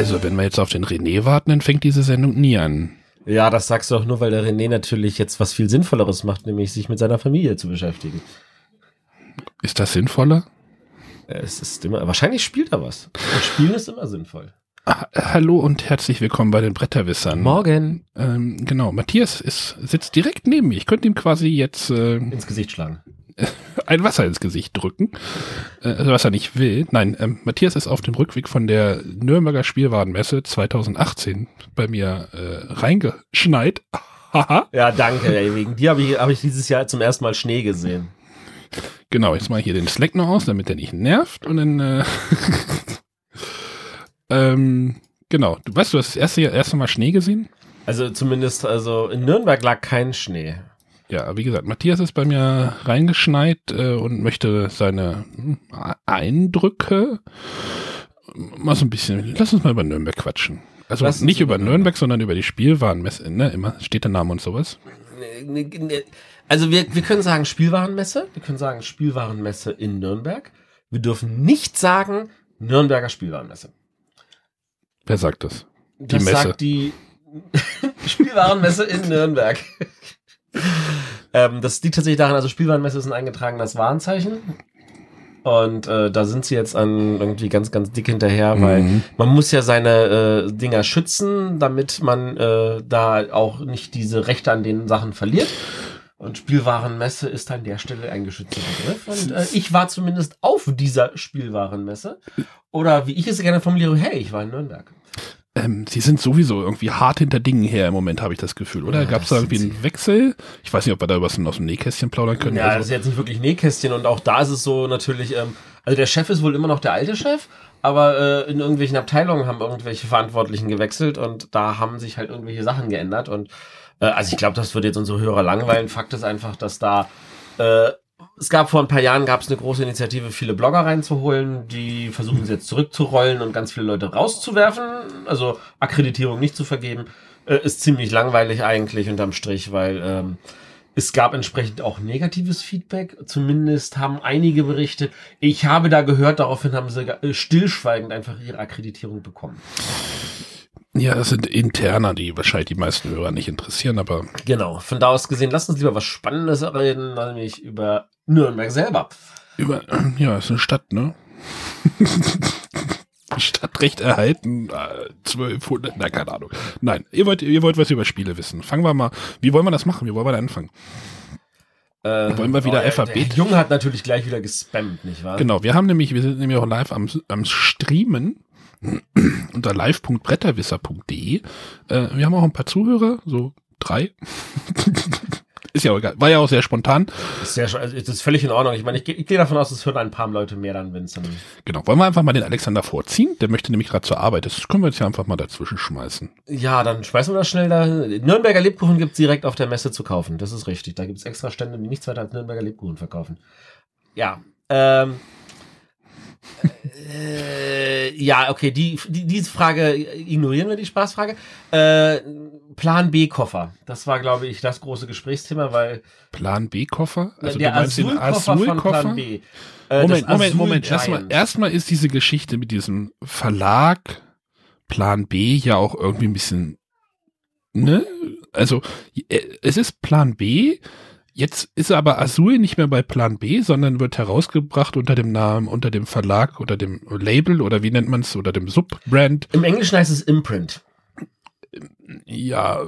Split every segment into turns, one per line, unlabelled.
Also, wenn wir jetzt auf den René warten, dann fängt diese Sendung nie an.
Ja, das sagst du auch nur, weil der René natürlich jetzt was viel Sinnvolleres macht, nämlich sich mit seiner Familie zu beschäftigen.
Ist das sinnvoller?
Es ist immer, wahrscheinlich spielt er was. Und Spielen ist immer sinnvoll.
Ah, hallo und herzlich willkommen bei den Bretterwissern.
Morgen.
Ähm, genau, Matthias ist, sitzt direkt neben mir. Ich könnte ihm quasi jetzt äh,
Ins Gesicht schlagen.
ein Wasser ins Gesicht drücken, äh, also was er nicht will. Nein, ähm, Matthias ist auf dem Rückweg von der Nürnberger Spielwarenmesse 2018 bei mir äh, reingeschneit.
Ja, danke, ey. Wegen dir habe ich, hab ich dieses Jahr zum ersten Mal Schnee gesehen.
Genau, jetzt mache ich hier den Slack noch aus, damit der nicht nervt. Und dann, äh, ähm, genau. Du weißt, du hast das erste, erste Mal Schnee gesehen?
Also zumindest, also in Nürnberg lag kein Schnee.
Ja, wie gesagt, Matthias ist bei mir reingeschneit äh, und möchte seine hm, Eindrücke mal so ein bisschen, lass uns mal über Nürnberg quatschen. Also
Lass
nicht über
über
Nürnberg, sondern über die Spielwarenmesse, ne? Immer steht der Name und sowas.
Also wir, wir können sagen Spielwarenmesse, wir können sagen Spielwarenmesse in Nürnberg. Wir dürfen nicht sagen Nürnberger Spielwarenmesse.
Wer sagt das? Die
Das
Messe.
sagt die Spielwarenmesse in Nürnberg. ähm, das liegt tatsächlich daran, also Spielwarenmesse ist ein eingetragenes Warenzeichen. Und äh, da sind sie jetzt an irgendwie ganz, ganz dick hinterher, weil
Mhm.
man muss ja seine äh, Dinger schützen, damit man äh, da auch nicht diese Rechte an den Sachen verliert. Und Spielwarenmesse ist an der Stelle ein geschützter Begriff. Und äh, ich war zumindest auf dieser Spielwarenmesse. Oder wie ich es gerne formuliere, hey, ich war in Nürnberg.
Ähm, sie sind sowieso irgendwie hart hinter Dingen her im Moment, habe ich das Gefühl, oder?
Ja,
Gab es da
das
irgendwie einen Wechsel? Ich weiß nicht, ob wir da was aus dem Nähkästchen plaudern können.
Ja, das
also,
ist jetzt nicht wirklich Nähkästchen und auch da ist es so natürlich, ähm, also der Chef ist wohl immer noch der alte Chef, aber äh, in irgendwelchen Abteilungen haben irgendwelche Verantwortlichen gewechselt und da haben sich halt irgendwelche Sachen geändert und äh, also ich glaube, das wird jetzt unsere Hörer langweilen. Fakt ist einfach, dass da äh, es gab vor ein paar Jahren gab es eine große Initiative, viele Blogger reinzuholen, die versuchen sie jetzt zurückzurollen und ganz viele Leute rauszuwerfen, also Akkreditierung nicht zu vergeben, äh, ist ziemlich langweilig eigentlich unterm Strich, weil ähm, es gab entsprechend auch negatives Feedback. Zumindest haben einige berichtet. Ich habe da gehört, daraufhin haben sie stillschweigend einfach ihre Akkreditierung bekommen.
Ja, das sind Interner, die wahrscheinlich die meisten Hörer nicht interessieren, aber
Genau. Von da aus gesehen, lasst uns lieber was Spannendes reden, nämlich über Nürnberg selber.
über, ja, ist eine Stadt, ne? Stadtrecht erhalten, äh, 1200, na, keine Ahnung. Nein, ihr wollt, ihr wollt was über Spiele wissen. Fangen wir mal, wie wollen wir das machen? Wie wollen wir da anfangen?
Äh,
Wollen wir wieder
der-
Alphabet?
Der Junge hat natürlich gleich wieder gespammt, nicht wahr?
Genau, wir haben nämlich, wir sind nämlich auch live am, am Streamen unter live.bretterwisser.de. Äh, wir haben auch ein paar Zuhörer, so drei. Ist ja auch egal. War ja auch sehr spontan.
Ist sehr, sch- also das ist völlig in Ordnung. Ich meine, ich, ich gehe davon aus, es hören ein paar Leute mehr dann, wenn es dann.
Genau. Wollen wir einfach mal den Alexander vorziehen? Der möchte nämlich gerade zur Arbeit. Das können wir jetzt ja einfach mal dazwischen schmeißen.
Ja, dann schmeißen wir das schnell da. Nürnberger Lebkuchen gibt's direkt auf der Messe zu kaufen. Das ist richtig. Da gibt's extra Stände, die nichts weiter als Nürnberger Lebkuchen verkaufen. Ja. Ähm, äh, ja, okay, die, die, diese Frage ignorieren wir, die Spaßfrage. Äh, Plan B-Koffer. Das war, glaube ich, das große Gesprächsthema, weil
Plan B-Koffer? Also
der
du meinst den
Azul-Koffer? Plan B. Äh,
Moment, Moment, Moment. Erstmal, erstmal ist diese Geschichte mit diesem Verlag Plan B ja auch irgendwie ein bisschen, ne? Also, äh, es ist Plan B. Jetzt ist aber Azul nicht mehr bei Plan B, sondern wird herausgebracht unter dem Namen, unter dem Verlag oder dem Label oder wie nennt man es, oder dem Subbrand.
Im Englischen heißt es Imprint.
Ja,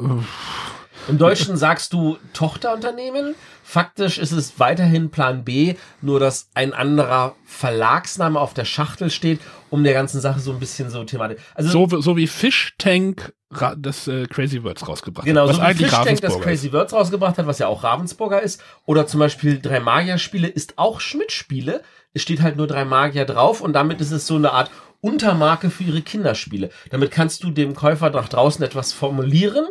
Im Deutschen sagst du Tochterunternehmen. Faktisch ist es weiterhin Plan B, nur dass ein anderer Verlagsname auf der Schachtel steht, um der ganzen Sache so ein bisschen so thematisch. Also
so, so wie Fish Tank ra- das äh, Crazy Words rausgebracht
genau,
hat. Was
so wie
eigentlich
Fish Tank das. Crazy Words rausgebracht hat, was ja auch Ravensburger ist. Oder zum Beispiel Drei Magier-Spiele ist auch Schmidt-Spiele. Es steht halt nur Drei Magier drauf und damit ist es so eine Art Untermarke für ihre Kinderspiele. Damit kannst du dem Käufer nach draußen etwas formulieren.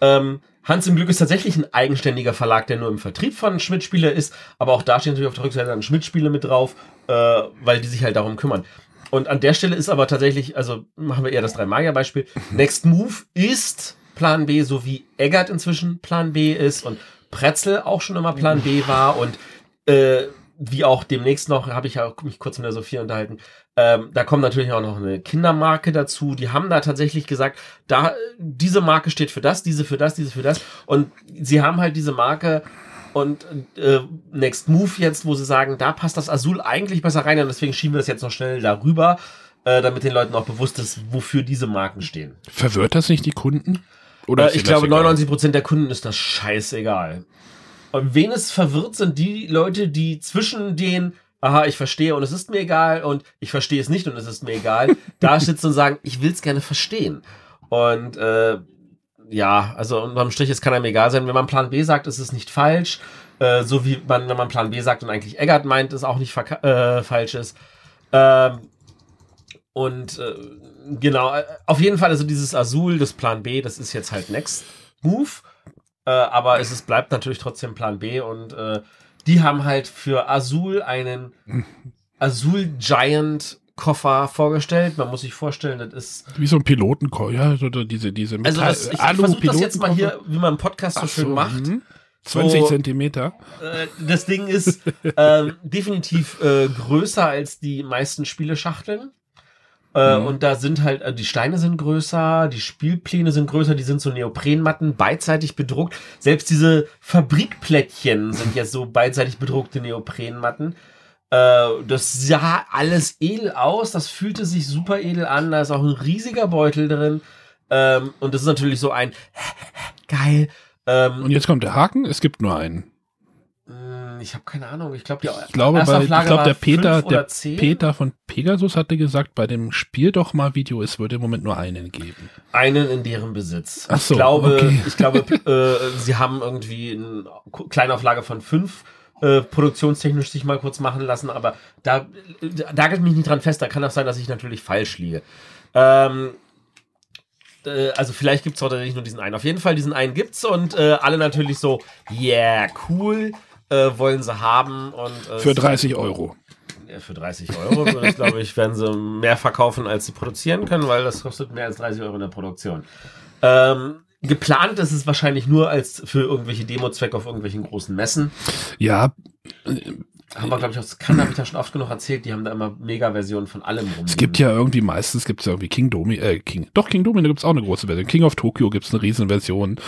Ähm, Hans im Glück ist tatsächlich ein eigenständiger Verlag, der nur im Vertrieb von Schmidt-Spiele ist, aber auch da steht natürlich auf der Rückseite dann Schmidt-Spiele mit drauf, äh, weil die sich halt darum kümmern. Und an der Stelle ist aber tatsächlich, also machen wir eher das Drei-Magier-Beispiel. Next Move ist Plan B, so wie Eggert inzwischen Plan B ist und Pretzel auch schon immer Plan B war und äh, wie auch demnächst noch, habe ich ja mich kurz mit der Sophia unterhalten, ähm, da kommt natürlich auch noch eine Kindermarke dazu. Die haben da tatsächlich gesagt, da diese Marke steht für das, diese für das, diese für das. Und sie haben halt diese Marke und äh, Next Move jetzt, wo sie sagen, da passt das Azul eigentlich besser rein und deswegen schieben wir das jetzt noch schnell darüber, äh, damit den Leuten auch bewusst ist, wofür diese Marken stehen.
Verwirrt das nicht die Kunden?
Oder äh, ich glaube, 99 Prozent der Kunden ist das scheißegal. Und wen es verwirrt, sind die Leute, die zwischen den aha, ich verstehe und es ist mir egal und ich verstehe es nicht und es ist mir egal, da sitzen und sagen, ich will es gerne verstehen. Und äh, ja, also unterm Strich, es kann einem egal sein. Wenn man Plan B sagt, ist es nicht falsch. Äh, so wie man, wenn man Plan B sagt und eigentlich Eggert meint, ist auch nicht äh, falsch ist. Ähm, und äh, genau, äh, auf jeden Fall, also dieses Azul, das Plan B, das ist jetzt halt Next Move. Äh, aber es ist, bleibt natürlich trotzdem Plan B und äh, die haben halt für Azul einen Azul Giant Koffer vorgestellt. Man muss sich vorstellen, das ist
wie so ein Pilotenkoffer, ja, oder diese diese
Metall Also das, ich versuche das jetzt mal hier, wie man im Podcast so, schön macht. Mh.
20 so, Zentimeter.
Äh, das Ding ist äh, definitiv äh, größer als die meisten Spieleschachteln. Äh, mhm. Und da sind halt, äh, die Steine sind größer, die Spielpläne sind größer, die sind so Neoprenmatten, beidseitig bedruckt. Selbst diese Fabrikplättchen sind jetzt so beidseitig bedruckte Neoprenmatten. Äh, das sah alles edel aus, das fühlte sich super edel an, da ist auch ein riesiger Beutel drin. Ähm, und das ist natürlich so ein geil.
Ähm, und jetzt kommt der Haken, es gibt nur einen
ich habe keine Ahnung. Ich, glaub, die
ich glaube, bei, ich glaube, der Peter, der Peter von Pegasus hatte gesagt, bei dem Spiel doch mal Video, es würde im Moment nur einen geben.
Einen in deren Besitz.
Ach so,
ich glaube,
okay.
ich glaube, äh, sie haben irgendwie eine Kleinauflage von fünf äh, produktionstechnisch sich mal kurz machen lassen, aber da da geht mich nicht dran fest. Da kann auch sein, dass ich natürlich falsch liege. Ähm, äh, also vielleicht gibt es heute nicht nur diesen einen. Auf jeden Fall diesen einen gibt's und äh, alle natürlich so, yeah, cool äh, wollen sie haben. Und,
für 30 Euro.
Für 30 Euro, das glaube ich, werden sie mehr verkaufen, als sie produzieren können, weil das kostet mehr als 30 Euro in der Produktion. Ähm, geplant ist es wahrscheinlich nur als für irgendwelche Demo-Zwecke auf irgendwelchen großen Messen.
Ja.
Haben wir, glaube ich, aus Cannes, habe ich da schon oft genug erzählt, die haben da immer Mega-Versionen von allem
rum. Es gibt ja irgendwie meistens, gibt es ja irgendwie King Domi, äh, King, doch, King Domi, da gibt es auch eine große Version. King of Tokyo gibt es eine Riesenversion.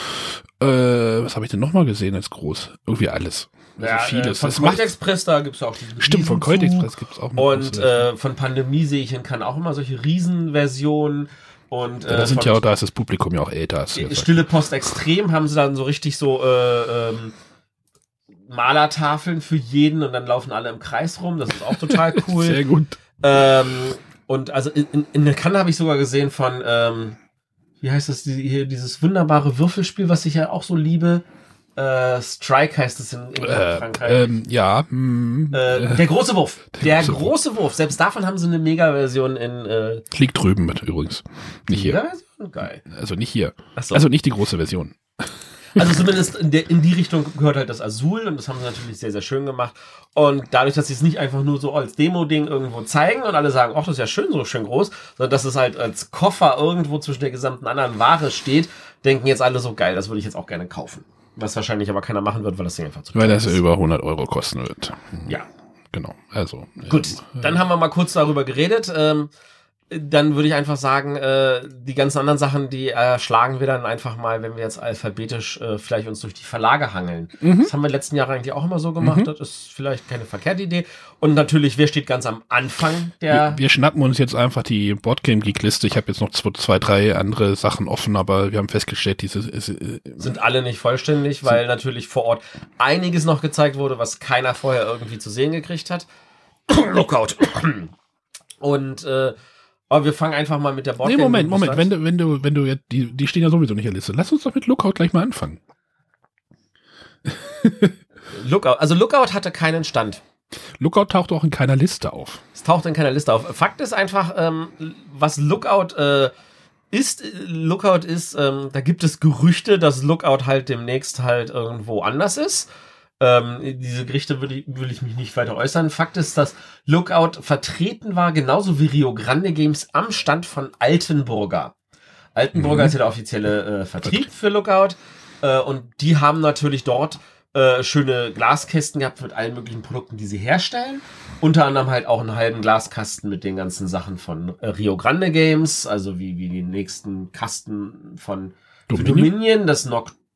Äh, was habe ich denn nochmal gesehen als groß? Irgendwie alles.
Also ja, vieles. Äh, von Colt Express, da gibt es auch diesen
Stimmt, von Colt Express gibt es auch
Und äh, von Pandemie-Seechen kann auch immer solche Riesenversionen. Und,
ja, da
äh,
sind ja auch, da ist das Publikum ja auch älter.
Stille Post Extrem haben sie dann so richtig so äh, ähm, Malertafeln für jeden und dann laufen alle im Kreis rum. Das ist auch total cool.
Sehr gut.
Ähm, und also in, in der Kanne habe ich sogar gesehen von, ähm, wie heißt das, die, hier, dieses wunderbare Würfelspiel, was ich ja auch so liebe. Äh, Strike heißt es in, in äh, Frankreich.
Ähm, ja. Mm,
äh, der große Wurf. Der, große, große Wurf. Selbst davon haben sie eine Mega-Version in. Äh,
Liegt drüben mit übrigens. Nicht hier.
Geil.
Also nicht hier. So. Also nicht die große Version.
Also zumindest in, der, in die Richtung gehört halt das Azul und das haben sie natürlich sehr, sehr schön gemacht. Und dadurch, dass sie es nicht einfach nur so als Demo-Ding irgendwo zeigen und alle sagen, ach, das ist ja schön, so schön groß, sondern dass es halt als Koffer irgendwo zwischen der gesamten anderen Ware steht, denken jetzt alle so geil, das würde ich jetzt auch gerne kaufen. Was wahrscheinlich aber keiner machen wird, weil das Ding einfach zu
Weil das ist. über 100 Euro kosten wird.
Ja.
Genau. Also.
Gut, ähm, dann haben wir mal kurz darüber geredet. Ähm, dann würde ich einfach sagen, äh, die ganzen anderen Sachen, die erschlagen wir dann einfach mal, wenn wir jetzt alphabetisch äh, vielleicht uns durch die Verlage hangeln. Mhm. Das haben wir in den letzten Jahren eigentlich auch immer so gemacht. Mhm. Das ist vielleicht keine verkehrte Idee. Und natürlich, wer steht ganz am Anfang der.
Wir, wir schnappen uns jetzt einfach die Boardgame Geek Liste. Ich habe jetzt noch zwei, zwei, drei andere Sachen offen, aber wir haben festgestellt, diese ist,
äh, sind alle nicht vollständig, weil natürlich vor Ort einiges noch gezeigt wurde, was keiner vorher irgendwie zu sehen gekriegt hat. Lookout. Und äh, aber wir fangen einfach mal mit der
Boardgame. Nee, Moment, Moment. Wenn du, wenn du, wenn du jetzt, die, die stehen ja sowieso nicht in der Liste. Lass uns doch mit Lookout gleich mal anfangen.
Lookout, also Lookout hatte keinen Stand.
Lookout taucht auch in keiner Liste auf.
Es taucht in keiner Liste auf. Fakt ist einfach, ähm, was Lookout äh, ist, Lookout ist, ähm, da gibt es Gerüchte, dass Lookout halt demnächst halt irgendwo anders ist. Ähm, diese Gerichte will ich, will ich mich nicht weiter äußern. Fakt ist, dass Lookout vertreten war, genauso wie Rio Grande Games am Stand von Altenburger. Altenburger mhm. ist ja der offizielle äh, Vertrieb für Lookout. Äh, und die haben natürlich dort äh, schöne Glaskästen gehabt mit allen möglichen Produkten, die sie herstellen. Unter anderem halt auch einen halben Glaskasten mit den ganzen Sachen von äh, Rio Grande Games, also wie, wie die nächsten Kasten von
Dominion?
Dominion, das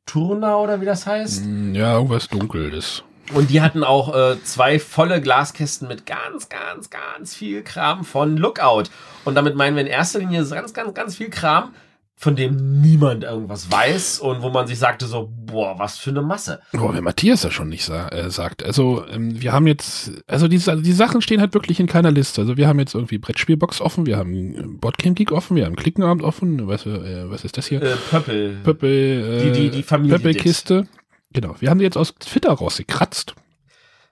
Nocturna oder wie das heißt.
Hm, Ja, irgendwas Dunkles.
Und die hatten auch äh, zwei volle Glaskästen mit ganz, ganz, ganz viel Kram von Lookout. Und damit meinen wir in erster Linie ganz, ganz, ganz viel Kram, von dem niemand irgendwas weiß und wo man sich sagte so, boah, was für eine Masse.
Oh, wenn Matthias das schon nicht sa äh, sagt. Also, ähm, wir haben jetzt, also die, die Sachen stehen halt wirklich in keiner Liste. Also, wir haben jetzt irgendwie Brettspielbox offen, wir haben äh, Boardgame Geek offen, wir haben Klickenabend offen. Was, äh, was ist das hier?
Äh, Pöppel.
Pöppel, äh,
die- die- die Familie
Pöppelkiste. Genau. Wir haben die jetzt aus Twitter rausgekratzt.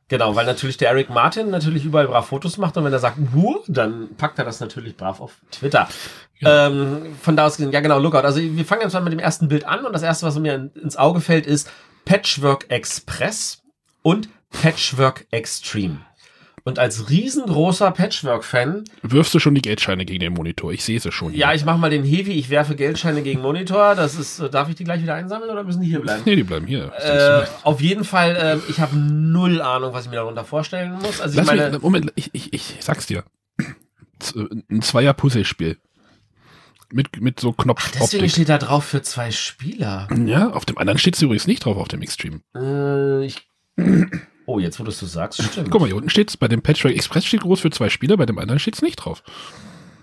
Genau, weil natürlich der Eric Martin natürlich überall brav Fotos macht und wenn er sagt, Wuh, dann packt er das natürlich brav auf Twitter. Ähm, von da aus gesehen, ja genau, Lookout. Also wir fangen jetzt mal mit dem ersten Bild an und das erste, was mir in- ins Auge fällt, ist Patchwork Express und Patchwork Extreme. Und als riesengroßer Patchwork-Fan,
Wirfst du schon die Geldscheine gegen den Monitor? Ich sehe sie schon. hier.
ja, ich mache mal den Heavy, ich werfe Geldscheine gegen Monitor. Das ist, äh, darf ich die gleich wieder einsammeln oder müssen die hier bleiben?
Nee, die bleiben hier.
Äh, auf jeden Fall, äh, ich habe null Ahnung, was ich mir darunter vorstellen muss. Also ich
Lass
meine,
mich, Moment, ich, ich, ich sag's dir. Z- Ein Zweier-Puzzlespiel. Mit, mit so
deswegen
Knopfoptik.
steht da drauf für zwei Spieler.
Ja, auf dem anderen steht übrigens nicht drauf, auf dem Extreme.
Äh, ich, oh, jetzt wo du es so sagst, stimmt.
Guck mal, hier unten steht's, bei dem Patchwork Express steht groß für zwei Spieler, bei dem anderen steht's nicht drauf.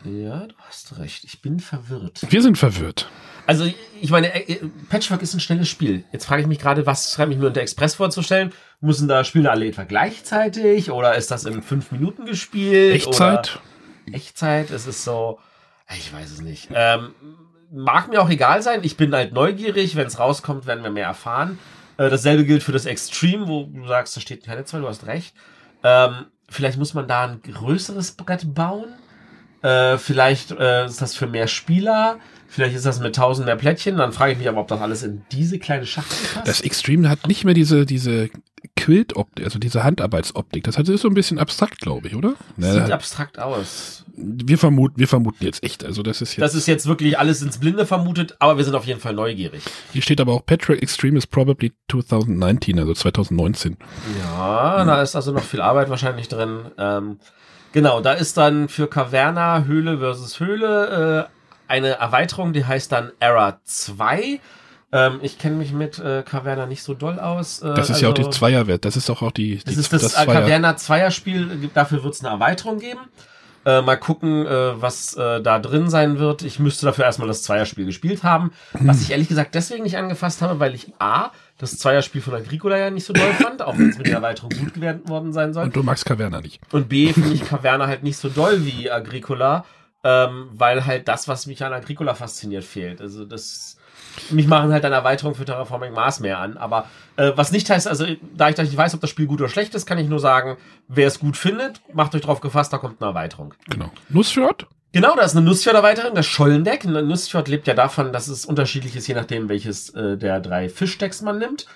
Ja, du hast recht. Ich bin verwirrt.
Wir sind verwirrt.
Also, ich meine, äh, äh, Patchwork ist ein schnelles Spiel. Jetzt frage ich mich gerade, was schreibe ich mir unter Express vorzustellen? Müssen da Spiele alle etwa gleichzeitig oder ist das in fünf Minuten gespielt?
Echtzeit?
Oder Echtzeit, es ist so, ich weiß es nicht. Ähm, mag mir auch egal sein. Ich bin halt neugierig. Wenn es rauskommt, werden wir mehr erfahren. Äh, dasselbe gilt für das Extreme, wo du sagst, da steht keine Zahl, du hast recht. Ähm, vielleicht muss man da ein größeres Brett bauen. Äh, vielleicht äh, ist das für mehr Spieler. Vielleicht ist das mit tausend mehr Plättchen. Dann frage ich mich aber, ob das alles in diese kleine Schachtel passt.
Das Extreme hat nicht mehr diese, diese Quilt-Optik, also diese Handarbeitsoptik. Das hat- ist so ein bisschen abstrakt, glaube ich, oder?
Sieht
Ja,
abstrakt aus.
wir, vermuten, wir vermuten jetzt echt. Also das ist jetzt.
Das ist jetzt wirklich alles ins Blinde vermutet, aber wir sind auf jeden Fall neugierig.
hier steht aber auch Patchwork Extreme is probably 2019, also 2019.
Ja, da ist also noch viel Arbeit wahrscheinlich drin. Ähm, genau, da ist dann für Caverna Höhle versus Höhle äh, eine Erweiterung, die heißt dann Era 2. Ähm, ich kenne mich mit äh, Caverna nicht so doll aus. Äh,
Das ist ja auch die
also-
Zweierwert. Das ist doch auch die.
Das
die
ist das, das
Zweier-
Caverna Zweierspiel, dafür wird es eine Erweiterung geben. Äh, mal gucken, äh, was äh, da drin sein wird. Ich müsste dafür erstmal das Zweierspiel gespielt haben. Was ich ehrlich gesagt deswegen nicht angefasst habe, weil ich A, das Zweierspiel von Agricola ja nicht so doll fand, auch wenn es mit der Erweiterung gut geworden worden sein soll.
Und du magst Caverna nicht.
Und B, finde ich Caverna halt nicht so doll wie Agricola, ähm, weil halt das, was mich an Agricola fasziniert, fehlt. Also das. Mich machen halt eine Erweiterung für Terraforming Mars mehr an. Aber äh, was nicht heißt, also da ich da nicht weiß, ob das Spiel gut oder schlecht ist, kann ich nur sagen, wer es gut findet, macht euch drauf gefasst, da kommt eine Erweiterung.
Genau. Nussfjord?
Genau, da ist eine Nussfjord-Erweiterung, das Schollendeck. Eine Nussfjord lebt ja davon, dass es unterschiedlich ist, je nachdem, welches äh, der drei Fischdecks man nimmt.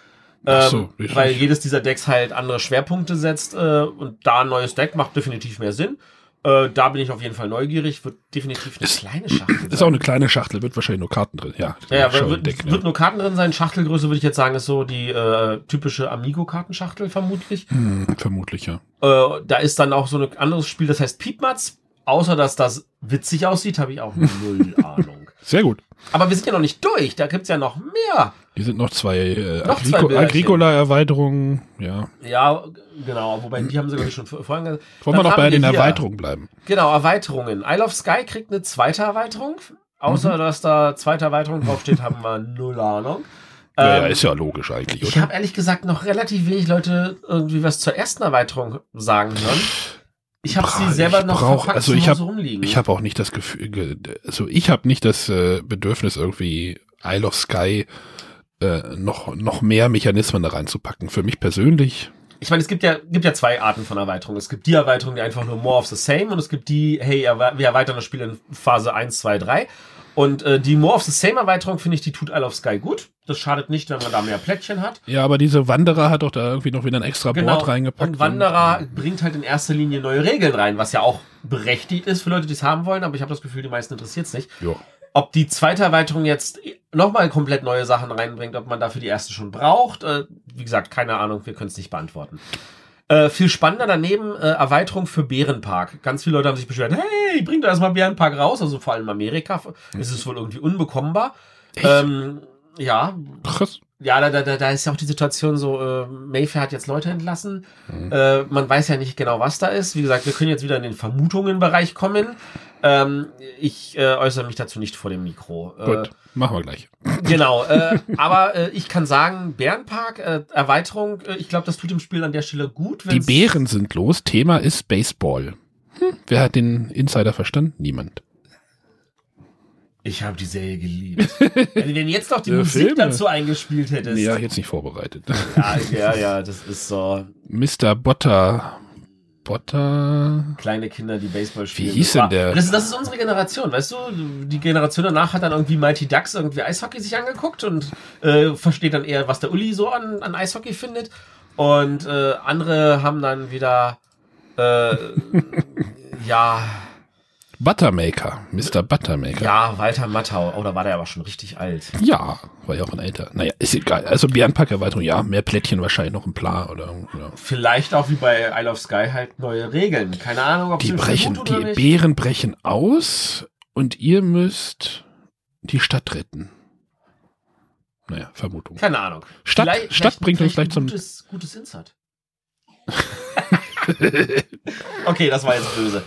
Ach so,
Ähm,
richtig.
weil jedes dieser Decks halt andere Schwerpunkte setzt äh, und da ein neues Deck macht definitiv mehr Sinn. Äh, da bin ich auf jeden Fall neugierig. Wird definitiv eine
Ist-
kleine Schachtel
Ist auch eine kleine Schachtel, wird wahrscheinlich nur Karten drin. Ja,
ja, wird,
Deck,
wird
ja.
nur Karten drin sein. Schachtelgröße würde ich jetzt sagen, ist so die äh, typische Amigo-Kartenschachtel vermutlich.
Hm, vermutlich, ja.
Äh, da ist dann auch so ein anderes Spiel, das heißt Piepmatz. Außer dass das witzig aussieht, habe ich auch null Ahnung.
Sehr gut.
Aber wir sind ja noch nicht durch. Da gibt's ja noch mehr.
Hier sind noch zwei, äh,
Noch
Agrico. Agricola-Erweiterungen. Ja.
Ja, genau. Wobei die haben sie, glaube ich, schon vor- vorhin gesagt.
Wollen wir noch bei den
hier-
Erweiterungen bleiben?
Genau, Erweiterungen. Isle of Sky kriegt eine zweite Erweiterung. Außer,
Mhm.
dass da zweite Erweiterung draufsteht, haben wir null Ahnung.
Ja, ja,
Ähm,
ist ja logisch eigentlich,
Ich
oder?
habe ehrlich gesagt noch relativ wenig Leute irgendwie was zur ersten Erweiterung sagen hören. Ich habe sie selber
ich
noch
brauch-
verpackt
also ich hab-
rumliegen.
Ich habe auch nicht das Gefühl, ge- also ich habe nicht das äh, Bedürfnis irgendwie Isle of Sky äh, noch noch mehr Mechanismen da reinzupacken. Für mich persönlich,
Ich meine, es gibt ja, gibt ja zwei Arten von Erweiterungen. Es gibt die Erweiterung, die einfach nur more of the same und es gibt die, hey, wir erweitern das Spiel in Phase 1, 2, 3. Und äh, die more of the same Erweiterung, finde ich, die tut Isle of Sky gut. Das schadet nicht, wenn man da mehr Plättchen hat.
ja, aber diese Wanderer hat doch da irgendwie noch wieder ein extra Board reingepackt.
Genau. Und Wanderer bringt halt in erster Linie neue Regeln rein, was ja auch berechtigt ist für Leute, die es haben wollen, aber ich habe das Gefühl, die meisten interessiert es nicht.
Ja.
ob die zweite Erweiterung jetzt nochmal komplett neue Sachen reinbringt, ob man dafür die erste schon braucht, äh, wie gesagt, keine Ahnung, wir können es nicht beantworten. Äh, viel spannender daneben äh, Erweiterung für Bärenpark. Ganz viele Leute haben sich beschwert, hey, bringt doch erstmal Bärenpark raus, also vor allem in Amerika ist es wohl irgendwie unbekommbar. Ähm, ja,
Krass.
Ja, da, da, da ist ja auch die Situation so, äh, Mayfair hat jetzt Leute entlassen. Äh, man weiß ja nicht genau, was da ist. Wie gesagt, wir können jetzt wieder in den Vermutungen-Bereich kommen. Ähm, ich äh, äußere mich dazu nicht vor dem Mikro. Äh,
Gut, machen wir gleich.
Genau, äh, aber äh, ich kann sagen, Bärenpark, äh, Erweiterung, äh, ich glaube, das tut dem Spiel an der Stelle gut.
Die Bären sind los. Thema ist Baseball. Hm, wer hat den Insider verstanden? Niemand.
Ich habe die Serie geliebt. Wenn du jetzt noch die Musik
Filme.
dazu eingespielt hättest.
Ja, jetzt nicht vorbereitet.
ja, ja, ja, das ist so.
Mr. Botter. Botter.
kleine Kinder, die Baseball spielen.
hieß
Das
denn
war-
der?
Das ist, das ist unsere Generation, weißt du? Die Generation danach hat dann irgendwie Mighty Ducks irgendwie Eishockey sich angeguckt und äh, versteht dann eher, was der Uli so an, an Eishockey findet. Und äh, andere haben dann wieder äh, ja,
Buttermaker. Mr. Buttermaker.
ja, Walter Matthau. Oh, da war der aber schon richtig alt.
Ja, war ja auch ein älter. Naja, ist egal. Also Bärenpark-Erweiterung, ja, mehr Plättchen wahrscheinlich noch ein Plan oder ja.
Vielleicht auch wie bei Isle of Sky halt neue Regeln. Keine Ahnung, ob
Die brechen,
gut oder
die
nicht.
Bären brechen aus und ihr müsst die Stadt retten. Naja, Vermutung.
Keine Ahnung.
Stadt- Stadt bringt uns gleich zum-
gutes, gutes Insert. okay, das war jetzt böse.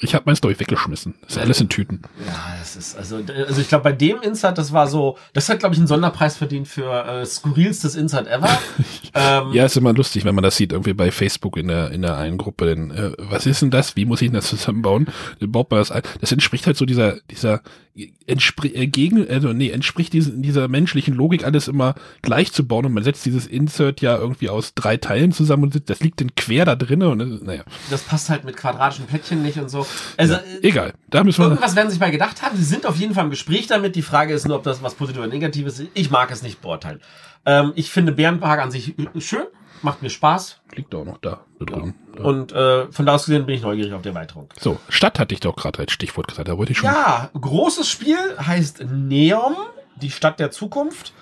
Ich habe meins durch weggeschmissen. Das ist alles in Tüten.
Ja, das ist, also, also ich glaube, bei dem Insert, das war so, das hat, glaube ich, einen Sonderpreis verdient für äh, skurrilstes Insert ever. ähm,
Ja, ist immer lustig, wenn man das sieht, irgendwie bei Facebook in der, in der einen Gruppe, denn, äh, was ist denn das? Wie muss ich denn das zusammenbauen? Dann baut man das ein. Das entspricht halt so dieser, dieser, entspricht, äh, gegen, also, nee, entspricht diesen, dieser menschlichen Logik, alles immer gleich zu bauen und man setzt dieses Insert ja irgendwie aus drei Teilen zusammen und das liegt dann quer da drinnen und, naja,
Das passt halt mit quadratischen Plättchen nicht und so. Also,
ja, egal. Da müssen wir,
Irgendwas werden sie sich bei gedacht haben. Sie sind auf jeden Fall im Gespräch damit. Die Frage ist nur, ob das was Positives oder Negatives ist. Ich mag es nicht beurteilen. Ähm, ich finde Bärenpark an sich äh, schön, macht mir Spaß.
liegt auch noch da, da drin. Da.
Und äh, von da aus gesehen bin ich neugierig auf die Erweiterung.
So, Stadt hatte ich doch gerade als Stichwort gesagt, da wollte ich schon.
Ja, großes Spiel heißt Neom, die Stadt der Zukunft.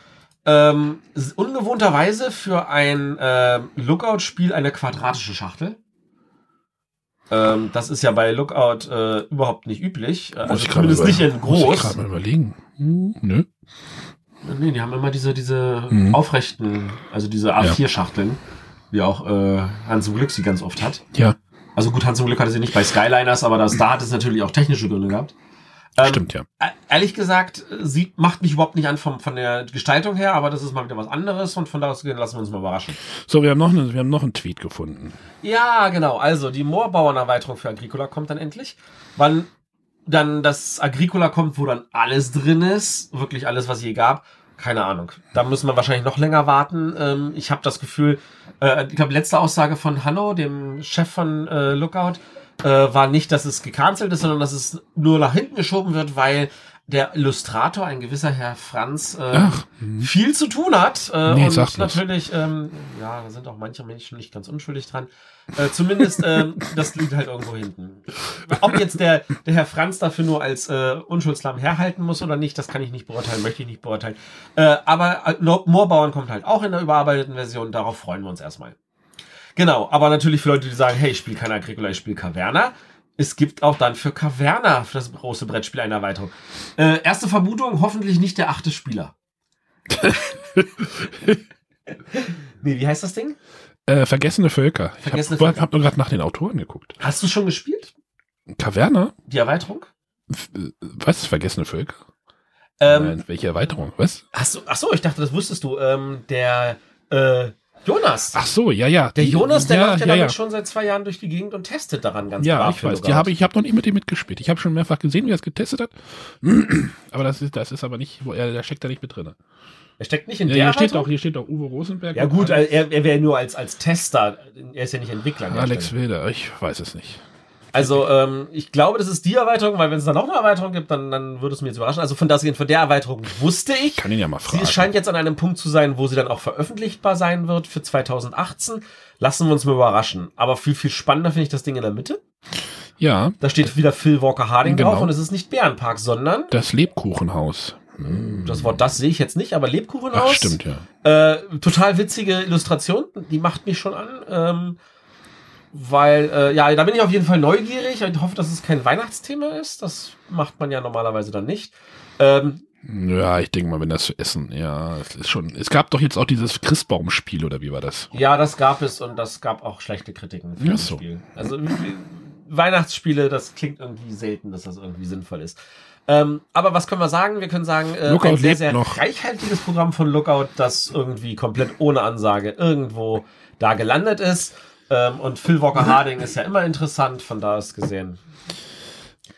Ähm, ungewohnterweise für ein ähm, Lookout-Spiel eine quadratische Schachtel. Ähm, das ist ja bei Lookout äh, überhaupt nicht üblich. Äh, Also zumindest nicht in
über- Muss ich
groß.
gerade mal überlegen. Hm, nö.
Nee, die haben immer diese, diese
Mhm.
aufrechten, also diese A4-Schachteln, wie auch äh, Hans im Glück sie ganz oft hat.
Ja,
Also gut, Hans im Glück hatte sie nicht bei Skyliners, aber das, da hat es natürlich auch technische Gründe gehabt. Ähm,
stimmt ja.
E- Ehrlich gesagt, sie macht mich überhaupt nicht an vom, von der Gestaltung her, aber das ist mal wieder was anderes und von da aus gehen lassen wir uns mal überraschen.
So, wir haben noch, eine, wir haben noch einen Tweet gefunden.
Ja, genau. Also die Moorbauernerweiterung für Agricola kommt dann endlich. Wann dann das Agricola kommt, wo dann alles drin ist, wirklich alles, was je gab, keine Ahnung. Da müssen wir wahrscheinlich noch länger warten. Ähm, ich habe das Gefühl, äh, ich glaube, letzte Aussage von Hanno, dem Chef von äh, Lookout, äh, war nicht, dass es gecancelt ist, sondern dass es nur nach hinten geschoben wird, weil der Illustrator, ein gewisser Herr Franz, äh,
hm.
viel zu tun hat. Äh,
Nee,
und natürlich, ähm, ja, da sind auch manche Menschen nicht ganz unschuldig dran. Äh, zumindest, ähm, das liegt halt irgendwo hinten. Ob jetzt der, der Herr Franz dafür nur als äh, Unschuldslamm herhalten muss oder nicht, das kann ich nicht beurteilen, möchte ich nicht beurteilen. Äh, aber äh, No- Moorbauern kommt halt auch in der überarbeiteten Version, darauf freuen wir uns erstmal. Genau, aber natürlich für Leute, die sagen, hey, ich spiele kein Agricola, ich spiele Caverna. Es gibt auch dann für Caverna, für das große Brettspiel, eine Erweiterung. Äh, erste Vermutung, hoffentlich nicht der achte Spieler. nee, wie heißt das Ding?
Äh, vergessene Völker. Ich
Vergessene
habe
Völker.
hab nur gerade nach den Autoren geguckt.
Hast du schon gespielt?
Caverna?
Die Erweiterung?
F- äh, Was? Vergessene Völker?
Ähm,
Nein, welche Erweiterung? Was?
hast du, ach so, ich dachte, das wusstest du. Ähm, der äh, Jonas.
Ach so, ja, ja.
der Jonas, der
ja,
läuft ja,
ja,
damit
ja.
schon seit zwei Jahren durch die Gegend und testet daran ganz
Ja,
brav
ich weiß. Die habe ich habe noch nicht mit dem mitgespielt. Ich habe schon mehrfach gesehen, wie er es getestet hat. aber das ist, das ist aber nicht, wo er, der steckt da nicht mit drin.
Er steckt nicht in
Ja,
der
hier steht auch, hier steht auch Uwe Rosenberg.
Ja gut, er, er wäre nur als, als Tester. Er ist ja nicht Entwickler.
Alex. Wilder, ich weiß es nicht.
Also, ähm, ich glaube, das ist die Erweiterung, weil wenn es dann noch eine Erweiterung gibt, dann, dann würde es mich jetzt überraschen. Also von das von der Erweiterung wusste ich.
Kann ihn ja mal fragen.
Sie scheint jetzt an einem Punkt zu sein, wo sie dann auch veröffentlichbar sein wird für 2018. Lassen wir uns mal überraschen. Aber viel, viel spannender finde ich das Ding in der Mitte.
Ja,
Da steht wieder Phil Walker Harding
Genau.
drauf und es ist nicht Bärenpark, sondern
das Lebkuchenhaus.
das Wort das sehe ich jetzt nicht, aber Lebkuchenhaus.
Ach, stimmt, ja.
Äh, total witzige Illustration, die macht mich schon an. Ähm, weil, äh, ja, da bin ich auf jeden Fall neugierig. Ich hoffe, dass es kein Weihnachtsthema ist. Das macht man ja normalerweise dann nicht. Ähm,
Ja, ich denke mal, wenn das zu essen, ja, es ist schon. Es gab doch jetzt auch dieses Christbaumspiel, oder wie war das?
ja, das gab es und das gab auch schlechte Kritiken für das
so.
Spiel. Also Weihnachtsspiele, das klingt irgendwie selten, dass das irgendwie sinnvoll ist. Ähm, aber was können wir sagen? Wir können sagen, äh,
Lookout
ein sehr, sehr
noch.
reichhaltiges Programm von Lookout, das irgendwie komplett ohne Ansage irgendwo da gelandet ist. Ähm, und Phil Walker Harding ist ja immer interessant, von da aus gesehen.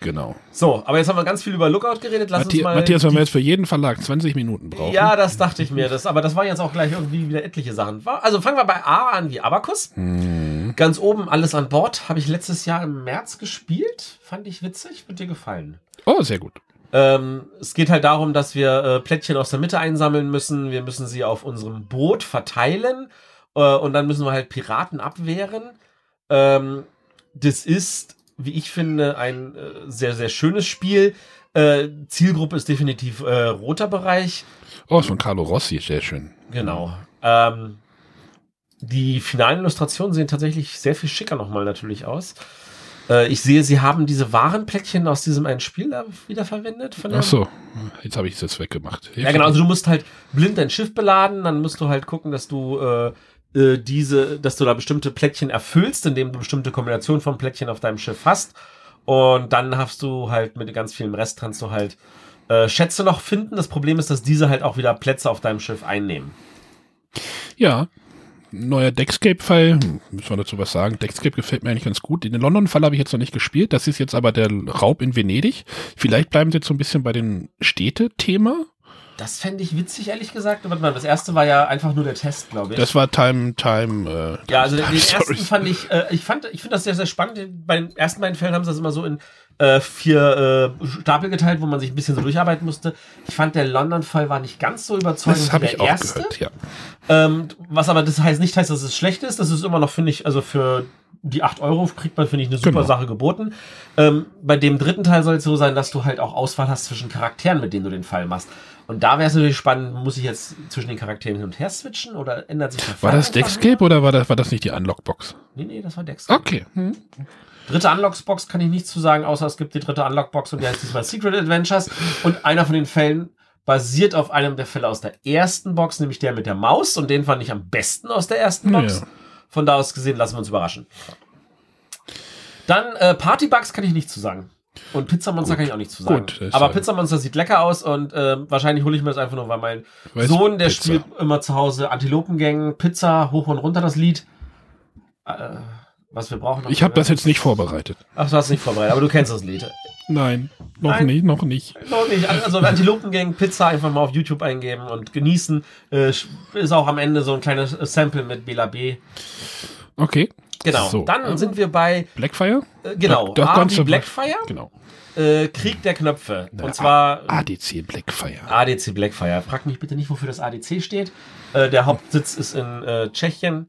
Genau.
So, aber jetzt haben wir ganz viel über Lookout geredet. Lass
Matthias,
uns mal.
Matthias, wenn wir jetzt für jeden Verlag 20 Minuten brauchen.
ja, das dachte ich mir. Das, aber das waren jetzt auch gleich irgendwie wieder etliche Sachen. Also fangen wir bei A an wie Abacus.
Hm.
Ganz oben alles an Bord. Habe ich letztes Jahr im März gespielt. Fand ich witzig. Wird dir gefallen.
Oh, sehr gut.
Ähm, es geht halt darum, dass wir äh, Plättchen aus der Mitte einsammeln müssen. Wir müssen sie auf unserem Boot verteilen. Äh, und dann müssen wir halt Piraten abwehren. Ähm, das ist, wie ich finde, ein äh, sehr, sehr schönes Spiel. Äh, Zielgruppe ist definitiv äh, roter Bereich.
Oh, ist von Carlo Rossi, sehr schön.
Genau. Ähm, die finalen Illustrationen sehen tatsächlich sehr viel schicker nochmal natürlich aus. Äh, ich sehe, sie haben diese Warenplättchen aus diesem einen Spiel da wiederverwendet. Von
Ach so, jetzt habe ich es jetzt weggemacht.
Ja, genau. Also du musst halt blind dein Schiff beladen, dann musst du halt gucken, dass du äh, äh, diese, dass du da bestimmte Plättchen erfüllst, indem du bestimmte Kombinationen von Plättchen auf deinem Schiff hast. Und dann hast du halt mit ganz vielem Rest kannst du halt äh, Schätze noch finden. Das Problem ist, dass diese halt auch wieder Plätze auf deinem Schiff einnehmen.
Ja, neuer Deckscape-Fall, müssen wir dazu was sagen. Deckscape gefällt mir eigentlich ganz gut. Den London-Fall habe ich jetzt noch nicht gespielt. Das ist jetzt aber der Raub in Venedig. Vielleicht bleiben sie jetzt so ein bisschen bei dem Städte-Thema.
Das fände ich witzig, ehrlich gesagt. Warte mal, das erste war ja einfach nur der Test, glaube ich.
Das war Time, Time, äh,
Ja, also den,
Time
den ersten fand ich, äh, ich fand, ich finde das sehr, sehr spannend. Bei den ersten beiden Fällen haben sie das immer so in äh, vier äh, Stapel geteilt, wo man sich ein bisschen so durcharbeiten musste. Ich fand, der London-Fall war nicht ganz so überzeugend
Das
wie
habe
der
ich auch
erste.
gehört, ja.
Ähm, was aber das heißt nicht heißt, dass es schlecht ist. Das ist immer noch, finde ich, also für die 8 Euro kriegt man, finde ich, eine super
Genau.
Sache geboten. Ähm, bei dem dritten Teil soll es so sein, dass du halt auch Auswahl hast zwischen Charakteren, mit denen du den Fall machst. Und da wäre es natürlich spannend, muss ich jetzt zwischen den Charakteren hin und her switchen oder ändert sich der
War das Deckscape oder war das, war das nicht die Unlockbox?
Nee, nee, das war Deckscape.
Okay. Hm.
Dritte Unlockbox kann ich nichts zu sagen, außer es gibt die dritte Unlockbox und die heißt diesmal Secret Adventures. Und einer von den Fällen basiert auf einem der Fälle aus der ersten Box, nämlich der mit der Maus. Und den fand ich am besten aus der ersten Box.
Ja.
Von da aus gesehen lassen wir uns überraschen. Dann äh, Partybugs kann ich nichts zu sagen. Und Pizzamonster kann ich auch nichts zu sagen.
Gut,
Aber
äh,
Pizzamonster sieht lecker aus und ähm, wahrscheinlich hole ich mir das einfach nur, weil mein
Weiß
Sohn, der
Pizza.
spielt immer zu Hause Antilopengang, Pizza, hoch und runter das Lied. Äh, was wir brauchen.
Ich habe das jetzt nicht vorbereitet.
Ach, du hast nicht vorbereitet, aber du kennst das Lied.
Nein, noch
Nein.
nicht, noch nicht.
Noch nicht. Also Antilopengang, Pizza einfach mal auf YouTube eingeben und genießen. Äh, ist auch am Ende so ein kleines Sample mit Bela B.
Okay.
Genau.
So.
Dann sind wir bei,
Blackfire?
äh, genau,
Da- da
A
du-
Blackfire,
Genau.
äh, Krieg der Knöpfe.
Na,
Und zwar
ADC Blackfire.
ADC Blackfire. Frag mich bitte nicht, wofür das ADC steht. Äh, der Hauptsitz ist in äh, Tschechien.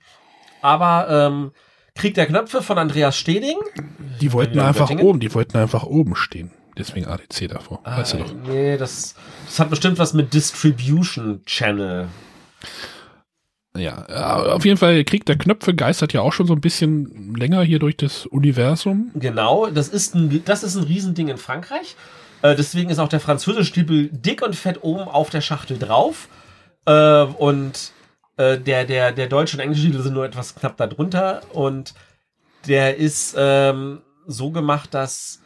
Aber ähm, Krieg der Knöpfe von Andreas Steding.
Die wollten
wieder in
einfach
Göttingen.
oben, die wollten einfach oben stehen. Deswegen ADC davor. weißt du
Ah,
doch.
Nee, das, das hat bestimmt was mit Distribution Channel.
Ja, äh, auf jeden Fall Krieg der Knöpfe geistert ja auch schon so ein bisschen länger hier durch das Universum.
Genau, das ist ein, das ist ein Riesending in Frankreich. Äh, deswegen ist auch der französische Stiefel dick und fett oben auf der Schachtel drauf. Äh, und der, der, der deutsche und englische Stiefel sind nur etwas knapp darunter. Und der ist ähm, so gemacht, dass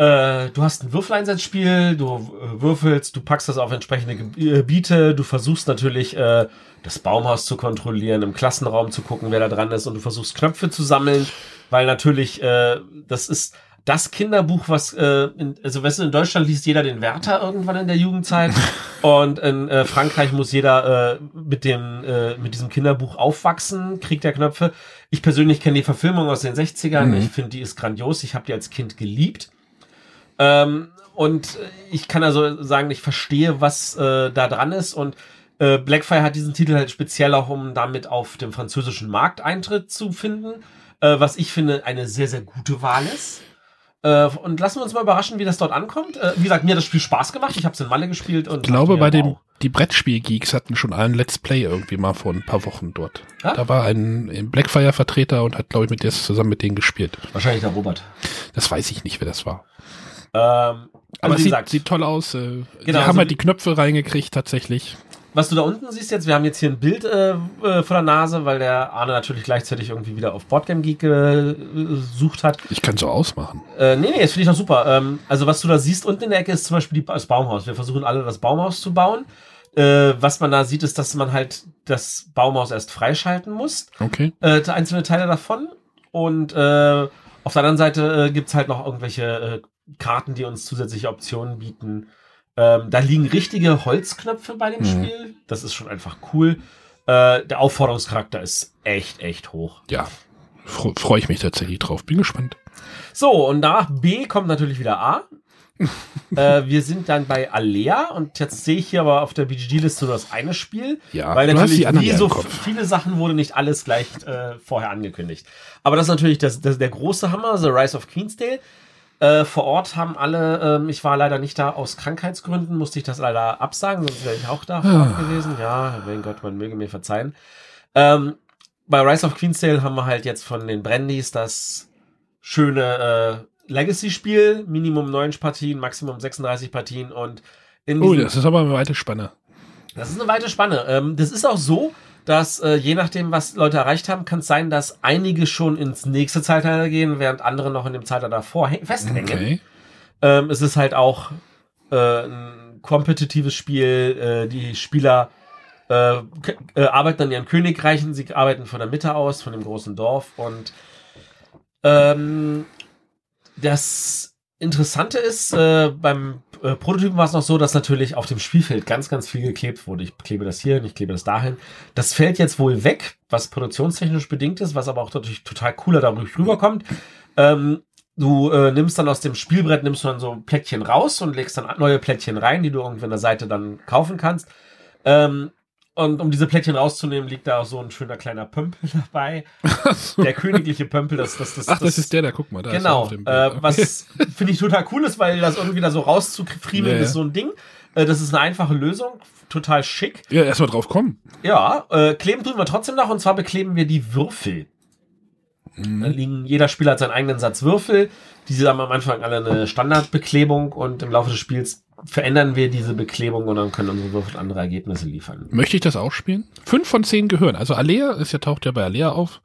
äh, du hast ein Würfeleinsatzspiel, du äh, würfelst, du packst das auf entsprechende Ge- Gebiete, du versuchst natürlich äh, das Baumhaus zu kontrollieren, im Klassenraum zu gucken, wer da dran ist und du versuchst Knöpfe zu sammeln, weil natürlich äh, das ist das Kinderbuch, was äh, in, also weißt du, in Deutschland liest jeder den Werther irgendwann in der Jugendzeit und in äh, Frankreich muss jeder äh, mit dem äh, mit diesem Kinderbuch aufwachsen, Krieg der Knöpfe. Ich persönlich kenne die Verfilmung aus den 60ern,
Mhm.
ich finde die ist grandios, ich habe die als Kind geliebt. Ähm, und ich kann also sagen, ich verstehe, was äh, da dran ist. Und äh, Blackfire hat diesen Titel halt speziell auch, um damit auf dem französischen Markt Eintritt zu finden. äh, was ich finde eine sehr, sehr gute Wahl ist. Äh, und lassen wir uns mal überraschen, wie das dort ankommt. Äh, wie gesagt, mir hat das Spiel Spaß gemacht. Ich habe es in Malle gespielt und
Ich glaube, bei dem, die Brettspiel-Geeks hatten schon einen Let's Play irgendwie mal vor ein paar Wochen dort.
Ja?
Da war ein, ein Blackfire-Vertreter und hat, glaube ich, mit der zusammen mit denen gespielt.
wahrscheinlich der Robert.
Das weiß ich nicht, wer das war.
Ähm,
Aber
also
es
wie
sieht,
gesagt,
sieht toll aus. Äh, die
Genau,
haben
also
halt die Knöpfe reingekriegt, tatsächlich.
was du da unten siehst jetzt, wir haben jetzt hier ein Bild äh, äh, vor der Nase, weil der Arne natürlich gleichzeitig irgendwie wieder auf Boardgame Geek äh, gesucht hat.
Ich kann so ausmachen.
Äh, nee, nee, das finde ich doch super. Ähm, also was du da siehst unten in der Ecke ist zum Beispiel die, das Baumhaus. Wir versuchen alle das Baumhaus zu bauen. Äh, was man da sieht, ist, dass man halt das Baumhaus erst freischalten muss.
Okay.
Äh, einzelne Teile davon. Und äh, auf der anderen Seite äh, gibt's halt noch irgendwelche äh, Karten, die uns zusätzliche Optionen bieten. Ähm, da liegen richtige Holzknöpfe bei dem
Mhm.
Spiel. Das ist schon einfach cool. Äh, der Aufforderungscharakter ist echt, echt hoch.
Ja. Fre- Freue ich mich tatsächlich drauf. Bin gespannt.
So, und nach B kommt natürlich wieder A. äh, wir sind dann bei Alea und jetzt sehe ich hier aber auf der BGG-Liste nur das eine Spiel.
Ja,
weil natürlich wie so viele Sachen wurde nicht alles gleich äh, vorher angekündigt. Aber das ist natürlich das, das, der große Hammer, The Rise of Queensdale. Äh, vor Ort haben alle, ähm, ich war leider nicht da aus Krankheitsgründen, musste ich das leider absagen, sonst wäre ich auch da vor Ort gewesen. Ja, mein Gott, man möge mir verzeihen. Ähm, bei Rise of Queensdale haben wir halt jetzt von den Brandys das schöne äh, Legacy-Spiel, Minimum 9 Partien, Maximum 36 Partien und in
Oh, das ist aber eine weite Spanne.
das ist eine weite Spanne. Ähm, das ist auch so, dass äh, je nachdem, was Leute erreicht haben, kann es sein, dass einige schon ins nächste Zeitalter gehen, während andere noch in dem Zeitalter davor häng- festhängen.
Okay.
Ähm, es ist halt auch äh, ein kompetitives Spiel. Äh, die Spieler äh, äh, arbeiten an ihren Königreichen. Sie arbeiten von der Mitte aus, von dem großen Dorf. Und ähm, das Interessante ist, äh, beim äh, Prototypen war es noch so, dass natürlich auf dem Spielfeld ganz, ganz viel geklebt wurde. Ich klebe das hier, ich klebe das dahin. Das fällt jetzt wohl weg, was produktionstechnisch bedingt ist, was aber auch natürlich total cooler dadurch rüberkommt. Ähm, du äh, nimmst dann aus dem Spielbrett, nimmst du dann so Plättchen raus und legst dann neue Plättchen rein, die du irgendwie an der Seite dann kaufen kannst. Ähm, und um diese Plättchen rauszunehmen, liegt da auch so ein schöner kleiner Pömpel dabei. Der königliche Pömpel, das, das, das,
Ach, das ist der, da guck mal. Da ist
Genau,
auf dem Bild.
äh,
Okay.
was finde ich total cool ist, weil das irgendwie da so rauszufriemeln
ja.
ist so ein Ding. Äh, das ist eine einfache Lösung, total schick.
Ja, erstmal drauf kommen.
Ja, äh, kleben tun wir trotzdem noch und zwar bekleben wir die Würfel. Da
Mhm.
liegen, jeder Spieler hat seinen eigenen Satz Würfel. Diese haben am Anfang alle eine Standardbeklebung und im Laufe des Spiels verändern wir diese Beklebung und dann können unsere Würfel andere Ergebnisse liefern.
Möchte ich das auch spielen? Fünf von zehn gehören. Also Alea ist ja, taucht ja bei Alea auf.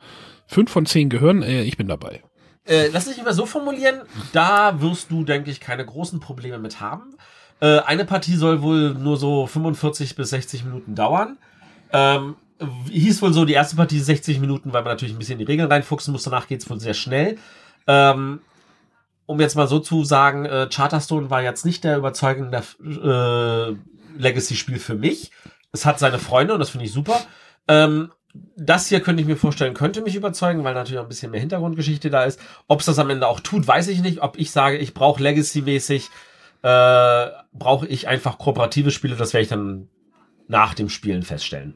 Fünf von zehn gehören, äh, ich bin dabei.
Äh, lass dich mal so formulieren, da wirst du, denke ich, keine großen Probleme mit haben. Äh, eine Partie soll wohl nur so 45 bis 60 Minuten dauern. Ähm, hieß wohl so, die erste Partie 60 Minuten, weil man natürlich ein bisschen in die Regeln reinfuchsen muss. Danach geht's wohl sehr schnell. Ähm, um jetzt mal so zu sagen, äh, Charterstone war jetzt nicht der überzeugende äh, Legacy-Spiel für mich. Es hat seine Freunde und das finde ich super. Ähm, das hier könnte ich mir vorstellen, könnte mich überzeugen, weil natürlich auch ein bisschen mehr Hintergrundgeschichte da ist. Ob es das am Ende auch tut, weiß ich nicht. Ob ich sage, ich brauche Legacy-mäßig, äh, brauche ich einfach kooperative Spiele, das werde ich dann nach dem Spielen feststellen.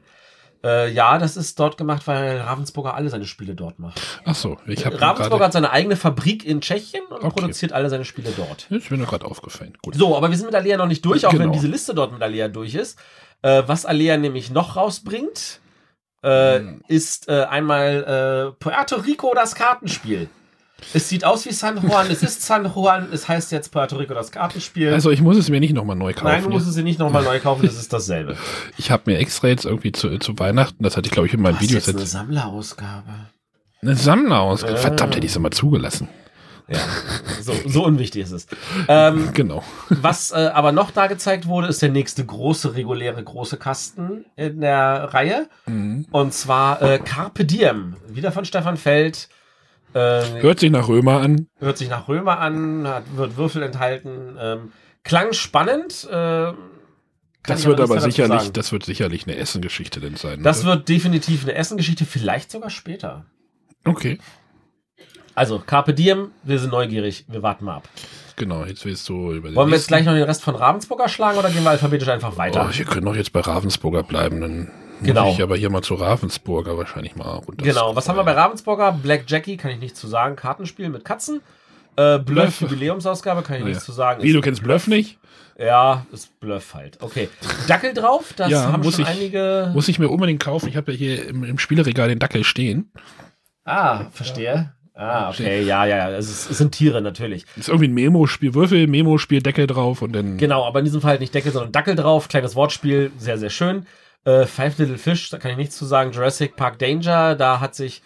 Äh, ja, das ist dort gemacht, weil Ravensburger alle seine Spiele dort macht.
Ach so, ich habe
Ravensburger hat seine eigene Fabrik in Tschechien und
Okay.
produziert alle seine Spiele dort.
Ist mir nur gerade aufgefallen. Gut.
So, aber wir sind mit Alea noch nicht durch, auch wenn
Genau.
diese Liste dort mit Alea durch ist. Äh, was Alea nämlich noch rausbringt, äh,
Hm.
ist äh, einmal äh, Puerto Rico das Kartenspiel. Es sieht aus wie San Juan, es ist San Juan, es heißt jetzt Puerto Rico das Kartenspiel.
Also ich muss es mir nicht nochmal neu kaufen.
Nein, du musst es dir nicht nochmal neu kaufen, das ist dasselbe.
Ich habe mir extra jetzt irgendwie zu, zu Weihnachten, das hatte ich glaube ich in meinem Video
jetzt eine
jetzt
Sammlerausgabe?
eine Sammler aus.
Äh.
Verdammt, hätte ich es mal zugelassen.
Ja, so, so unwichtig ist es. Ähm,
Genau.
Was äh, aber noch da gezeigt wurde, ist der nächste große, reguläre, große Kasten in der Reihe.
Mhm.
Und zwar äh, Carpe Diem. Wieder von Stefan Feld. Äh,
Hört sich nach Römer an.
hört sich nach Römer an, hat, wird Würfel enthalten. Ähm, klang spannend. Äh,
Das wird aber sicherlich,
sagen.
das wird sicherlich eine Essengeschichte denn sein.
Das
oder?
wird definitiv eine Essengeschichte, vielleicht sogar später.
Okay,
Also, Carpe Diem, wir sind neugierig, wir warten mal ab.
genau. Jetzt willst du über den
Wollen wir jetzt gleich noch den Rest von Ravensburger schlagen oder gehen wir alphabetisch einfach weiter?
Oh, wir können doch jetzt bei Ravensburger bleiben. Dann
Genau.
Muss ich aber hier mal zu Ravensburger wahrscheinlich mal runter.
Genau, was haben wir bei Ravensburger? Black Jackie, kann ich nichts zu sagen. Kartenspiel mit Katzen. Äh, Bluff,
Bluff.
Jubiläumsausgabe, kann ich nichts zu sagen.
Wie,
Ist-
du kennst Bluff nicht?
Ja, ist Bluff halt. Okay. Dackel drauf, das
Ja,
haben
muss
schon
ich-
einige.
Muss ich mir unbedingt kaufen. Ich habe ja hier im, im Spieleregal den Dackel stehen.
ah, verstehe. Ah, okay, ja, ja, ja. Es, ist, es sind Tiere natürlich.
Ist irgendwie ein Memo-Spiel, Würfel, Memo-Spiel, Deckel drauf und dann.
Genau, aber in diesem Fall nicht Deckel, sondern Dackel drauf. Kleines Wortspiel, sehr, sehr schön. Äh, Five Little Fish, da kann ich nichts zu sagen. Jurassic Park Danger, da hat sich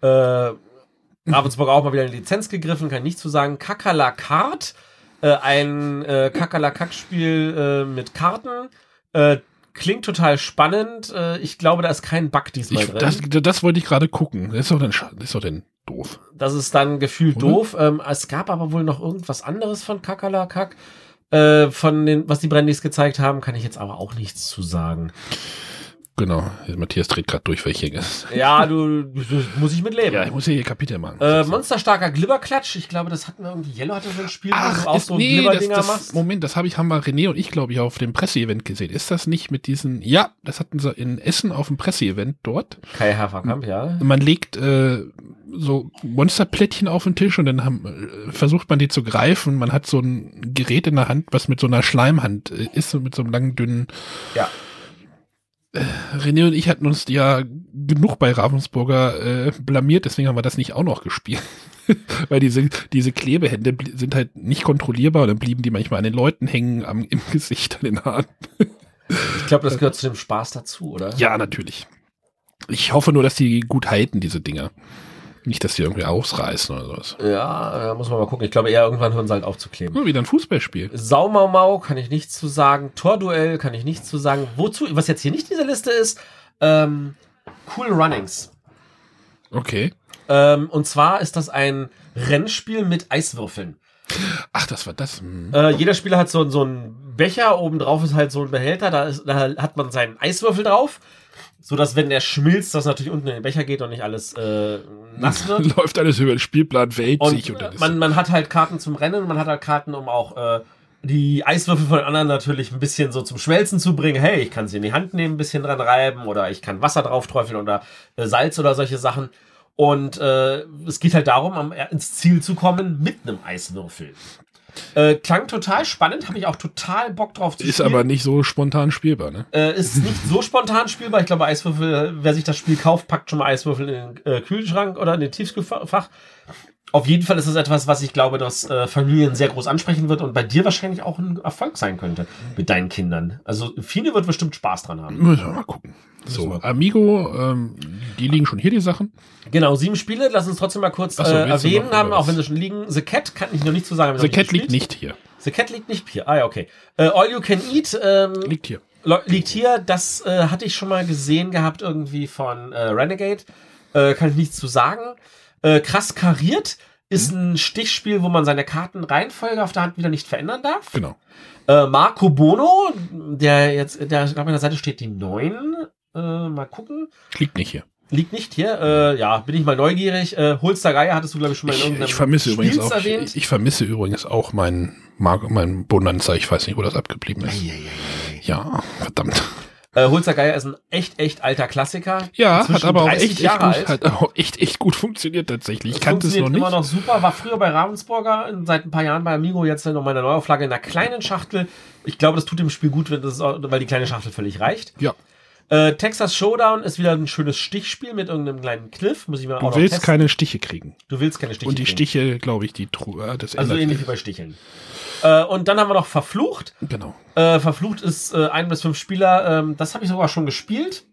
äh, Ravensburg auch mal wieder eine Lizenz gegriffen, kann ich nichts zu sagen. Kakalakart, äh, ein äh, Kakalakak-Spiel äh, mit Karten. Äh, klingt total spannend. Äh, ich glaube, da ist kein Bug diesmal
Ich,
drin.
das, das wollte ich gerade gucken. Das ist doch dann, ist doch dann doof.
Das ist dann gefühlt
Oder?
doof. Ähm, es gab aber wohl noch irgendwas anderes von Kakalakak. Äh, von den, was die Brandys gezeigt haben, kann ich jetzt aber auch nichts zu sagen.
Genau. Matthias dreht gerade durch, welches.
Ja, du, du muss ich mit leben.
Ja, ich muss ja hier Kapitel machen.
äh, monsterstarker Glibberklatsch. Ich glaube, das hatten wir irgendwie. Yellow hatte so ein Spiel, wo
Ach,
du auch
ist,
so
nee, das,
Glibberdinger
das,
machst.
Moment, das habe ich, haben wir René und ich, glaube ich, auf dem Presseevent gesehen. Ist das nicht mit diesen, ja, das hatten sie in Essen auf dem Presseevent dort.
Kai Haferkamp, ja.
Man legt äh, so Monsterplättchen auf den Tisch und dann haben, äh, versucht man die zu greifen. Man hat so ein Gerät in der Hand, was mit so einer Schleimhand äh, ist, so mit so einem langen, dünnen.
Ja.
René und ich hatten uns ja genug bei Ravensburger äh, blamiert, deswegen haben wir das nicht auch noch gespielt. Weil diese, diese Klebehände sind halt nicht kontrollierbar und dann blieben die manchmal an den Leuten hängen, am, im Gesicht, an den Haaren.
Ich glaube, das gehört zu dem Spaß dazu, oder?
Ja, natürlich. Ich hoffe nur, dass die gut halten, diese Dinger. Nicht, dass die irgendwie ausreißen oder sowas.
Ja, da muss man mal gucken. Ich glaube, eher irgendwann hören sie halt auf zu kleben.
Nur wieder ein Fußballspiel.
Saumaumau kann ich nichts zu sagen. Torduell kann ich nichts zu sagen. Wozu, was jetzt hier nicht in dieser Liste ist, ähm, Cool Runnings.
Okay.
Ähm, und zwar ist das ein Rennspiel mit Eiswürfeln.
Ach, das war das. Hm.
Äh, jeder Spieler hat so, so einen Becher, obendrauf ist halt so ein Behälter, da, ist, da hat man seinen Eiswürfel drauf, so dass wenn der schmilzt, das natürlich unten in den Becher geht und nicht alles äh, nass wird.
Läuft alles über den Spielplan, wälzt
Und
sich und dann
man, man hat halt Karten zum Rennen man hat halt Karten, um auch äh, die Eiswürfel von den anderen natürlich ein bisschen so zum Schmelzen zu bringen. Hey, ich kann sie in die Hand nehmen, ein bisschen dran reiben oder ich kann Wasser drauf träufeln oder äh, Salz oder solche Sachen. Und äh, es geht halt darum, am, ins Ziel zu kommen mit einem Eiswürfel. Äh, klang total spannend, habe ich auch total Bock drauf zu
ist
spielen.
aber nicht so spontan spielbar, ne?
Äh, ist nicht so spontan spielbar. Ich glaube, Eiswürfel, wer sich das Spiel kauft, packt schon mal Eiswürfel in den äh, Kühlschrank oder in den Tiefkühlfach. Auf jeden Fall ist es etwas, was ich glaube, dass äh, Familien sehr groß ansprechen wird und bei dir wahrscheinlich auch ein Erfolg sein könnte mit deinen Kindern. Also Fine wird bestimmt Spaß dran haben.
Müssen wir mal gucken. So,
mal
Amigo, ähm, die liegen schon hier, die Sachen.
Genau, sieben Spiele. Lass uns trotzdem mal kurz
so,
äh, erwähnen haben, auch wenn sie schon liegen. The Cat kann ich noch nicht zu sagen. haben wir
The Cat liegt nicht hier.
The Cat liegt nicht hier. Ah ja, okay. Äh, All You Can Eat ähm,
Liegt hier.
Liegt hier. Das äh, hatte ich schon mal gesehen gehabt irgendwie von äh, Renegade. Äh, kann ich nichts zu sagen. Äh, krass kariert ist ein Stichspiel, wo man seine Kartenreihenfolge auf der Hand wieder nicht verändern darf.
Genau.
Äh, Marco Bono, der jetzt, der, ich glaube, an der Seite steht die 9. Äh, mal gucken.
Liegt nicht hier.
Liegt nicht hier. Äh, ja, bin ich mal neugierig. Äh, Holster Geier hattest du, glaube ich, schon mal in
Ich,
irgendeinem
ich vermisse übrigens
Spiels
auch,
erwähnt.
ich, ich vermisse übrigens auch mein, Mar- mein Bonanza. Ich weiß nicht, wo das abgeblieben ist. Ja, verdammt.
Äh, Geier ist ein echt, echt alter Klassiker.
Ja, hat aber auch
30
echt, echt
Jahre
gut,
alt.
hat auch echt, echt gut funktioniert tatsächlich. Ich kannte es noch nicht.
immer noch super. War früher bei Ravensburger, seit ein paar Jahren bei Amigo, jetzt noch mal eine Neuauflage in einer kleinen Schachtel. Ich glaube, das tut dem Spiel gut, weil die kleine Schachtel völlig reicht.
Ja,
Äh, Texas Showdown ist wieder ein schönes Stichspiel mit irgendeinem kleinen Kniff. Muss ich mir auch
du
noch
willst
testen.
keine Stiche kriegen.
du willst keine Stiche.
Und die
kriegen.
Stiche, glaube ich, die Truhe, das
Also ähnlich wie bei Sticheln. Äh, und dann haben wir noch Verflucht.
Genau.
Äh, Verflucht ist äh, ein bis fünf Spieler. Ähm, das habe ich sogar schon gespielt.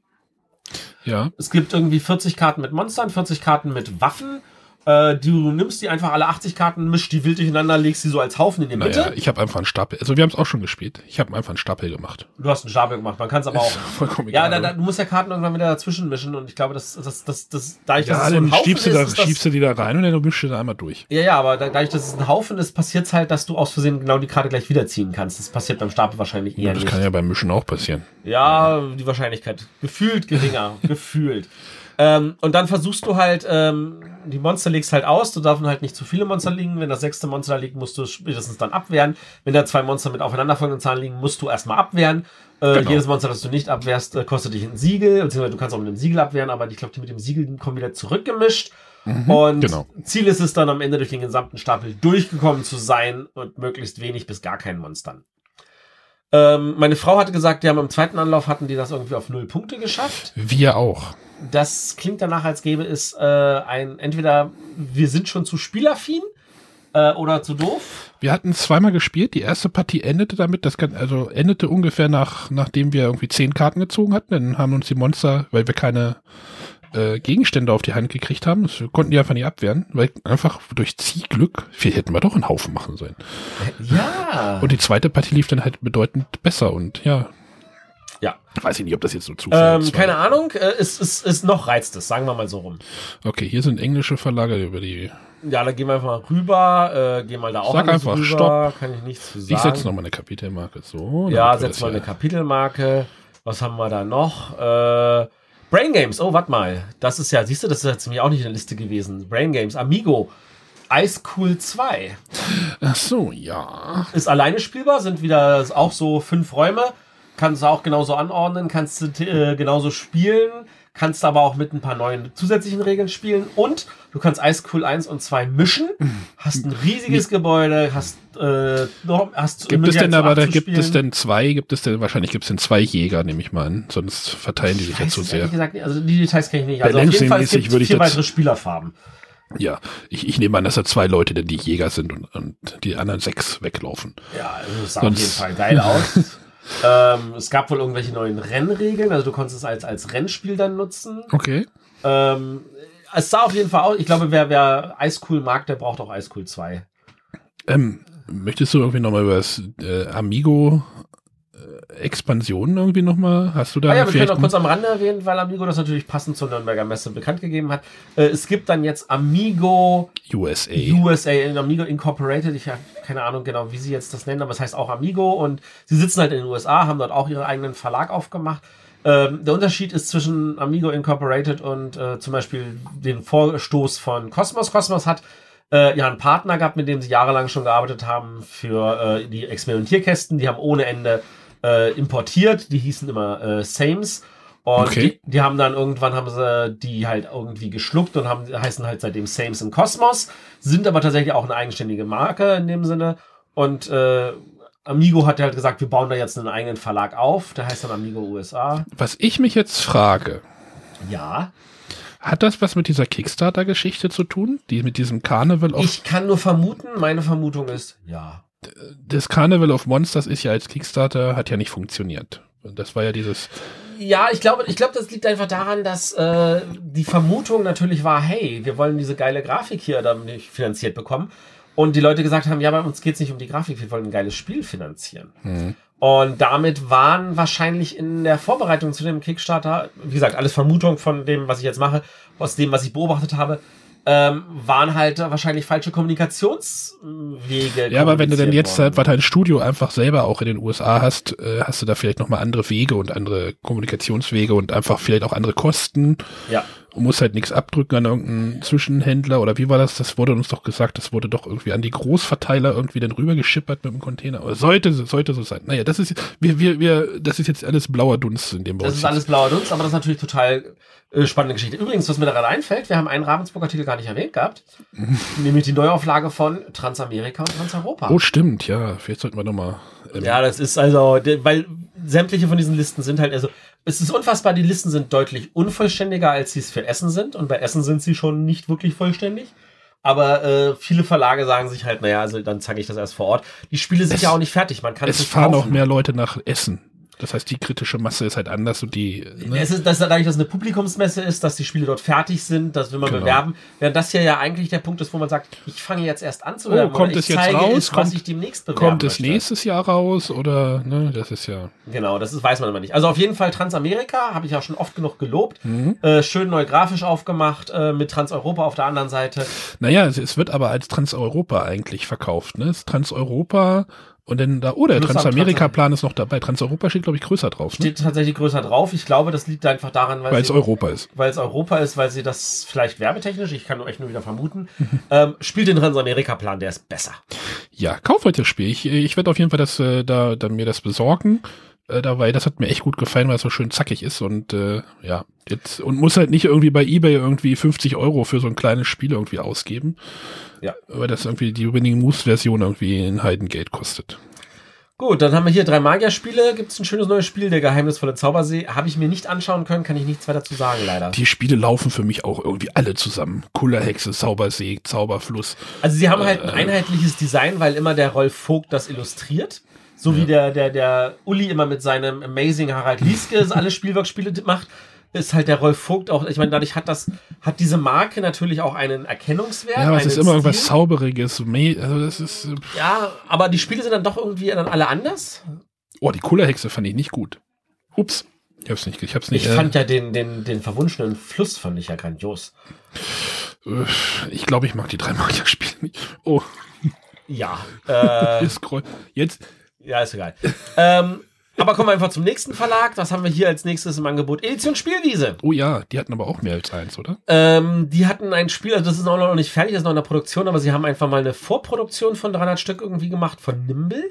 Ja.
Es gibt irgendwie 40 Karten mit Monstern, 40 Karten mit Waffen. Äh, du nimmst die einfach alle 80 Karten, mischst die wild durcheinander, legst sie so als Haufen in die Mitte.
Naja, ich habe einfach einen Stapel. Also wir haben es auch schon gespielt. Ich habe einfach einen Stapel gemacht.
Du hast einen Stapel gemacht, man kann es aber auch.
Vollkommen
Ja,
egal.
da, da, du musst ja Karten irgendwann wieder dazwischen mischen und ich glaube, das, das, das, das, dadurch, dass
ja,
es so ein Haufen
schiebst du,
ist,
da,
ist das,
schiebst du die da rein und dann mischst du da einmal durch.
Ja, ja, aber da- dadurch, dass es ein Haufen ist, passiert es halt, dass du aus Versehen genau die Karte gleich wiederziehen kannst. Das passiert beim Stapel wahrscheinlich eher
Ja, das
nicht.
kann ja beim Mischen auch passieren.
Ja, die Wahrscheinlichkeit. Gefühlt geringer. gefühlt. Ähm, und dann versuchst du halt, ähm, die Monster legst halt aus, du darfst halt nicht zu viele Monster liegen. Wenn das sechste Monster da liegt, musst du spätestens dann abwehren. Wenn da zwei Monster mit aufeinanderfolgenden Zahlen liegen, musst du erstmal abwehren. Äh,
Genau.
Jedes Monster, das du nicht abwehrst, äh, kostet dich ein Siegel, beziehungsweise du kannst auch mit einem Siegel abwehren, aber ich glaube, die mit dem Siegel kommen wieder zurückgemischt. und
genau.
Ziel ist es dann am Ende durch den gesamten Stapel durchgekommen zu sein und möglichst wenig bis gar keinen Monstern. Ähm, meine Frau hatte gesagt, die haben im zweiten Anlauf hatten die das irgendwie auf null Punkte geschafft.
Wir auch.
Das klingt danach, als gäbe es äh, ein, entweder wir sind schon zu spielaffin äh, oder zu doof.
Wir hatten zweimal gespielt. Die erste Partie endete damit, das kann, also endete ungefähr nach, nachdem wir irgendwie zehn Karten gezogen hatten. Dann haben uns die Monster, weil wir keine äh, Gegenstände auf die Hand gekriegt haben, das, konnten die einfach nicht abwehren, weil einfach durch Ziehglück, viel hätten wir doch einen Haufen machen sollen.
Ja.
Und die zweite Partie lief dann halt bedeutend besser und ja.
Ja.
Weiß ich nicht, ob das jetzt so Zufall
ähm,
ist.
keine Ahnung, äh, es ist, ist noch reizt es, sagen wir mal so rum.
Okay, hier sind englische Verlage über die.
Ja, dann gehen wir einfach mal rüber, äh, gehen mal da auch
Sag einfach,
rüber,
stopp.
kann ich nichts zu sagen.
Ich setze nochmal eine Kapitelmarke. So.
Ja, setz mal eine Kapitelmarke. Was haben wir da noch? Äh, Brain Games, oh, warte mal. Das ist ja, siehst du, das ist jetzt mir auch nicht in der Liste gewesen. Brain Games, Amigo, Ice Cool 2.
Ach so, ja.
Ist alleine spielbar, sind wieder auch so fünf Räume. Kannst du auch genauso anordnen, kannst du äh, genauso spielen, kannst aber auch mit ein paar neuen zusätzlichen Regeln spielen und du kannst Ice Cool 1 und 2 mischen. Hast ein riesiges Gebäude, hast äh, hast
Gibt es denn aber, da gibt es denn zwei, gibt es denn, wahrscheinlich gibt es denn zwei Jäger, nehme ich mal an. Sonst verteilen die sich ja zu
es
sehr.
gesagt. Also die Details kenne ich nicht. Also auf jeden Fall es gibt
würde ich
vier weitere Spielerfarben.
Ja, ich, ich nehme an, dass da zwei Leute denn die Jäger sind und, und die anderen sechs weglaufen.
Ja, also das sah auf jeden
Sonst-
Fall geil aus. ähm, es gab wohl irgendwelche neuen Rennregeln, also du konntest es als, als Rennspiel dann nutzen.
Okay.
Ähm, es sah auf jeden Fall aus. Ich glaube, wer, wer Ice Cool mag, der braucht auch Ice Cool 2.
Ähm, möchtest du irgendwie nochmal über das äh, Amigo äh, Expansion irgendwie nochmal? Hast du da
Ah ja, wir können noch kurz am Rande erwähnen, weil Amigo das natürlich passend zur Nürnberger Messe bekannt gegeben hat. Äh, es gibt dann jetzt Amigo
USA?
USA, in Amigo Incorporated, ich habe keine Ahnung genau, wie sie jetzt das nennen, aber es heißt auch Amigo und sie sitzen halt in den USA, haben dort auch ihren eigenen Verlag aufgemacht. Ähm, der Unterschied ist zwischen Amigo Incorporated und äh, zum Beispiel den Vorstoß von Cosmos. Cosmos hat äh, ja einen Partner gehabt, mit dem sie jahrelang schon gearbeitet haben für äh, die Experimentierkästen. Die haben ohne Ende äh, importiert, die hießen immer äh, Sames. Und
Okay.
die, die haben dann irgendwann haben sie die halt irgendwie geschluckt und haben heißen halt seitdem Sames in Cosmos, sind aber tatsächlich auch eine eigenständige Marke in dem Sinne. Und äh, Amigo hat halt gesagt, wir bauen da jetzt einen eigenen Verlag auf. Der heißt dann Amigo USA.
Was ich mich jetzt frage,
Ja.
hat das was mit dieser Kickstarter-Geschichte zu tun? Die mit diesem Carnival of
Ich kann nur vermuten, meine Vermutung ist, ja.
Das Carnival of Monsters ist ja als Kickstarter hat ja nicht funktioniert. Das war ja dieses
Ja, ich glaube, ich glaube, das liegt einfach daran, dass äh, die Vermutung natürlich war, hey, wir wollen diese geile Grafik hier dann nicht finanziert bekommen. Und die Leute gesagt haben, ja, bei uns geht's nicht um die Grafik, wir wollen ein geiles Spiel finanzieren. Und damit waren wahrscheinlich in der Vorbereitung zu dem Kickstarter, wie gesagt, alles Vermutung von dem, was ich jetzt mache, aus dem, was ich beobachtet habe, ähm, waren halt wahrscheinlich falsche Kommunikationswege.
Ja, aber wenn du denn jetzt
worden.
halt, dein Studio einfach selber auch in den USA hast, äh, hast du da vielleicht nochmal andere Wege und andere Kommunikationswege und einfach vielleicht auch andere Kosten
Ja.
Und musst halt nichts abdrücken an irgendeinen Zwischenhändler oder wie war das? Das wurde uns doch gesagt, das wurde doch irgendwie an die Großverteiler irgendwie dann rübergeschippert mit dem Container. Oder sollte, sollte so sein. Naja, das ist, wir, wir, wir, das ist jetzt alles blauer Dunst, in dem wir
Das ist alles blauer Dunst, aber das ist natürlich total äh, spannende Geschichte. Übrigens, was mir da gerade einfällt, wir haben einen Ravensburger Titel gar nicht erwähnt gehabt, nämlich die Neuauflage von Transamerika und Transeuropa.
Oh, stimmt, ja. Vielleicht sollten wir nochmal. Ähm,
Ja, das ist also, weil sämtliche von diesen Listen sind halt, also es ist unfassbar, die Listen sind deutlich unvollständiger, als sie es für Essen sind. Und bei Essen sind sie schon nicht wirklich vollständig. Aber äh, viele Verlage sagen sich halt, naja, also dann zeige ich das erst vor Ort. Die Spiele sind
Es-
ja auch nicht fertig, man kann
es
nicht
fahren auch
kaufen.
mehr Leute nach Essen. Das heißt, die kritische Masse ist halt anders und die. Ne?
Es ist, dass dadurch, dass es eine Publikumsmesse ist, dass die Spiele dort fertig sind, das will man
Genau.
bewerben. Während das hier ja eigentlich der Punkt ist, wo man sagt, ich fange jetzt erst an zu bewerben.
Oh, kommt es jetzt
zeige
raus?
Es, was
Kommt-
ich demnächst bewerben
Kommt es
möchte.
nächstes Jahr raus oder ne? Das ist ja.
Genau, das ist, weiß man immer nicht. Also auf jeden Fall Transamerika, habe ich auch schon oft genug gelobt.
Mhm.
Äh, schön neu grafisch aufgemacht, äh, mit Transeuropa auf der anderen Seite.
Naja, es, es wird aber als Transeuropa eigentlich verkauft. Ne? Transeuropa Und dann da, oh, der Transamerika-Plan ist noch dabei. Transeuropa steht, glaube ich, größer drauf, ne?
Steht tatsächlich größer drauf. Ich glaube, das liegt einfach daran, weil
es Europa ist.
weil es Europa ist, weil sie das vielleicht werbetechnisch, ich kann echt nur wieder vermuten, ähm, spielt den Transamerika-Plan, der ist besser.
Ja, kauft euch das Spiel. Ich, ich werde auf jeden Fall das, äh, da, da mir das besorgen. Äh, dabei, das hat mir echt gut gefallen, weil es so schön zackig ist und äh, ja, jetzt und muss halt nicht irgendwie bei Ebay irgendwie 50 Euro für so ein kleines Spiel irgendwie ausgeben.
Ja.
Weil das irgendwie die Winning Moves Version irgendwie in Heidengate kostet.
Gut, dann haben wir hier drei Magierspiele. Gibt es ein schönes neues Spiel, der geheimnisvolle Zaubersee. Habe ich mir nicht anschauen können, kann ich nichts weiter zu sagen, leider.
Die Spiele laufen für mich auch irgendwie alle zusammen. Kullerhexe, Zaubersee, Zauberfluss.
Also sie haben halt ein einheitliches Design, weil immer der Rolf Vogt das illustriert. So wie der, der, der Uli immer mit seinem Amazing Harald Lieske alle Spielworkspiele macht, ist halt der Rolf Vogt auch, ich meine, dadurch hat das, hat diese Marke natürlich auch einen Erkennungswert.
Ja, aber es ist immer irgendwas. Zauberiges. Also das ist. äh,
Ja, aber die Spiele sind dann doch irgendwie dann alle anders.
Oh, die Kullerhexe fand ich nicht gut. Ups. Ich hab's nicht. Ich hab's nicht.
Ich
äh,
fand ja den, den, den verwunschenen Fluss fand ich ja grandios.
äh, ich glaube, ich mag die drei Magier-Spiele nicht. Oh,
Ja, äh.
Jetzt.
Ja, ist egal. ähm, aber kommen wir einfach zum nächsten Verlag. Was haben wir hier als nächstes im Angebot? Edition Spielwiese.
Oh ja, die hatten aber auch mehr als eins, oder?
Ähm, die hatten ein Spiel, also das ist auch noch nicht fertig, das ist noch in der Produktion, aber sie haben einfach mal eine Vorproduktion von 300 Stück irgendwie gemacht von Nimble.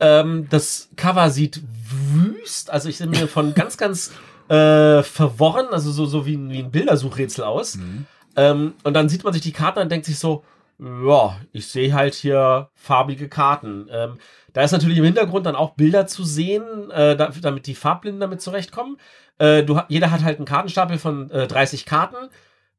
Ähm, das Cover sieht wüst, also ich sehe mir von ganz, ganz äh, verworren, also so, so wie, ein- wie ein Bildersuchrätsel aus. Ähm, und dann sieht man sich die Karten und denkt sich so, ja, ich sehe halt hier farbige Karten. Ähm, da ist natürlich im Hintergrund dann auch Bilder zu sehen, äh, da, damit die Farbblinden damit zurechtkommen. Äh, du, jeder hat halt einen Kartenstapel von äh, 30 Karten.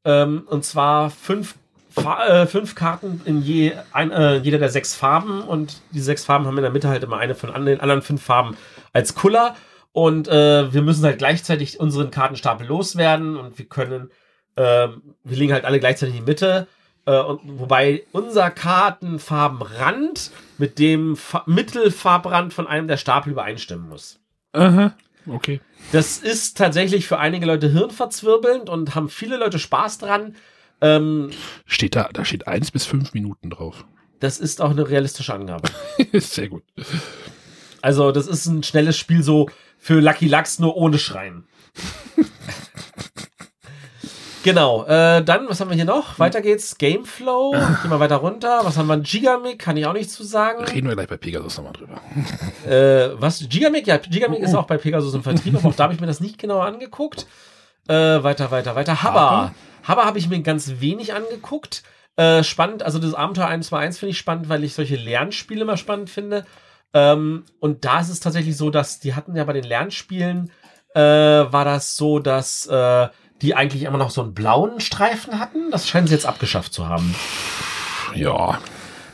Ähm, und zwar fünf, äh, fünf Karten in je, ein, äh, jeder der sechs Farben. Und die sechs Farben haben in der Mitte halt immer eine von an, den anderen fünf Farben als Kuller. Und äh, wir müssen halt gleichzeitig unseren Kartenstapel loswerden. Und wir können, äh, wir legen halt alle gleichzeitig in die Mitte. Äh, und, wobei unser Kartenfarbenrand mit dem Fa Mittelfarbrand von einem der Stapel übereinstimmen muss.
Aha. Okay.
Das ist tatsächlich für einige Leute hirnverzwirbelnd und haben viele Leute Spaß dran. Ähm,
Steht da, da steht eins bis fünf Minuten drauf.
das ist auch eine realistische Angabe.
Sehr gut.
Also, das ist ein schnelles Spiel so für Lucky Lux, nur ohne Schreien. genau, äh, dann, was haben wir hier noch? Weiter geht's. Gameflow. Gehen wir weiter runter. Was haben wir? Gigamic, kann ich auch nicht zu sagen.
Reden wir gleich bei Pegasus nochmal drüber.
Äh, was? Gigamic? Ja, Gigamic ist auch bei Pegasus im Vertrieb, aber auch da habe ich mir das nicht genauer angeguckt. Äh, weiter, weiter, weiter. Habba. Habba habe ich mir ganz wenig angeguckt. Äh, spannend, also das Abenteuer 121 finde ich spannend, weil ich solche Lernspiele immer spannend finde. Ähm, und da ist es tatsächlich so, dass die hatten ja bei den Lernspielen, äh, war das so, dass äh, die eigentlich immer noch so einen blauen Streifen hatten. Das scheinen sie jetzt abgeschafft zu haben.
Ja.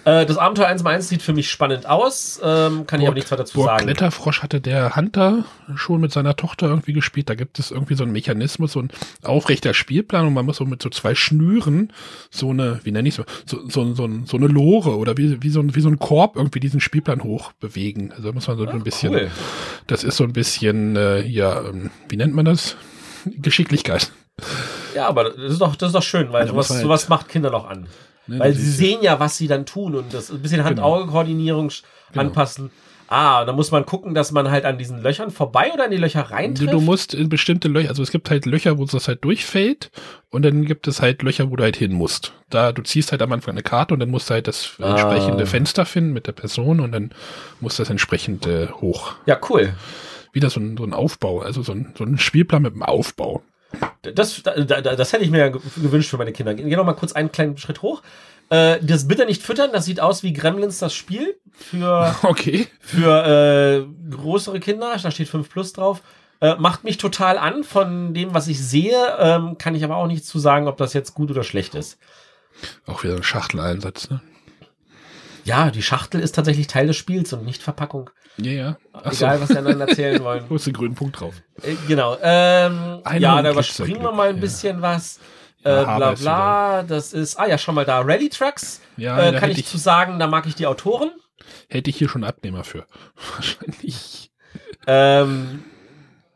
Äh, das Abenteuer 121 sieht für mich spannend aus, ähm, kann ich aber nichts weiter dazu
Burg
sagen.
Kletterfrosch hatte der Hunter schon mit seiner Tochter irgendwie gespielt. Da gibt es irgendwie so einen Mechanismus, so ein aufrechter Spielplan und man muss so mit so zwei Schnüren so eine, wie nenne ich so, so, so, so, so eine Lore oder wie, wie, so ein, wie so ein Korb irgendwie diesen Spielplan hoch bewegen. Also da muss man so ein bisschen,
Ah, cool.
das ist so ein bisschen, äh, ja, ähm, wie nennt man das? Geschicklichkeit.
Ja, aber das ist doch, das ist doch schön, weil
Da
sowas,
halt-
sowas macht Kinder noch an.
Ne,
Weil sie sehen ja, was sie dann tun und das ein bisschen Hand-Auge-Koordinierung sch-
Genau.
anpassen. Ah, dann muss man gucken, dass man halt an diesen Löchern vorbei oder in die Löcher
Du,
reintrifft.
du musst in bestimmte Löcher, also es gibt halt Löcher, wo das halt durchfällt und dann gibt es halt Löcher, wo du halt hin musst. Da du ziehst halt am Anfang eine Karte und dann musst du halt das
Ah.
entsprechende Fenster finden mit der Person und dann muss das entsprechend äh, hoch.
ja, cool.
Wieder so ein, so ein Aufbau, also so ein, so ein Spielplan mit einem Aufbau.
Das, da, da, das hätte ich mir ja ge- gewünscht für meine Kinder. Geh noch mal kurz einen kleinen Schritt hoch. Äh, das Bitte nicht füttern, das sieht aus wie Gremlins das Spiel für,
Okay.
für äh, größere Kinder. Da steht 5 Plus drauf. Äh, macht mich total an von dem, was ich sehe. Ähm, kann ich aber auch nicht zu sagen, ob das jetzt gut oder schlecht ist.
Auch wieder ein Schachteleinsatz, ne?
Ja, die Schachtel ist tatsächlich Teil des Spiels und nicht Verpackung.
Ja, ja. Ach so.
Egal, was die anderen erzählen wollen.
Wo ist der grüne Punkt drauf?
Äh, genau. Ähm, ja, da überspringen wir mal ein
ja.
bisschen was.
Ja,
Äh, bla bla. Das ist. Ah ja, schau mal da. Rally Trucks.
Ja,
äh, kann ich
ich-
zu sagen, da mag ich die Autoren.
Hätte ich hier schon Abnehmer für. Wahrscheinlich.
Ähm,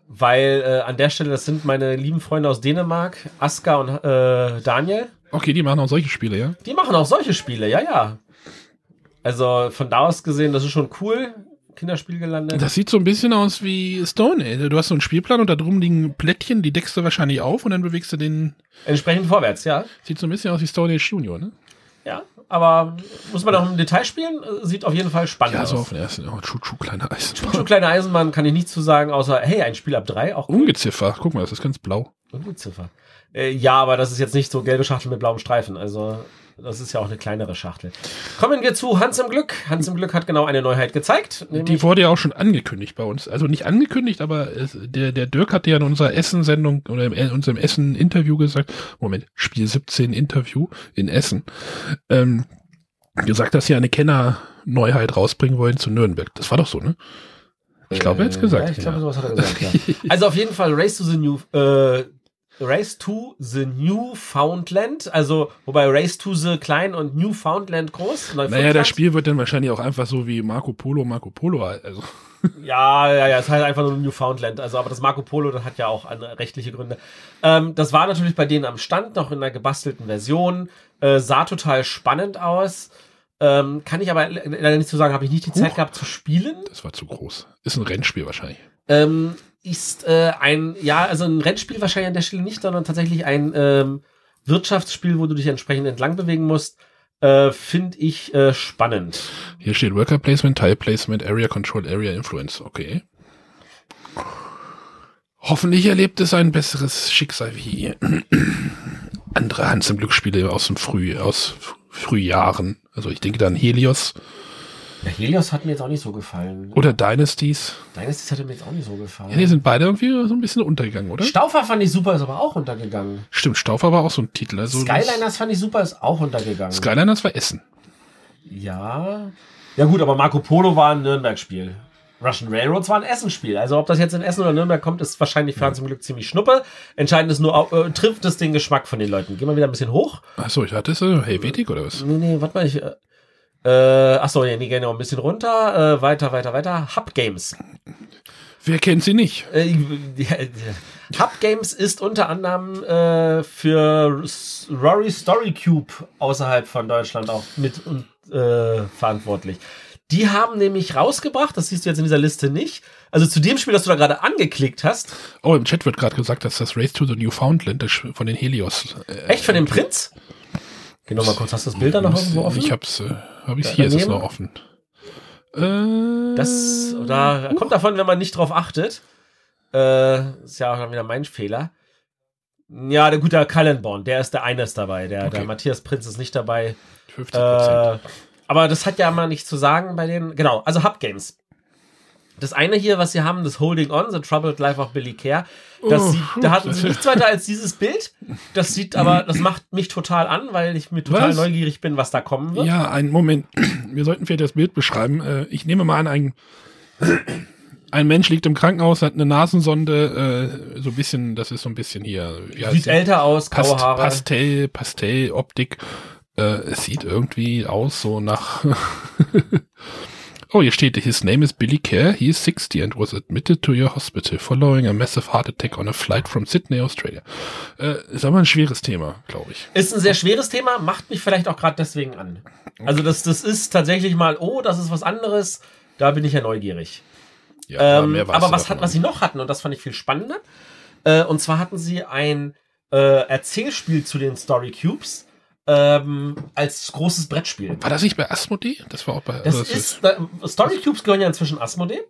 weil äh, an der Stelle, das sind meine lieben Freunde aus Dänemark, Aska und äh, Daniel.
Okay, die machen auch solche Spiele, ja?
Die machen auch solche Spiele, ja, ja. Also von da aus gesehen, das ist schon cool. Kinderspiel gelandet.
Das sieht so ein bisschen aus wie Stone Age. Du hast so einen Spielplan und da drum liegen Plättchen, die deckst du wahrscheinlich auf und dann bewegst du den.
Entsprechend vorwärts, ja.
Sieht so ein bisschen aus wie Stone Age Junior, ne?
Ja, aber muss man auch im Detail spielen? Sieht auf jeden Fall spannend
Ja, so
aus.
auf den ersten. Oh, Chuchu, kleine Eis.
Chuchu, kleine Eisenbahn kann ich nicht zu sagen, außer, hey, ein Spiel ab drei, auch cool.
Ungeziffer. Guck mal, das ist ganz blau.
Ungeziffer. Äh, ja, aber das ist jetzt nicht so gelbe Schachtel mit blauem Streifen. Also, das ist ja auch eine kleinere Schachtel. Kommen wir zu Hans im Glück. Hans im Glück hat genau eine Neuheit gezeigt.
Die wurde ja auch schon angekündigt bei uns. Also nicht angekündigt, aber es, der, der Dirk hat ja in unserer Essen-Sendung oder in äh, unserem Essen-Interview gesagt, Moment, Spiel 17 Interview in Essen, ähm, gesagt, dass sie eine Kenner-Neuheit rausbringen wollen zu Nürnberg. Das war doch so, ne? Ich glaube, er hat's gesagt.
Ja, ich glaube, sowas hat er gesagt, ja. Also auf jeden Fall Race to the New, äh, Race to the Newfoundland, also wobei Race to the klein und Newfoundland groß.
Naja, das Spiel wird dann wahrscheinlich auch einfach so wie Marco Polo, Marco Polo. Also,
Ja, ja, ja, es heißt einfach nur Newfoundland. Also, aber das Marco Polo, das hat ja auch andere rechtliche Gründe. Ähm, das war natürlich bei denen am Stand noch in einer gebastelten Version. Äh, sah total spannend aus. Ähm, kann ich aber le- leider nicht zu sagen, habe ich nicht die Zeit
Huch.
gehabt zu spielen.
das war zu groß. Ist ein Rennspiel wahrscheinlich.
Ähm, ist äh, ein, ja, also ein Rennspiel wahrscheinlich an der Stelle nicht, sondern tatsächlich ein ähm, Wirtschaftsspiel, wo du dich entsprechend entlang bewegen musst. Äh, Finde ich äh, spannend.
Hier steht Worker Placement, Tile Placement, Area Control, Area Influence. Okay. Hoffentlich erlebt es ein besseres Schicksal wie andere Hans im Glücksspiele aus dem Früh, aus Frühjahren. Also ich denke dann Helios
Ja, Helios hat mir jetzt auch nicht so gefallen.
oder Dynasties.
Dynasties hatte mir jetzt auch nicht so gefallen.
Ja, die sind beide irgendwie so ein bisschen untergegangen, oder?
Staufer fand ich super, ist aber auch untergegangen.
Stimmt, Staufer war auch so ein Titel. Also
Skyliners fand ich super, ist auch untergegangen.
Skyliners war Essen.
ja. Ja gut, aber Marco Polo war ein Nürnberg-Spiel. Russian Railroads war ein Essen-Spiel. Also ob das jetzt in Essen oder Nürnberg kommt, ist wahrscheinlich für im Glück ziemlich schnuppe. Entscheidend ist nur, äh, trifft es den Geschmack von den Leuten. Gehen wir wieder ein bisschen hoch.
Achso, ich hatte es äh, Helvetik oder was?
Nee, nee, warte mal, ich. Äh, äh, achso, ja, nee, genau, ein bisschen runter. Äh, weiter, weiter, weiter. Hub Games.
Wer kennt sie nicht?
Äh. Hub Games ist unter anderem äh, für Rory Story Cube außerhalb von Deutschland auch mit und, äh, verantwortlich. Die haben nämlich rausgebracht, das siehst du jetzt in dieser Liste nicht. Also zu dem Spiel, das du da gerade angeklickt hast.
Oh, im Chat wird gerade gesagt, dass das Race to the Newfoundland von den Helios. Äh,
Echt von dem Prinz? Geh noch mal kurz, hast du das Bild da noch irgendwo offen?
Ich hab's, äh, hab ich's
Da-
hier, ist es
daneben?
noch offen. Äh,
Das da kommt davon, wenn man nicht drauf achtet. Äh, ist ja auch dann wieder mein Fehler. Ja, der gute Kallenborn, der ist der eines dabei. Der, der
Okay.
Matthias Prinz ist nicht dabei.
50 Prozent.
Äh, aber das hat ja mal nichts zu sagen bei den. Genau, also Hub Games. Das eine hier, was sie haben, das Holding On, The Troubled Life of Billy Care. Das
Oh,
sieht, da hatten sie nichts weiter als dieses Bild. Das sieht aber, das macht mich total an, weil ich mir total
Was?
neugierig bin, was da kommen wird.
Ja, einen Moment. Wir sollten vielleicht das Bild beschreiben. Äh, ich nehme mal an, ein, ein Mensch liegt im Krankenhaus, hat eine Nasensonde, äh, so ein bisschen, das ist so ein bisschen hier.
Sieht älter aus, graue
Past,
Haare.
Pastell, Pastelloptik. Äh, es sieht irgendwie aus so nach. oh, hier steht, his name is Billy Kerr. He is 60 and was admitted to your hospital following a massive heart attack on a flight from Sydney, Australia. Äh, ist aber ein schweres Thema, glaube ich.
Ist ein sehr schweres Thema, macht mich vielleicht auch gerade deswegen an. Also das, das ist tatsächlich mal, oh, das ist was anderes. Da bin ich ja neugierig.
Ja,
Ähm, aber was, hat, was sie noch hatten, und das fand ich viel spannender, äh, und zwar hatten sie ein äh, Erzählspiel zu den Story Cubes ähm, als großes Brettspiel.
War das nicht bei Asmodee? Das war auch bei.
Das
also
ist, äh, Story Cubes gehören ja inzwischen Asmodee.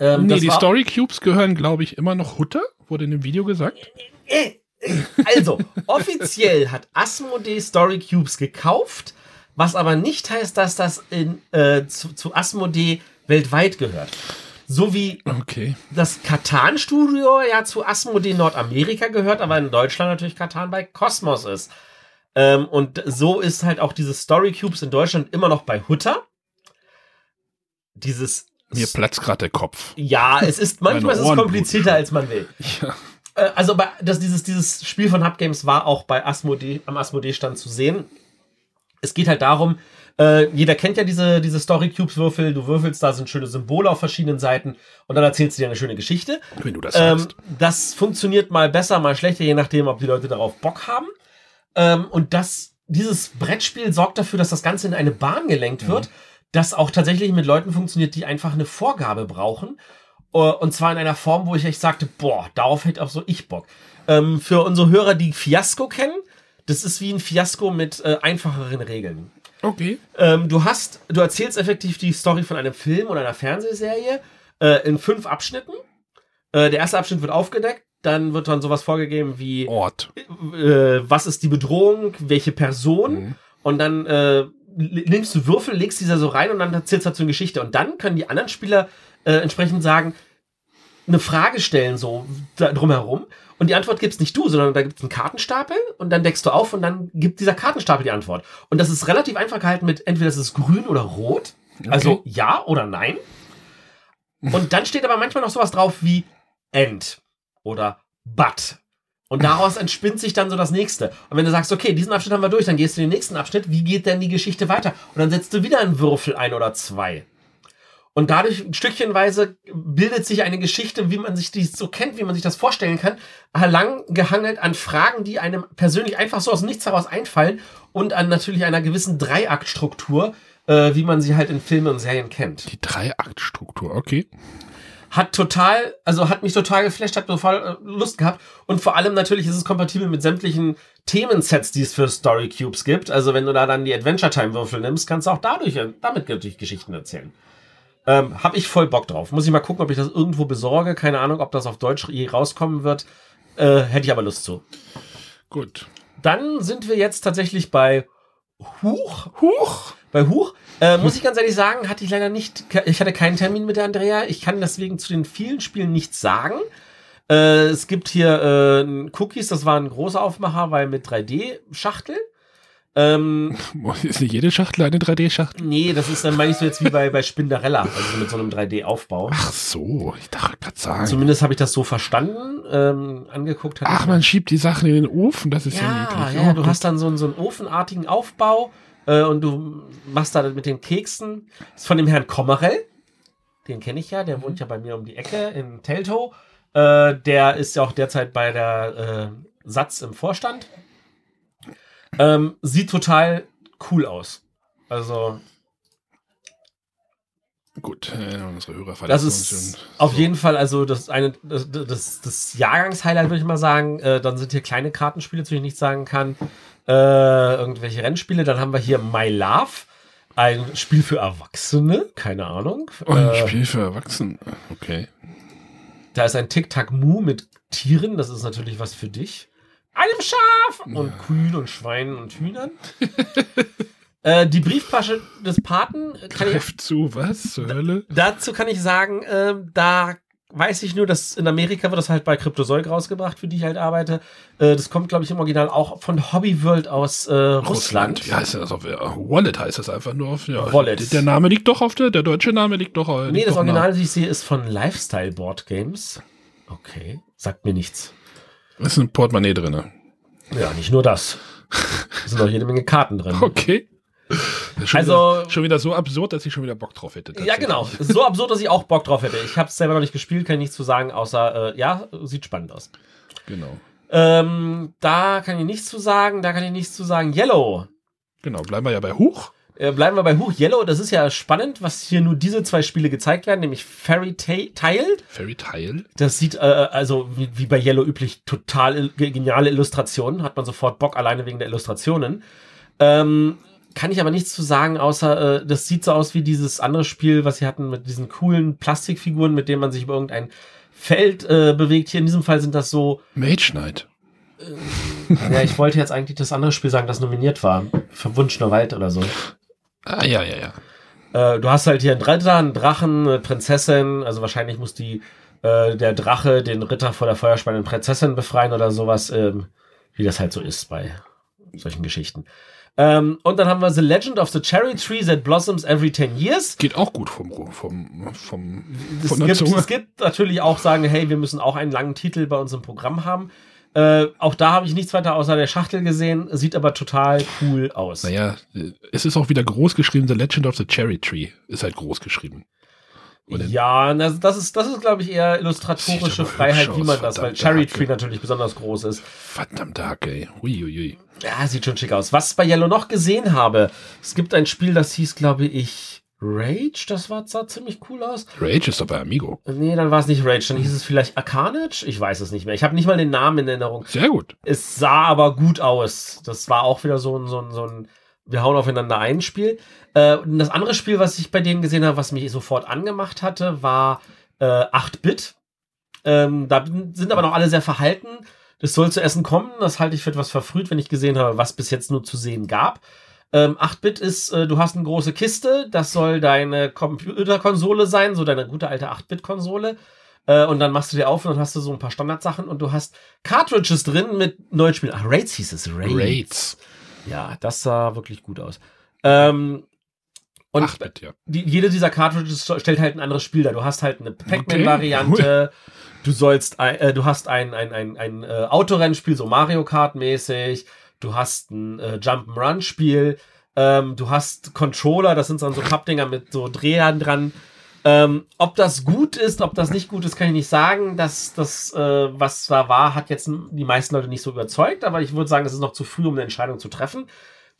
Ähm,
nee, die
war-
Story Cubes gehören, glaube ich, immer noch Hutter, wurde in dem Video gesagt.
Äh, äh, Also, offiziell hat Asmodee Story Cubes gekauft, was aber nicht heißt, dass das in, äh, zu, zu Asmodee weltweit gehört. So wie
Okay.
das Katan-Studio ja zu Asmodee Nordamerika gehört, aber in Deutschland natürlich Katan bei Cosmos ist. Ähm, und so ist halt auch diese Story Cubes in Deutschland immer noch bei Hutter. Dieses.
Mir platzt gerade der Kopf.
Ja, es ist manchmal ist es komplizierter, als man will.
Ja.
Äh, also bei, das, dieses, dieses Spiel von Hub Games war auch bei Asmodee, am Asmodee-Stand zu sehen. Es geht halt darum, äh, jeder kennt ja diese, diese Story Cubes Würfel. Du würfelst, da sind schöne Symbole auf verschiedenen Seiten und dann erzählst du dir eine schöne Geschichte.
Wenn du das
Ähm, das funktioniert mal besser, mal schlechter, je nachdem, ob die Leute darauf Bock haben. Ähm, und das dieses Brettspiel sorgt dafür, dass das Ganze in eine Bahn gelenkt wird, das auch tatsächlich mit Leuten funktioniert, die einfach eine Vorgabe brauchen. Äh, Und zwar in einer Form, wo ich echt sagte, boah, darauf hätte auch so ich Bock. Ähm, für unsere Hörer, die Fiasco kennen, das ist wie ein Fiasco mit äh, einfacheren Regeln.
Okay.
Ähm, du hast, du erzählst effektiv die Story von einem Film oder einer Fernsehserie äh, in fünf Abschnitten. Äh, der erste Abschnitt wird aufgedeckt, dann wird dann sowas vorgegeben wie,
Ort.
äh, was ist die Bedrohung, welche Person
Mhm.
und dann äh, nimmst du Würfel, legst dieser so rein und dann erzählst du dazu eine Geschichte und dann können die anderen Spieler äh, entsprechend sagen, eine Frage stellen so da drumherum und die Antwort gibt's nicht du, sondern da gibt's einen Kartenstapel und dann deckst du auf und dann gibt dieser Kartenstapel die Antwort. Und das ist relativ einfach gehalten mit entweder es ist grün oder rot, also ja oder nein. Und dann steht aber manchmal noch sowas drauf wie and oder but. Und daraus entspinnt sich dann so das nächste. Und wenn du sagst, okay, diesen Abschnitt haben wir durch, dann gehst du in den nächsten Abschnitt, wie geht denn die Geschichte weiter? Und dann setzt du wieder einen Würfel ein oder zwei. Und dadurch stückchenweise bildet sich eine Geschichte, wie man sich die so kennt, wie man sich das vorstellen kann, lang gehangelt an Fragen, die einem persönlich einfach so aus Nichts heraus einfallen und an natürlich einer gewissen Dreiaktstruktur, äh, wie man sie halt in Filmen und Serien kennt
Die Dreiaktstruktur, okay.
Hat total, also hat mich total geflasht, hat total äh, Lust gehabt und vor allem natürlich ist es kompatibel mit sämtlichen Themensets, die es für Story Cubes gibt. Also wenn du da dann die Adventure Time Würfel nimmst, kannst du auch dadurch äh, damit natürlich Geschichten erzählen. Ähm, hab ich voll Bock drauf. Muss ich mal gucken, ob ich das irgendwo besorge. Keine Ahnung, ob das auf Deutsch je rauskommen wird. Äh, hätte ich aber Lust zu.
Gut.
Dann sind wir jetzt tatsächlich bei Huch.
Huch!
Bei Huch, äh, muss ich ganz ehrlich sagen, hatte ich leider nicht, ich hatte keinen Termin mit der Andrea. Ich kann deswegen zu den vielen Spielen nichts sagen. Äh, es gibt hier äh, Cookies, das war ein großer Aufmacher, weil mit 3D-Schachtel. Ähm,
Ist nicht jede Schachtel eine 3D-Schachtel?
nee, das ist dann meinst du jetzt wie bei, bei Spinderella, also mit so einem 3D-Aufbau.
Ach so, ich dachte gerade sagen.
Zumindest habe ich das so verstanden. Ähm, angeguckt
Ach,
ich-
man schiebt die Sachen in den Ofen, das ist ja,
Ja,
niedlich.
ja,
Oh,
du
gut.
hast dann so, so einen ofenartigen Aufbau äh, und du machst da mit den Keksen. Das ist von dem Herrn Kommerell. Den kenne ich ja, der wohnt ja bei mir um die Ecke in Teltow. Äh, der ist ja auch derzeit bei der äh, Satz im Vorstand. Ähm, sieht total cool aus. Also,
Gut, äh, unsere Hörer
das ist auf jeden Fall also das eine das, das, das Jahrgangshighlight würde ich mal sagen. Äh, dann sind hier kleine Kartenspiele, zu denen ich nicht sagen kann. Äh, irgendwelche Rennspiele. Dann haben wir hier My Love, ein Spiel für Erwachsene. Keine Ahnung.
Oh, ein
Äh,
Spiel für Erwachsene. Okay.
da ist ein Tic-Tac-Moo mit Tieren. Das ist natürlich was für dich. Einem Schaf und Kühen und Schweinen und Hühnern. äh, die Brieftasche des Paten kann ich
Greif zu, was zur Hölle?
Dazu kann ich sagen, ähm, da weiß ich nur, dass in Amerika wird das halt bei Cryptozoic rausgebracht, für die ich halt arbeite. Äh, das kommt, glaube ich, im Original auch von Hobby World aus äh, Russland.
Wie heißt das auf äh, Wallet heißt das einfach nur auf. Ja,
Wallet.
Der, Name liegt doch auf der, der deutsche Name liegt doch. Äh,
Nee, das Original, das ich sehe, ist von Lifestyle Board Games. Okay, sagt mir nichts.
Ist ein Portemonnaie drin.
Ja, nicht nur das. Da sind auch jede Menge Karten drin.
Okay. Schon
Also-
wieder, schon wieder so absurd, dass ich schon wieder Bock drauf hätte.
Ja, genau. So absurd, dass ich auch Bock drauf hätte. Ich habe es selber noch nicht gespielt, kann ich nichts zu sagen, außer, äh, ja, sieht spannend aus.
Genau.
Ähm, da kann ich nichts zu sagen, da kann ich nichts zu sagen. Yellow.
Genau, bleiben wir ja bei Huch.
Äh, bleiben wir bei Huch Yellow. Das ist ja spannend, was hier nur diese zwei Spiele gezeigt werden, nämlich Fairy Ta- Tail.
Fairy Tile.
Das sieht äh, also wie, wie bei Yellow üblich total il- geniale Illustrationen. Hat man sofort Bock alleine wegen der Illustrationen. Ähm, kann ich aber nichts zu sagen, außer äh, das sieht so aus wie dieses andere Spiel, was sie hatten mit diesen coolen Plastikfiguren, mit denen man sich über irgendein Feld äh, bewegt. Hier in diesem Fall sind das so.
Mage Knight.
ja, ich wollte jetzt eigentlich das andere Spiel sagen, das nominiert war. Verwunschener Wald oder so.
Ah, ja, ja, ja.
Äh, du hast halt hier einen Ritter, einen Drachen, eine Prinzessin. Also wahrscheinlich muss die äh, der Drache den Ritter vor der feuerspannenden Prinzessin befreien oder sowas, ähm, wie das halt so ist bei solchen Geschichten. Ähm, und dann haben wir The Legend of the Cherry Tree that blossoms every 10 years.
Geht auch gut vom, vom, vom,
Es
von der
gibt,
Zunge.
es gibt natürlich auch sagen, hey, wir müssen auch einen langen Titel bei uns im Programm haben. Äh, auch da habe ich nichts weiter außer der Schachtel gesehen, sieht aber total cool aus.
Naja, es ist auch wieder groß geschrieben, The Legend of the Cherry Tree ist halt groß geschrieben.
Ja, das, das ist, das ist glaube ich, eher illustratorische Freiheit, wie man das, weil
verdammte
Cherry
Hacke.
Tree natürlich besonders groß ist.
Verdammt Hacke, ey. Uiuiui.
Ja, sieht schon schick aus. Was ich bei Yellow noch gesehen habe, es gibt ein Spiel, das hieß, glaube ich, Rage. Das war, sah ziemlich cool aus.
Rage ist doch bei Amigo.
Nee, dann war es nicht Rage, dann hieß es vielleicht Arcanage? Ich weiß es nicht mehr. Ich habe nicht mal den Namen in Erinnerung.
Sehr gut.
Es sah aber gut aus. Das war auch wieder so ein, so ein, so ein wir hauen aufeinander ein Spiel. Äh, das andere Spiel, was ich bei denen gesehen habe, was mich sofort angemacht hatte, war äh, 8-Bit. Ähm, da sind aber noch alle sehr verhalten. Das soll zu essen kommen. Das halte ich für etwas verfrüht, wenn ich gesehen habe, was bis jetzt nur zu sehen gab. Ähm, 8-Bit ist, äh, du hast eine große Kiste, das soll deine Computerkonsole sein, so deine gute alte 8-Bit-Konsole. Äh, und dann machst du dir auf und dann hast du so ein paar Standardsachen und du hast Cartridges drin mit neuen Spielen. Ach, Raids hieß es. Raids.
Raids.
Ja, das sah wirklich gut aus. Ähm, und
Ach, bitte, ja.
die, jede dieser Cartridges stellt halt ein anderes Spiel dar. Du hast halt eine Pac-Man-Variante. Du sollst, äh, du hast ein, ein, ein, ein äh, Autorennspiel, so Mario Kart-mäßig. Du hast ein äh, Jump'n'Run-Spiel. Ähm, du hast Controller, das sind dann so Pappdinger mit so Drehern dran. Ähm, ob das gut ist, ob das nicht gut ist, kann ich nicht sagen. Das, das äh, was da war, hat jetzt die meisten Leute nicht so überzeugt, aber ich würde sagen, es ist noch zu früh, um eine Entscheidung zu treffen.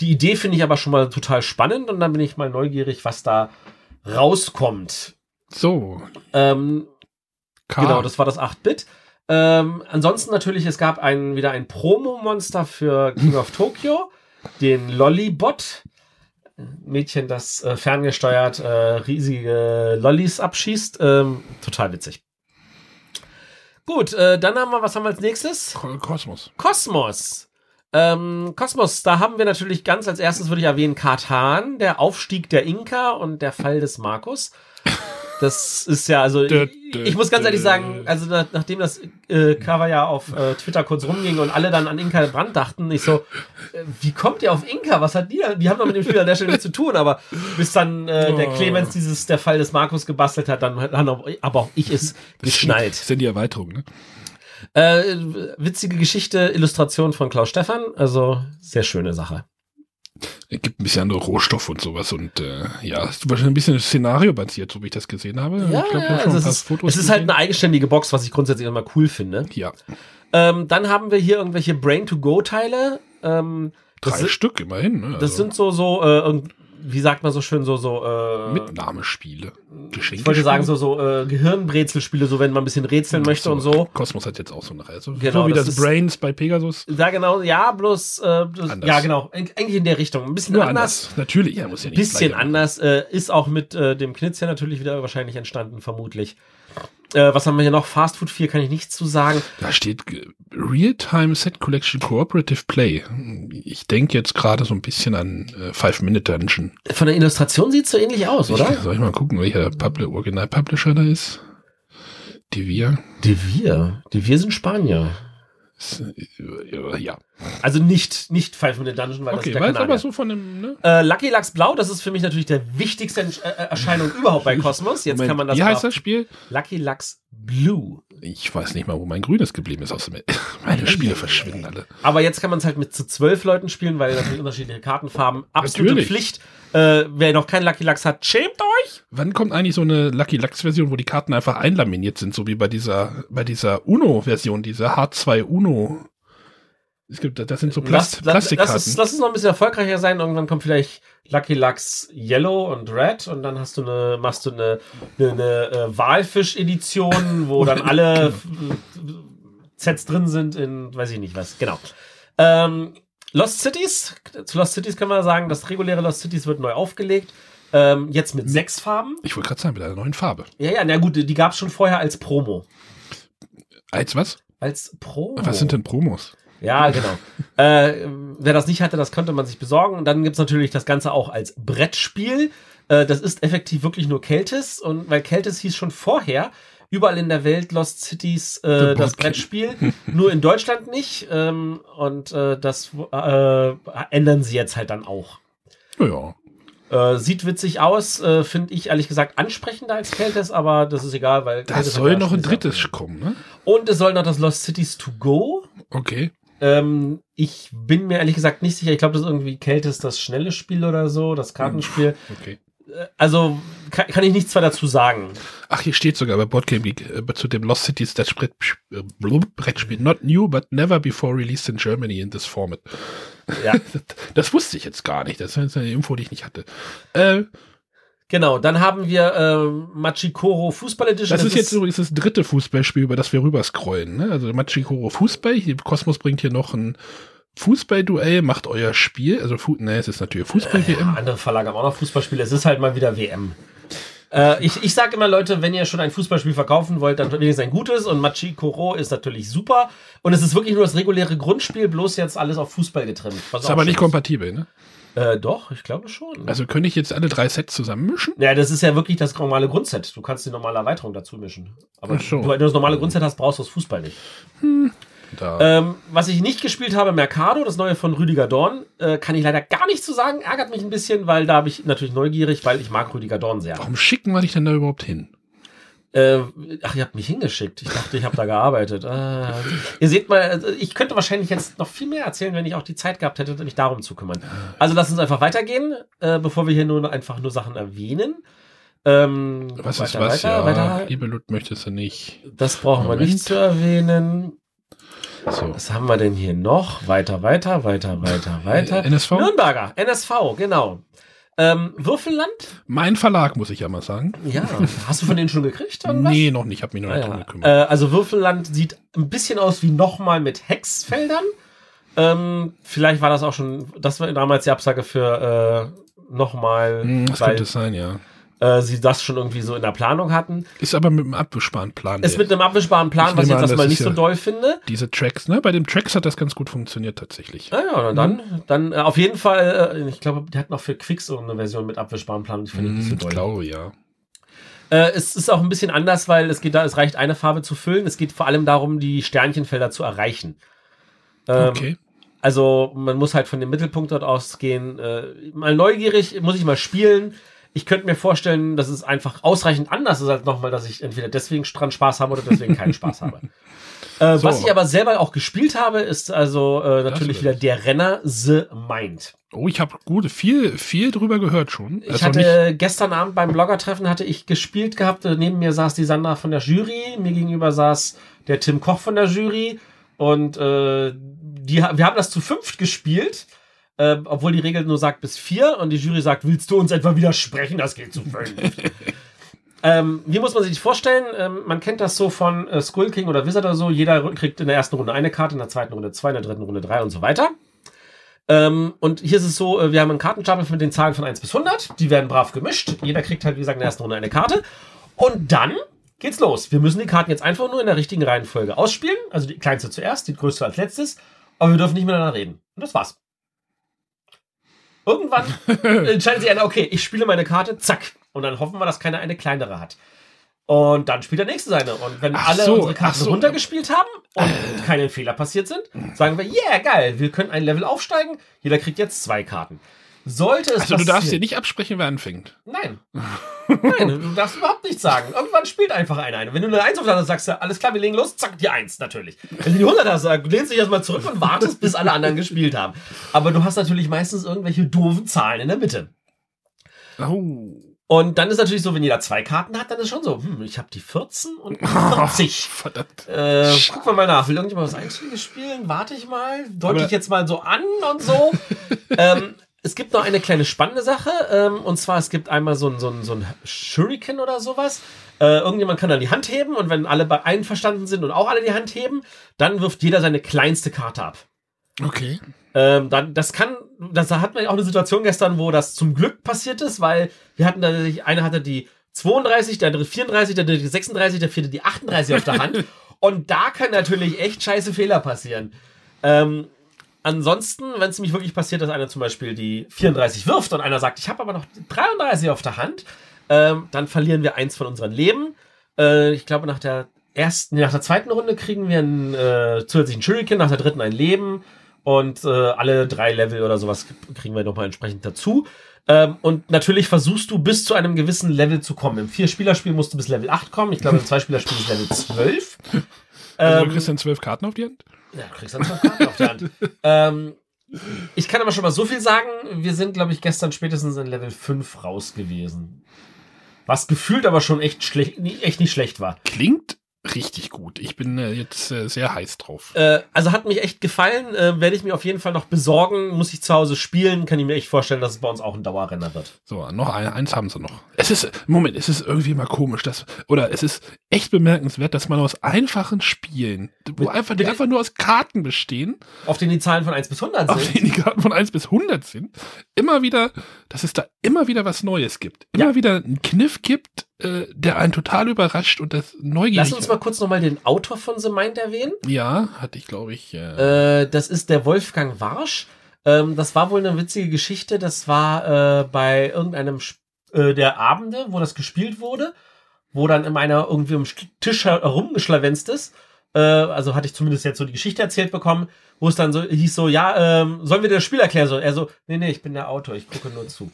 Die Idee finde ich aber schon mal total spannend und dann bin ich mal neugierig, was da rauskommt.
So.
Ähm,
K.
Genau, das war das 8-Bit. Ähm, ansonsten natürlich, es gab ein, wieder ein Promo-Monster für King of Tokyo, den Lollybot. Mädchen, das äh, ferngesteuert äh, riesige Lollis abschießt. Ähm, total witzig. Gut, äh, dann haben wir, was haben wir als nächstes?
Ko- Kosmos.
Kosmos. Ähm, Kosmos, da haben wir natürlich ganz als erstes, würde ich erwähnen, Katan, der Aufstieg der Inka und der Fall des Markus. Das ist ja, also, ich, ich muss ganz ehrlich sagen, also nach, nachdem das äh, Cover ja auf äh, Twitter kurz rumging und alle dann an Inka Brand dachten, ich so, äh, wie kommt ihr auf Inka? Was hat die da? Die haben doch mit dem Spiel an der Stelle nichts zu tun, aber bis dann äh, der
Oh.
Clemens dieses, der Fall des Markus gebastelt hat, dann hat auch, aber auch ich es geschnallt.
Das sind die Erweiterungen, ne?
Äh, witzige Geschichte, Illustration von Klaus Stefan, also sehr schöne Sache.
Es gibt ein bisschen andere Rohstoffe und sowas und äh, ja, ist wahrscheinlich ein bisschen Szenario basiert, so wie ich das gesehen habe. ich glaub, schon
also es, ist, es ist halt eine eigenständige Box, was ich grundsätzlich immer cool finde.
Ja,
Ähm, dann haben wir hier irgendwelche Brain-to-Go-Teile. Ähm, das,
drei Stück immerhin. Ne?
das
Also
sind so, so, äh, wie sagt man so schön, so, so, äh,
Mitnahmespiele.
ich wollte sagen, so, so äh, Gehirnbrezelspiele, so wenn man ein bisschen rätseln möchte und so.
Kosmos hat jetzt auch so eine Reihe. So,
Genau,
so wie
das
das, Brains bei Pegasus.
Da genau, ja, bloß, äh,
Anders.
ja, genau, Eig- eigentlich in der Richtung. Ein bisschen
Nur
anders.
anders. Natürlich, ja, muss ja nicht.
bisschen
gleich-
anders. Äh, ist auch mit äh, dem Knizia natürlich wieder wahrscheinlich entstanden, vermutlich. Äh, was haben wir hier noch? Fast Food 4 kann ich nichts zu sagen.
Da steht äh, Real-Time Set Collection Cooperative Play. Ich denke jetzt gerade so ein bisschen an äh, Five Minute Dungeon.
Von der Illustration sieht es so ähnlich aus, oder?
Ich, soll ich mal gucken, welcher Publi Original-Publisher da ist? Wir.
Die Wir sind Spanier.
Äh, Ja.
Also nicht, nicht Five Minute Dungeon, weil
Okay,
das
weil
ist der
aber
Kanadier.
so von dem, ne?
Äh, Lucky Lux Blau, das ist für mich natürlich der wichtigste äh, Erscheinung überhaupt bei Kosmos. Jetzt
Moment,
kann man das
Wie heißt das Spiel?
Lucky Lux Blue.
Ich weiß nicht mal, wo mein Grünes geblieben ist. Außer meine Spiele verschwinden alle.
Aber jetzt kann man es halt mit zu zwölf Leuten spielen, weil natürlich unterschiedliche Kartenfarben. Absolute
Natürlich.
Pflicht. Äh, wer noch keinen Lucky Lux hat, schämt euch!
Wann kommt eigentlich so eine Lucky Lux Version, wo die Karten einfach einlaminiert sind, so wie bei dieser, bei dieser Uno Version, diese H2 Uno? Es gibt, das sind so Plast
lass, lass,
Plastikkarten.
lass, es, lass es noch ein bisschen erfolgreicher sein. Irgendwann kommt vielleicht Lucky Lux Yellow und Red und dann hast du eine, machst du eine, eine, eine äh, Walfisch-Edition, wo dann alle äh, Sets drin sind in, weiß ich nicht was. Genau. Ähm, Lost Cities. Zu Lost Cities können wir sagen, das reguläre Lost Cities wird neu aufgelegt. Ähm, jetzt mit sechs Farben.
ich wollte gerade sagen, mit einer neuen Farbe.
Ja, ja, na gut, die gab es schon vorher als Promo.
Als was?
Als Promo.
Was sind denn Promos?
Ja, genau. äh, wer das nicht hatte, das konnte man sich besorgen. Und dann gibt's natürlich das Ganze auch als Brettspiel. Äh, das ist effektiv wirklich nur Keltis. Und weil Keltis hieß schon vorher, überall in der Welt Lost Cities äh, das. Brettspiel, nur in Deutschland nicht. Ähm, und äh, das äh, ändern sie jetzt halt dann auch.
Ja,
Äh, sieht witzig aus, äh, finde ich ehrlich gesagt ansprechender als Keltis, aber das ist egal, weil
da soll
ja
noch ein drittes kommen, ne?
Und es soll noch das Lost Cities to go.
Okay.
Ähm, ich bin mir ehrlich gesagt nicht sicher. Ich glaube, das ist irgendwie Keltis das schnelle Spiel oder so, das Kartenspiel.
Okay.
Also kann, kann ich nichts mehr dazu sagen.
Ach, hier steht sogar bei Boardgame Geek äh, zu dem Lost Cities das Brett, äh, Brettspiel. Not new, but never before released in Germany in this format.
Ja.
das, das wusste ich jetzt gar nicht. Das ist eine Info, die ich nicht hatte. Äh,
Genau, dann haben wir äh, Machikoro Fußball Edition.
das ist jetzt übrigens das dritte Fußballspiel, über das wir rüberscrollen. Ne? Also Machikoro Fußball. Kosmos bringt hier noch ein Fußballduell, macht euer Spiel. Also, Fu ne, es ist natürlich Fußball-WM.
Ja, andere Verlage haben auch noch Fußballspiele. Es ist halt mal wieder WM. Äh, ich ich sage immer, Leute, wenn ihr schon ein Fußballspiel verkaufen wollt, dann wenigstens ein gutes. Und Machi Koro ist natürlich super. Und es ist wirklich nur das reguläre Grundspiel, bloß jetzt alles auf Fußball getrimmt. was
Ist aber nicht kompatibel, ne?
Äh, doch, ich glaube schon.
Also könnte ich jetzt alle drei Sets zusammenmischen?
ja, das ist ja wirklich das normale Grundset. Du kannst die normale Erweiterung dazu mischen. Aber
so.
du, wenn du das normale Grundset hast, brauchst du das Fußball nicht.
Da.
Ähm, was ich nicht gespielt habe, Mercado, das neue von Rüdiger Dorn, äh, kann ich leider gar nicht zu sagen. Ärgert mich ein bisschen, weil da bin ich natürlich neugierig, weil ich mag Rüdiger Dorn sehr.
Warum schicken wir dich denn da überhaupt hin?
Äh, ach, ihr habt mich hingeschickt. Ich dachte, ich habe da gearbeitet. Ah, ihr seht mal, also ich könnte wahrscheinlich jetzt noch viel mehr erzählen, wenn ich auch die Zeit gehabt hätte, mich darum zu kümmern. Also lasst uns einfach weitergehen, äh, bevor wir hier nur einfach nur Sachen erwähnen. Ähm,
Was ist
weiter,
was?
Weiter,
ja,
weiter.
liebe Lut, möchtest du nicht.
Das brauchen wir
Moment.
nicht zu erwähnen.
So.
Was haben wir denn hier noch? Weiter, weiter, weiter, weiter, weiter.
Äh, NSV?
Nürnberger, NSV, genau. Ähm, Würfelland?
Mein Verlag, muss ich ja mal sagen.
Ja. Hast du von denen schon gekriegt?
Nee, noch nicht. Ich habe mich noch
Ah,
nicht drum
ja.
gekümmert.
äh, also Würfelland sieht ein bisschen aus wie nochmal mit Hexfeldern. Ähm, vielleicht war das auch schon, das war damals die Absage für äh, nochmal,
Hm, das könnte sein, ja.
Äh, sie das schon irgendwie so in der Planung hatten.
Ist aber mit dem abgesparten Plan.
Ist mit einem abwischbaren Plan,
Ich
was ich jetzt erstmal nicht so
ja-
doll finde.
diese Tracks, ne? Bei dem Tracks hat das ganz gut funktioniert tatsächlich.
Ah ja, dann, dann äh, auf jeden Fall, äh, ich glaube, die hatten auch für Quicks so eine Version mit abwischbarem Plan, die finde ich nicht so
Hm, ich
doll.
glaube, ja.
Äh, es ist auch ein bisschen anders, weil es geht da, es reicht eine Farbe zu füllen. Es geht vor allem darum, die Sternchenfelder zu erreichen. Ähm,
Okay.
Also man muss halt von dem Mittelpunkt dort ausgehen. Äh, mal neugierig, muss ich mal spielen. Ich könnte mir vorstellen, dass es einfach ausreichend anders ist als nochmal, dass ich entweder deswegen dran Spaß habe oder deswegen keinen Spaß habe. Äh,
So.
Was ich aber selber auch gespielt habe, ist also äh, natürlich wieder der Renner The Mind.
Oh, ich habe gut viel, viel drüber gehört schon.
Ich
Also
hatte gestern Abend beim Bloggertreffen hatte ich gespielt gehabt. Äh, Neben mir saß die Sandra von der Jury, mir gegenüber saß der Tim Koch von der Jury und äh, die, wir haben das zu fünft gespielt, äh, obwohl die Regel nur sagt bis vier und die Jury sagt, willst du uns etwa widersprechen? Das geht zu fünf. ähm, wie muss man sich vorstellen? Ähm, man kennt das so von äh, Skull King oder Wizard oder so. Jeder kriegt in der ersten Runde eine Karte, in der zweiten Runde zwei, in der dritten Runde drei und so weiter. Ähm, und hier ist es so, äh, wir haben einen Kartenstapel mit den Zahlen von 1 bis 100. Die werden brav gemischt. Jeder kriegt halt, wie gesagt, in der ersten Runde eine Karte. Und dann geht's los. Wir müssen die Karten jetzt einfach nur in der richtigen Reihenfolge ausspielen. Also die kleinste zuerst, die größte als letztes. Aber wir dürfen nicht miteinander reden. Und das war's. Irgendwann entscheidet sich einer, okay, ich spiele meine Karte, zack. Und dann hoffen wir, dass keiner eine kleinere hat. Und dann spielt der nächste seine. Und wenn
Ach
alle
so,
unsere Karten
so.
runtergespielt haben und keine Fehler passiert sind, sagen wir, yeah, geil, wir können ein Level aufsteigen. Jeder kriegt jetzt zwei Karten. Sollte es
Also du darfst dir nicht absprechen, wer anfängt.
Nein. Nein, du darfst überhaupt nichts sagen. Irgendwann spielt einfach einer eine. Wenn du eine Eins auf der sagst du, alles klar, wir legen los, zack, die Eins, natürlich. Wenn du die 100 hast, lehnst dich erstmal zurück und wartest, bis alle anderen gespielt haben. Aber du hast natürlich meistens irgendwelche doofen Zahlen in der Mitte.
Oh.
Und dann ist natürlich so, wenn jeder zwei Karten hat, dann ist schon so, hm, ich habe die 14 und die 40.
Verdammt.
Äh, wir mal nach. Will irgendjemand was Einschläge spielen? Warte ich mal. Deute ich jetzt mal so an und so. ähm, es gibt noch eine kleine spannende Sache. Ähm, und zwar, es gibt einmal so ein, so ein, so ein Shuriken oder sowas. Äh, irgendjemand kann dann die Hand heben und wenn alle bei einverstanden sind und auch alle die Hand heben, dann wirft jeder seine kleinste Karte ab.
Okay.
Ähm, dann, das kann, das da hatten wir auch eine Situation gestern, wo das zum Glück passiert ist, weil wir hatten da, einer hatte die 32, der andere 34, der dritte die 36, der vierte die 38 auf der Hand. Und da können natürlich echt scheiße Fehler passieren. Ähm, ansonsten, wenn es nämlich wirklich passiert, dass einer zum Beispiel die 34 wirft und einer sagt, ich habe aber noch die 33 auf der Hand, ähm, dann verlieren wir eins von unseren Leben. Äh, ich glaube, nach der ersten, nach der zweiten Runde kriegen wir einen äh, zusätzlichen Shuriken, nach der dritten ein Leben und äh, alle drei Level oder sowas kriegen wir nochmal entsprechend dazu. Ähm, und natürlich versuchst du bis zu einem gewissen Level zu kommen. Im Vier-Spieler-Spiel musst du bis Level 8 kommen. Ich glaube, im Zwei-Spieler-Spiel ist Level 12.
Also
Ähm,
du kriegst dann zwölf Karten auf die Hand?
Ja, du kriegst zwei Karten auf der Hand. ähm, Ich kann aber schon mal so viel sagen. Wir sind, glaube ich, gestern spätestens in Level 5 raus gewesen. Was gefühlt aber schon echt schlecht, echt nicht schlecht war.
Klingt richtig gut. Ich bin äh, jetzt äh, sehr heiß drauf.
Äh, also hat mich echt gefallen. Äh, Werde ich mir auf jeden Fall noch besorgen. Muss ich zu Hause spielen. Kann ich mir echt vorstellen, dass es bei uns auch ein Dauerrenner wird.
So, noch ein, eins haben sie noch. Es ist, Moment, es ist irgendwie mal komisch, dass, oder es ist echt bemerkenswert, dass man aus einfachen Spielen, wo
Mit-
einfach, die
mit-
einfach nur aus Karten bestehen,
Auf denen die Zahlen von 1 bis 100
auf
sind.
denen die Karten von 1 bis 100 sind, immer wieder, dass es da immer wieder was Neues gibt. Immer
Ja.
wieder einen Kniff gibt, äh, der einen total überrascht und das neugierig
Lass uns mal kurz nochmal den Autor von The Mind erwähnen.
Ja, hatte ich, glaube ich. Äh,
Äh, das ist der Wolfgang Warsch. Ähm, das war wohl eine witzige Geschichte. Das war äh, bei irgendeinem Sp- äh, der Abende, wo das gespielt wurde, wo dann immer einer irgendwie am St- Tisch herumgeschlawenzt ist. Äh, also hatte ich zumindest jetzt so die Geschichte erzählt bekommen, wo es dann so hieß so, ja, ähm, sollen wir dir das Spiel erklären? So, er so, nee, nee, ich bin der Autor, ich gucke nur zu.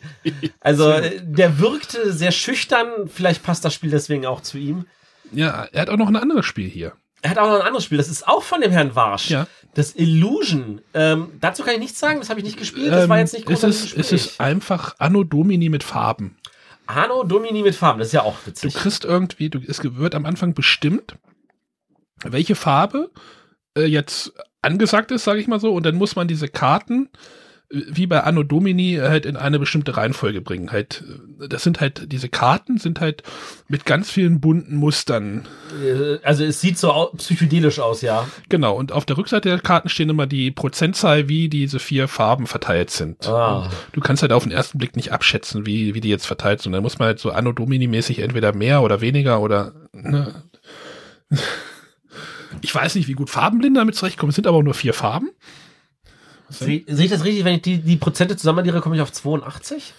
also äh, der wirkte sehr schüchtern. Vielleicht passt das Spiel deswegen auch zu ihm.
ja, er hat auch noch ein anderes Spiel hier.
Er hat auch noch ein anderes Spiel, das ist auch von dem Herrn Warsch.
Ja.
Das Illusion. Ähm, dazu kann ich nichts sagen, das habe ich nicht gespielt. Das war jetzt nicht
Ähm, es
groß
ist, es ist einfach Anno Domini mit Farben.
Anno Domini mit Farben, das ist ja auch
Du
witzig.
kriegst irgendwie, du, es wird am Anfang bestimmt, welche Farbe äh, jetzt angesagt ist, sage ich mal so, und dann muss man diese Karten äh, wie bei Anno Domini äh, halt in eine bestimmte Reihenfolge bringen. Halt, äh, das sind halt, diese Karten sind halt mit ganz vielen bunten Mustern.
Also es sieht so psychedelisch aus, ja.
Genau, und auf der Rückseite der Karten stehen immer die Prozentzahl, wie diese vier Farben verteilt sind.
Ah.
Du kannst halt auf den ersten Blick nicht abschätzen, wie, wie die jetzt verteilt sind. Dann muss man halt so Anno Domini-mäßig entweder mehr oder weniger oder. Ne. Ich weiß nicht, wie gut Farbenblind damit zurechtkommen. Es sind aber auch nur vier Farben.
Sehe seh ich das richtig, wenn ich die, die Prozente zusammen addiere, komme ich auf 82?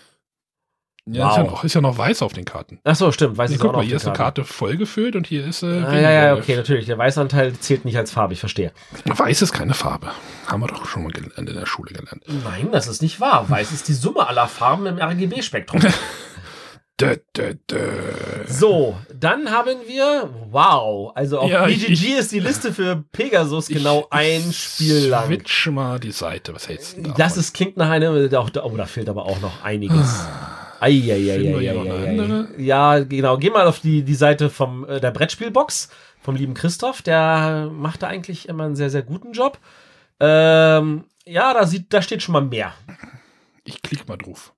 Ja, ist, ja
Wow.
noch, ist ja noch weiß auf den Karten.
Ach so, stimmt, weiß
Nee,
ich
guck
auch noch.
mal,
auf
hier ist eine. Karte vollgefüllt und hier ist äh,
Ah, ja, ja, okay, natürlich. Der Weißanteil zählt nicht als Farbe, ich verstehe.
Weiß ist keine Farbe. Haben wir doch schon mal gelernt, in der Schule gelernt.
Nein, das ist nicht wahr. Weiß ist die Summe aller Farben im RGB-Spektrum.
Dö, dö, dö.
So, dann haben wir, wow, also auf
Ja, ich-
BGG ist die Liste für Pegasus genau ein Spiel lang.
Switch mal die Seite. Was hältst du davon?
Das ist, klingt nach einem, oh, da fehlt aber auch noch einiges. Eieieiei.
andere?
Ja, genau. Geh mal auf die, die Seite vom, äh, der Brettspielbox vom lieben Christoph. Der macht da eigentlich immer einen sehr, sehr guten Job. Ähm, ja, da, sieht, da steht schon mal mehr.
Ich klick mal drauf.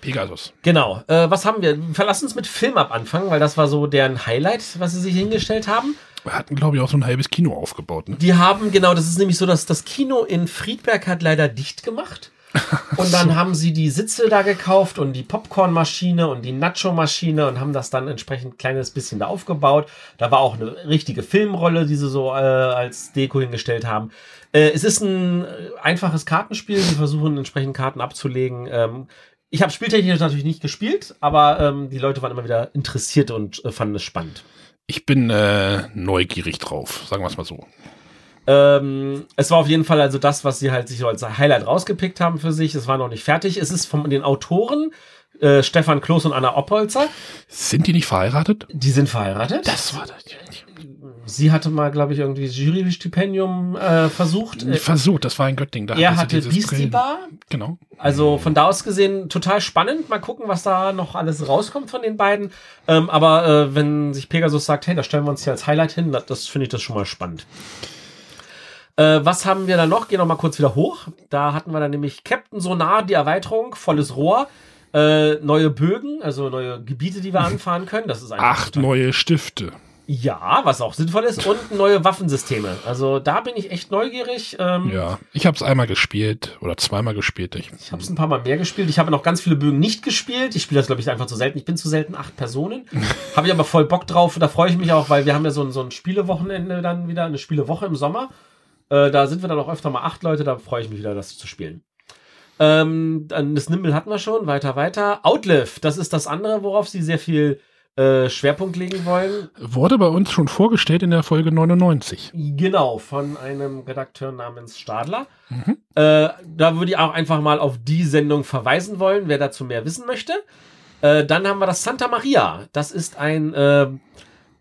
Pegasus.
Genau. Äh, was haben wir? Verlass uns mit Film ab anfangen, weil das war so deren Highlight, was sie sich hingestellt haben.
Wir hatten, glaube ich, auch so ein halbes Kino aufgebaut. Ne?
Die haben, genau, das ist nämlich so, dass das Kino in Friedberg hat leider dicht gemacht. Und dann haben sie die Sitze da gekauft und die Popcornmaschine und die Nacho-Maschine und haben das dann entsprechend kleines bisschen da aufgebaut. Da war auch eine richtige Filmrolle, die sie so äh, als Deko hingestellt haben. Äh, es ist ein äh, einfaches Kartenspiel. Sie versuchen entsprechend Karten abzulegen. Ähm, ich habe spieltechnisch natürlich nicht gespielt, aber ähm, die Leute waren immer wieder interessiert und äh, fanden es spannend.
Ich bin äh, neugierig drauf, sagen wir es mal so.
Ähm, es war auf jeden Fall also das, was sie halt sich so als Highlight rausgepickt haben für sich. Es war noch nicht fertig. Es ist von den Autoren äh, Stefan Kloß und Anna Oppolzer.
Sind die nicht verheiratet?
Die sind verheiratet.
Das war das.
Sie hatte mal, glaube ich, irgendwie Jury-Stipendium äh, versucht. Äh,
Versucht, das war ein Göttingen. Da
er hatte
dieses
Beastie. Bar.
Genau.
Also von da aus gesehen total spannend. Mal gucken, was da noch alles rauskommt von den beiden. Ähm, aber äh, wenn sich Pegasus sagt, hey, da stellen wir uns hier als Highlight hin, das, das finde ich das schon mal spannend. Äh, was haben wir da noch? Gehen wir mal kurz wieder hoch. Da hatten wir dann nämlich Captain Sonar, die Erweiterung, volles Rohr, äh, neue Bögen, also neue Gebiete, die wir anfahren können. Das ist
Acht neue Stifte.
Ja, was auch sinnvoll ist. Und neue Waffensysteme. Also da bin ich echt neugierig. Ähm,
Ja, ich habe es einmal gespielt oder zweimal gespielt. Ich,
Ich habe es ein paar Mal mehr gespielt. Ich habe noch ganz viele Bögen nicht gespielt. Ich spiele das, glaube ich, einfach zu selten. Ich bin zu selten acht Personen. habe ich aber voll Bock drauf. Da freue ich mich auch, weil wir haben ja so ein, so ein Spielewochenende dann wieder, eine Spielewoche im Sommer. Äh, da sind wir dann auch öfter mal acht Leute. Da freue ich mich wieder, das zu spielen. Ähm, dann das Nimble hatten wir schon. Weiter, weiter. Outlive, das ist das andere, worauf sie sehr viel äh, Schwerpunkt legen wollen.
wurde bei uns schon vorgestellt in der Folge 99.
Genau, von einem Redakteur namens Stadler. Äh, da würde ich auch einfach mal auf die Sendung verweisen wollen, wer dazu mehr wissen möchte. Äh, dann haben wir das Santa Maria. Das ist ein, äh,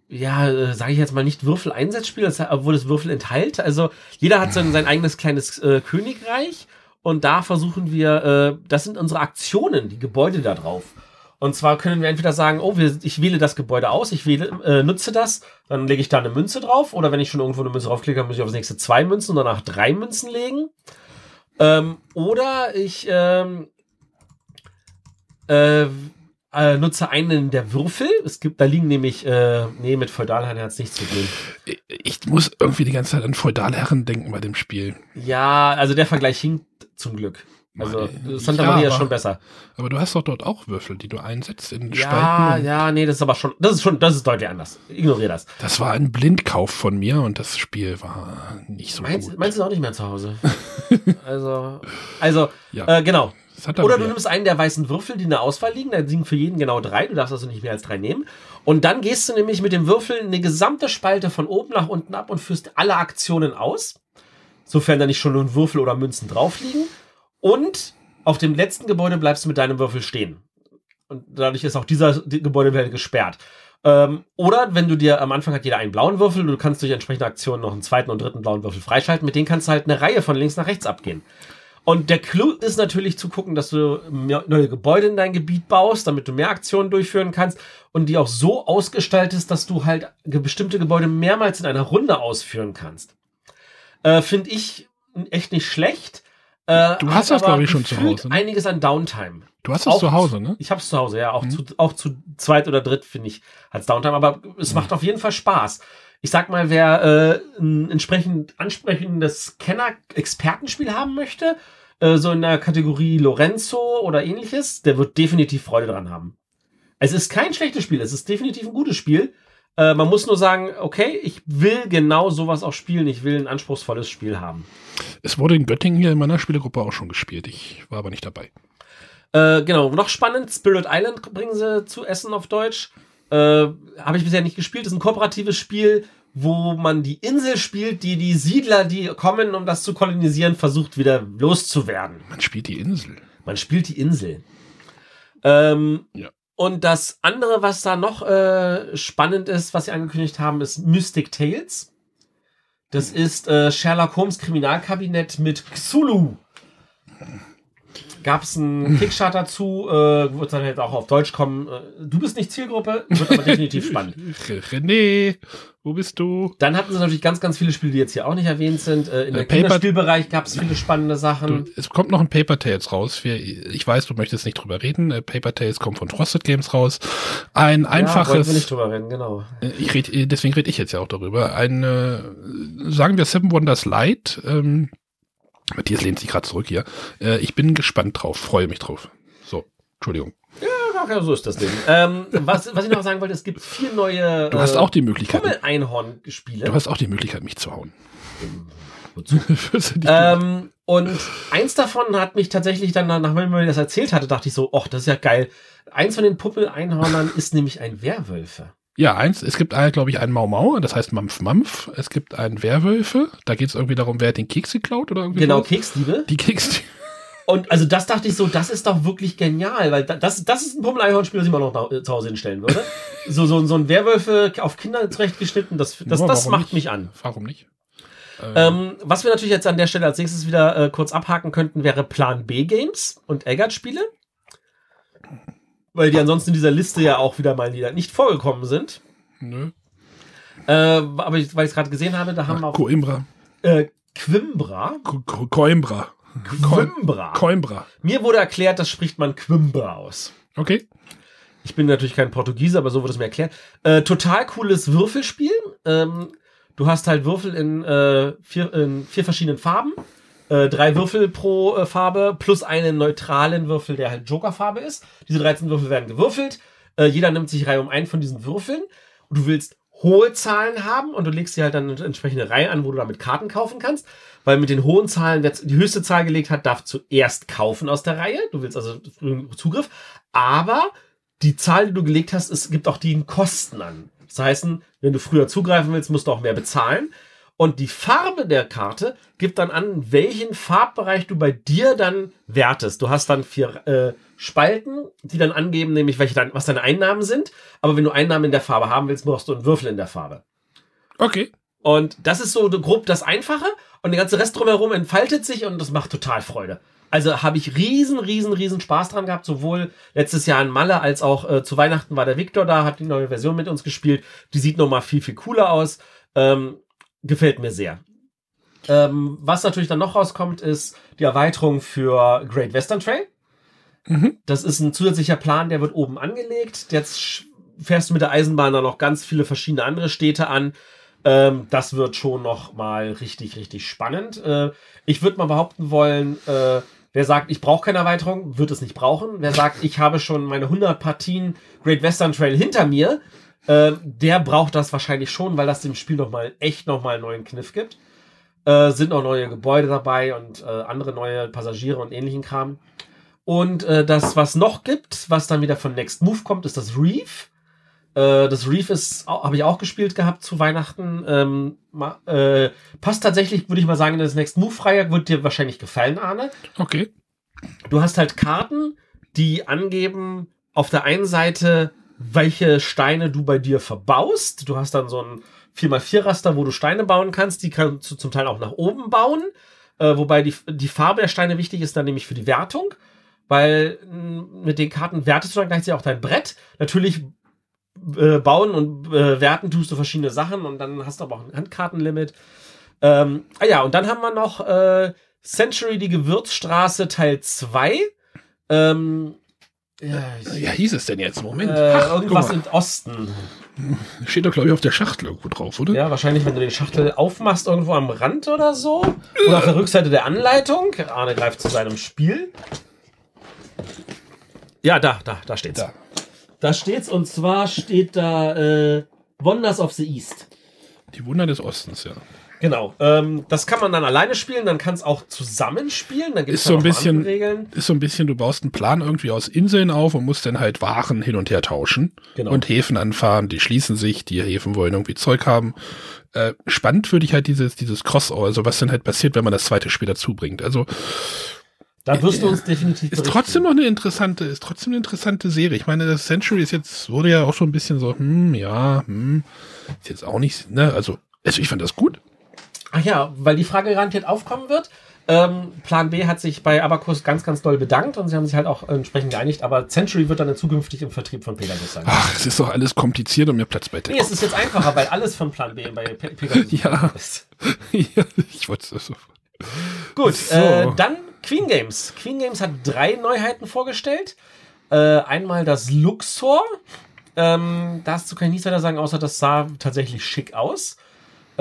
ja, sage ich jetzt mal nicht Würfel-Einsatzspiel, obwohl es Würfel enthält. Also jeder hat sein, sein eigenes kleines äh, Königreich und da versuchen wir, äh, das sind unsere Aktionen, die Gebäude da drauf. Und zwar können wir entweder sagen, oh, ich wähle das Gebäude aus, ich wähle, äh, nutze das, dann lege ich da eine Münze drauf. Oder wenn ich schon irgendwo eine Münze draufklicke, dann muss ich aufs nächste zwei Münzen und danach drei Münzen legen. Ähm, oder ich ähm, äh, äh, nutze einen der Würfel. Es gibt, da liegen nämlich, äh, nee, mit Feudalherren hat es nichts zu tun.
Ich muss irgendwie die ganze Zeit an Feudalherren denken bei dem Spiel.
Ja, also der Vergleich hinkt zum Glück. Also
Nein.
Santa
Ja,
Maria ist
aber-
schon besser.
Aber du hast doch dort auch Würfel, die du einsetzt in
Ja,
Spalten. und-
ja, nee, das ist aber schon, das ist schon, das ist deutlich anders. Ignoriere das.
Das war ein Blindkauf von mir und das Spiel war nicht so
Meinst,
gut.
meinst du auch nicht mehr zu Hause? also, also,
Ja.
äh, genau. Oder du nimmst einen der weißen Würfel, die in der Auswahl liegen. Da liegen für jeden genau drei. Du darfst also nicht mehr als drei nehmen. Und dann gehst du nämlich mit dem Würfel eine gesamte Spalte von oben nach unten ab und führst alle Aktionen aus. Sofern da nicht schon nur ein Würfel oder Münzen drauf liegen. Und auf dem letzten Gebäude bleibst du mit deinem Würfel stehen. Und dadurch ist auch dieser Gebäude gesperrt. Ähm, oder wenn du dir am Anfang hat jeder einen blauen Würfel, du kannst durch entsprechende Aktionen noch einen zweiten und dritten blauen Würfel freischalten. Mit denen kannst du halt eine Reihe von links nach rechts abgehen. Und der Clou ist natürlich zu gucken, dass du neue Gebäude in dein Gebiet baust, damit du mehr Aktionen durchführen kannst und die auch so ausgestaltest, dass du halt bestimmte Gebäude mehrmals in einer Runde ausführen kannst. Äh, Finde ich echt nicht schlecht. Äh,
Du hast das,
aber
glaub ich, schon zu Hause, ne?
Einiges an Downtime.
Du hast das
auch-
zu Hause, ne?
Ich hab's zu Hause, ja, auch,
Mhm.
zu, auch zu zweit oder dritt, finde ich, als Downtime, aber es macht auf jeden Fall Spaß. Ich sag mal, wer äh, ein entsprechend ansprechendes Kenner-Expertenspiel haben möchte, äh, so in der Kategorie Lorenzo oder ähnliches, der wird definitiv Freude dran haben. Es ist kein schlechtes Spiel, es ist definitiv ein gutes Spiel. Äh, man muss nur sagen, okay, ich will genau sowas auch spielen, ich will ein anspruchsvolles Spiel haben.
Es wurde in Göttingen hier in meiner Spielegruppe auch schon gespielt. Ich war aber nicht dabei.
Äh, genau, noch spannend, Spirit Island bringen sie zu Essen auf Deutsch. Äh, Habe ich bisher nicht gespielt. ist ein kooperatives Spiel, wo man die Insel spielt, die die Siedler, die kommen, um das zu kolonisieren, versucht wieder loszuwerden.
Man spielt die Insel.
Man spielt die Insel. Ähm,
Ja.
Und das andere, was da noch äh, spannend ist, was sie angekündigt haben, ist Mystic Tales. Das ist äh, Sherlock Holmes Kriminalkabinett mit Cthulhu. Gab es einen Kickstarter zu, äh, wird dann halt auch auf Deutsch kommen. Äh, du bist nicht Zielgruppe, wird aber definitiv spannend.
René, wo bist du?
Dann hatten sie natürlich ganz, ganz viele Spiele, die jetzt hier auch nicht erwähnt sind. Äh, in
Äh,
der
Paper-
Kinderspielbereich gab es viele spannende Sachen.
du? Es kommt noch ein Paper Tales raus. Wir, ich weiß, du möchtest nicht drüber reden. Äh, Paper Tales kommt von Frosted Games raus. Ein
ja, wollen wir nicht
einfaches,
drüber reden, genau.
äh, ich red, äh, deswegen rede ich jetzt ja auch darüber. Ein, sagen wir Seven Wonders Light. Ähm, Matthias lehnt sich gerade zurück hier. Äh, ich bin gespannt drauf, freue mich drauf. So, Entschuldigung.
Ja, okay, so ist das Ding. ähm, was, was ich noch sagen wollte, es gibt vier neue
Du hast auch die Möglichkeit.
Pummel-Einhorn-Spiele.
Du hast auch die Möglichkeit, mich zu hauen. Dich-
ähm, und eins davon hat mich tatsächlich dann, nachdem man mir das erzählt hatte, dachte ich so, ach, das ist ja geil. Eins von den Pummel-Einhornern ist nämlich ein Werwölfe.
Ja, eins, es gibt, glaube ich, einen Mau Mau, das heißt Mampf Mampf. Es gibt einen Werwölfe, da geht es irgendwie darum, wer hat den Keks geklaut oder irgendwie
Genau. Keksdiebe.
Die Keks,
Und also das dachte ich so, das ist doch wirklich genial, weil da- das, das ist ein Pummel-Einhorn-Spiel, das ich mir noch nach, zu Hause hinstellen würde. so, so, so ein Werwölfe auf Kinder zurechtgeschnitten, das, das,
Ja,
das macht
nicht?
mich an.
warum nicht?
Ähm, was wir natürlich jetzt an der Stelle als nächstes wieder äh, kurz abhaken könnten, wäre Plan B Games und Eggert-Spiele. Weil die ansonsten in dieser Liste ja auch wieder mal wieder nicht vorgekommen sind.
Nö.
Äh, aber ich, weil ich es gerade gesehen habe, da haben wir auch
Coimbra.
äh, Quimbra.
Co- Co- Coimbra.
Quimbra.
Coimbra.
Mir wurde erklärt, das spricht man Quimbra aus.
Okay.
Ich bin natürlich kein Portugiese, aber so wurde es mir erklärt. Äh, total cooles Würfelspiel. Ähm, du hast halt Würfel in, äh, vier, in vier verschiedenen Farben. Äh, drei Würfel pro äh, Farbe plus einen neutralen Würfel, der halt Jokerfarbe ist. Diese 13 Würfel werden gewürfelt. Äh, jeder nimmt sich Reihe um einen von diesen Würfeln. Und du willst hohe Zahlen haben und du legst dir halt dann eine entsprechende Reihe an, wo du damit Karten kaufen kannst. Weil mit den hohen Zahlen, wer die höchste Zahl gelegt hat, darf zuerst kaufen aus der Reihe. Du willst also Zugriff. Aber die Zahl, die du gelegt hast, es gibt auch die Kosten an. Das heißt, wenn du früher zugreifen willst, musst du auch mehr bezahlen. Und die Farbe der Karte gibt dann an, welchen Farbbereich du bei dir dann wertest. Du hast dann vier äh, Spalten, die dann angeben, nämlich welche dein, was deine Einnahmen sind. Aber wenn du Einnahmen in der Farbe haben willst, brauchst du einen Würfel in der Farbe.
Okay.
Und das ist so grob das Einfache. Und der ganze Rest drumherum entfaltet sich und das macht total Freude. Also habe ich riesen, riesen, riesen Spaß dran gehabt. Sowohl letztes Jahr in Malle als auch äh, zu Weihnachten war der Victor da, hat die neue Version mit uns gespielt. Die sieht nochmal viel, viel cooler aus. Ähm, gefällt mir sehr. Ähm, was natürlich dann noch rauskommt, ist die Erweiterung für Great Western Trail.
Mhm.
Das ist ein zusätzlicher Plan, der wird oben angelegt. Jetzt fährst du mit der Eisenbahn dann noch ganz viele verschiedene andere Städte an. Ähm, das wird schon noch mal richtig, richtig spannend. Äh, ich würde mal behaupten wollen, äh, wer sagt, ich brauche keine Erweiterung, wird es nicht brauchen. Wer sagt, ich habe schon meine 100 Partien Great Western Trail hinter mir, äh, der braucht das wahrscheinlich schon, weil das dem Spiel noch mal echt noch mal einen neuen Kniff gibt. Äh, sind auch neue Gebäude dabei und äh, andere neue Passagiere und ähnlichen Kram. Und äh, das, was noch gibt, was dann wieder von Next Move kommt, ist das Reef. Äh, das Reef ist, habe ich auch gespielt gehabt zu Weihnachten. Ähm, ma, passt tatsächlich, würde ich mal sagen, in das Next Move Freier wird dir wahrscheinlich gefallen, Arne.
Okay.
Du hast halt Karten, die angeben auf der einen Seite, welche Steine du bei dir verbaust. Du hast dann so ein 4x4-Raster, wo du Steine bauen kannst. Die kannst du zum Teil auch nach oben bauen. Äh, wobei die, die Farbe der Steine wichtig ist dann nämlich für die Wertung. Weil mh, mit den Karten wertest du dann gleichzeitig auch dein Brett. Natürlich äh, bauen und äh, werten tust du verschiedene Sachen und dann hast du aber auch ein Handkartenlimit. Ähm, ah ja, und dann haben wir noch äh, Century, die Gewürzstraße Teil 2. Ähm, ja, ich,
Ja, hieß es denn jetzt? Moment.
äh,
Ach,
irgendwas im Osten.
Steht doch, glaube ich, auf der Schachtel irgendwo drauf, oder?
Ja, wahrscheinlich, wenn du die Schachtel aufmachst, irgendwo am Rand oder so. Oder auf der Rückseite der Anleitung. Arne greift zu seinem Spiel. Ja, da, da, da steht's.
Da.
Da steht's und zwar steht da äh, Wonders of the East.
Die Wunder des Ostens, ja.
Genau. Ähm, das kann man dann alleine spielen, dann kann es auch zusammenspielen. Dann gibt's
Ist so ein bisschen-
Regeln.
Ist so ein bisschen, du baust einen Plan irgendwie aus Inseln auf und musst dann halt Waren hin und her tauschen
Genau.
und Häfen anfahren, die schließen sich, die Häfen wollen irgendwie Zeug haben. Äh, spannend finde ich halt dieses, dieses Crossover, also was dann halt passiert, wenn man das zweite Spiel dazu bringt. Also
Da wirst du uns definitiv
ist
berichten.
trotzdem noch eine interessante, ist trotzdem eine interessante Serie. Ich meine, das Century ist jetzt, wurde ja auch so ein bisschen so, hm, ja, hm, ist jetzt auch nicht, ne, also, also ich fand das gut.
Ach ja, weil die Frage garantiert aufkommen wird. Ähm, Plan B hat sich bei Abacus ganz, ganz doll bedankt und sie haben sich halt auch entsprechend geeinigt, aber Century wird dann zukünftig im Vertrieb von Pegasus sein.
Ach, es ist doch alles kompliziert und mir Platz bei
Nee, es ist jetzt einfacher, weil alles von Plan B bei Pe Pegasus
Ja.
ist.
ja, ich wollte es so.
Gut,
So.
äh, dann Queen Games. Queen Games hat drei Neuheiten vorgestellt. Äh, einmal das Luxor. Ähm, dazu kann ich nichts weiter sagen, außer das sah tatsächlich schick aus.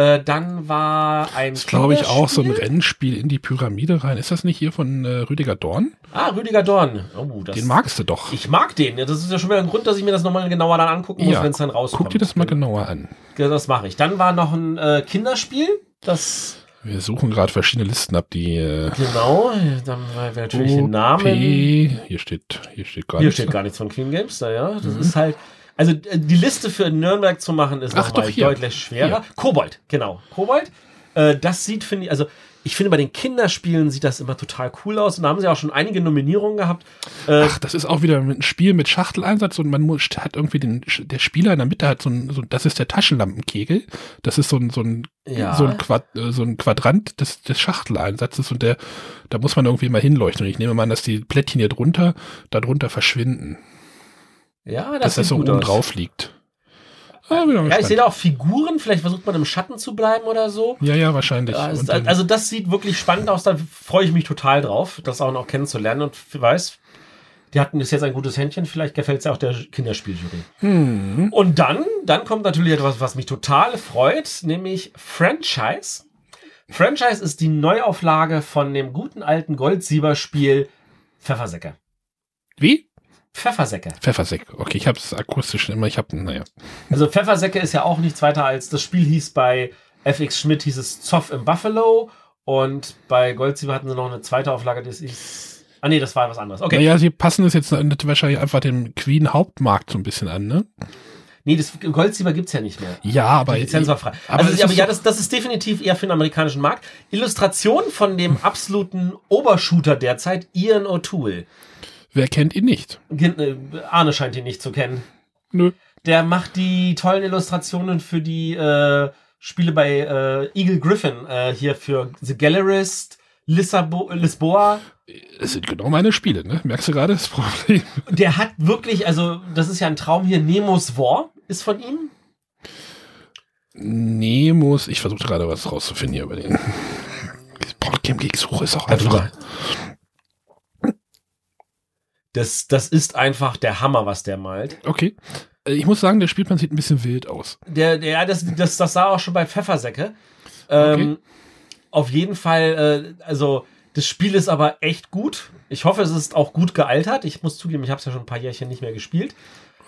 Äh, dann war ein.
Das glaube ich auch so ein. Rennspiel in die Pyramide rein. Ist das nicht hier von äh, Rüdiger Dorn?
Ah, Rüdiger Dorn. Oh, das
Den magst du doch.
Ich mag den. Das ist ja schon wieder ein Grund, dass ich mir das nochmal genauer dann angucken muss,
Ja,
wenn es dann rauskommt.
Guck dir das mal genauer an.
Das mache ich. Dann war noch ein äh, Kinderspiel. Das,
Wir suchen gerade verschiedene Listen ab, die äh,
genau. Dann war wir natürlich den
OP,
Namen.
Hier steht, hier steht gar
Hier
nichts.
steht gar nichts von Queen Games, da, ja. Das ist halt. Also äh, die Liste für Nürnberg zu machen ist
Ach, doch, hier.
deutlich schwerer. Kobold, genau. Kobold. Äh, das sieht, finde ich, also ich finde bei den Kinderspielen sieht das immer total cool aus. Und da haben sie auch schon einige Nominierungen gehabt. Äh,
Ach, das ist auch wieder ein Spiel mit Schachteleinsatz und man muss, hat irgendwie den, der Spieler in der Mitte hat so ein, so, das ist der Taschenlampenkegel. Das ist so ein, so ein,
Ja.
so ein, Quad, äh, so ein Quadrant des, des Schachteleinsatzes und der, da muss man irgendwie mal hinleuchten. Und ich nehme mal an, dass die Plättchen hier drunter, darunter verschwinden.
Ja,
dass
das,
das
sieht
so oben
aus.
drauf liegt. Ah,
Ja, ich sehe da auch Figuren. Vielleicht versucht man im Schatten zu bleiben oder so.
ja, ja, wahrscheinlich. Dann-
also das sieht wirklich spannend aus, da freue ich mich total drauf, das auch noch kennenzulernen und weiß, die hatten bis jetzt ein gutes Händchen, vielleicht gefällt es ja auch der Kinderspieljury.
hm,
Und dann, dann kommt natürlich etwas, was mich total freut, nämlich Franchise. Franchise ist die Neuauflage von dem guten alten Goldsieber-Spiel Pfeffersäcke.
wie?
Pfeffersäcke.
Pfeffersäck. Okay, ich habe es akustisch immer, ich habe, naja.
Also Pfeffersäcke ist ja auch nichts weiter als, das Spiel hieß bei FX Schmidt, hieß es Zoff im Buffalo und bei Goldsieber hatten sie noch eine zweite Auflage, das ist, ah nee, das war was anderes. Okay.
Naja, sie passen es jetzt wahrscheinlich einfach dem Queen-Hauptmarkt so ein bisschen an, ne?
Nee, das Goldsilber gibt's ja nicht mehr.
Ja, aber.
Die Lizenz war frei.
aber
also, aber ja, das, das ist definitiv eher für den amerikanischen Markt. Illustration von dem absoluten Obershooter derzeit, Ian O'Toole.
Wer kennt ihn nicht?
Äh, Arne scheint ihn nicht zu kennen.
Nö.
Der macht die tollen Illustrationen für die äh, Spiele bei äh, Eagle Griffin. Äh, hier für The Gallerist, Lissabo Lisboa.
Es sind genau meine Spiele, ne? Merkst du gerade das Problem?
Der hat wirklich, also das ist ja ein Traum hier, Nemos War ist von ihm.
Nemos, ich versuche gerade was rauszufinden hier über den. Boardgame Geek Suche ist auch einfach.
Das, das ist einfach der Hammer, was der malt.
Okay. Äh, Ich muss sagen, der Spielplan sieht ein bisschen wild aus.
Der, der, ja, das, das, das sah auch schon bei Pfeffersäcke. Ähm, Auf jeden Fall, äh, also das Spiel ist aber echt gut. Ich hoffe, es ist auch gut gealtert. Ich muss zugeben, ich habe es ja schon ein paar Jährchen nicht mehr gespielt.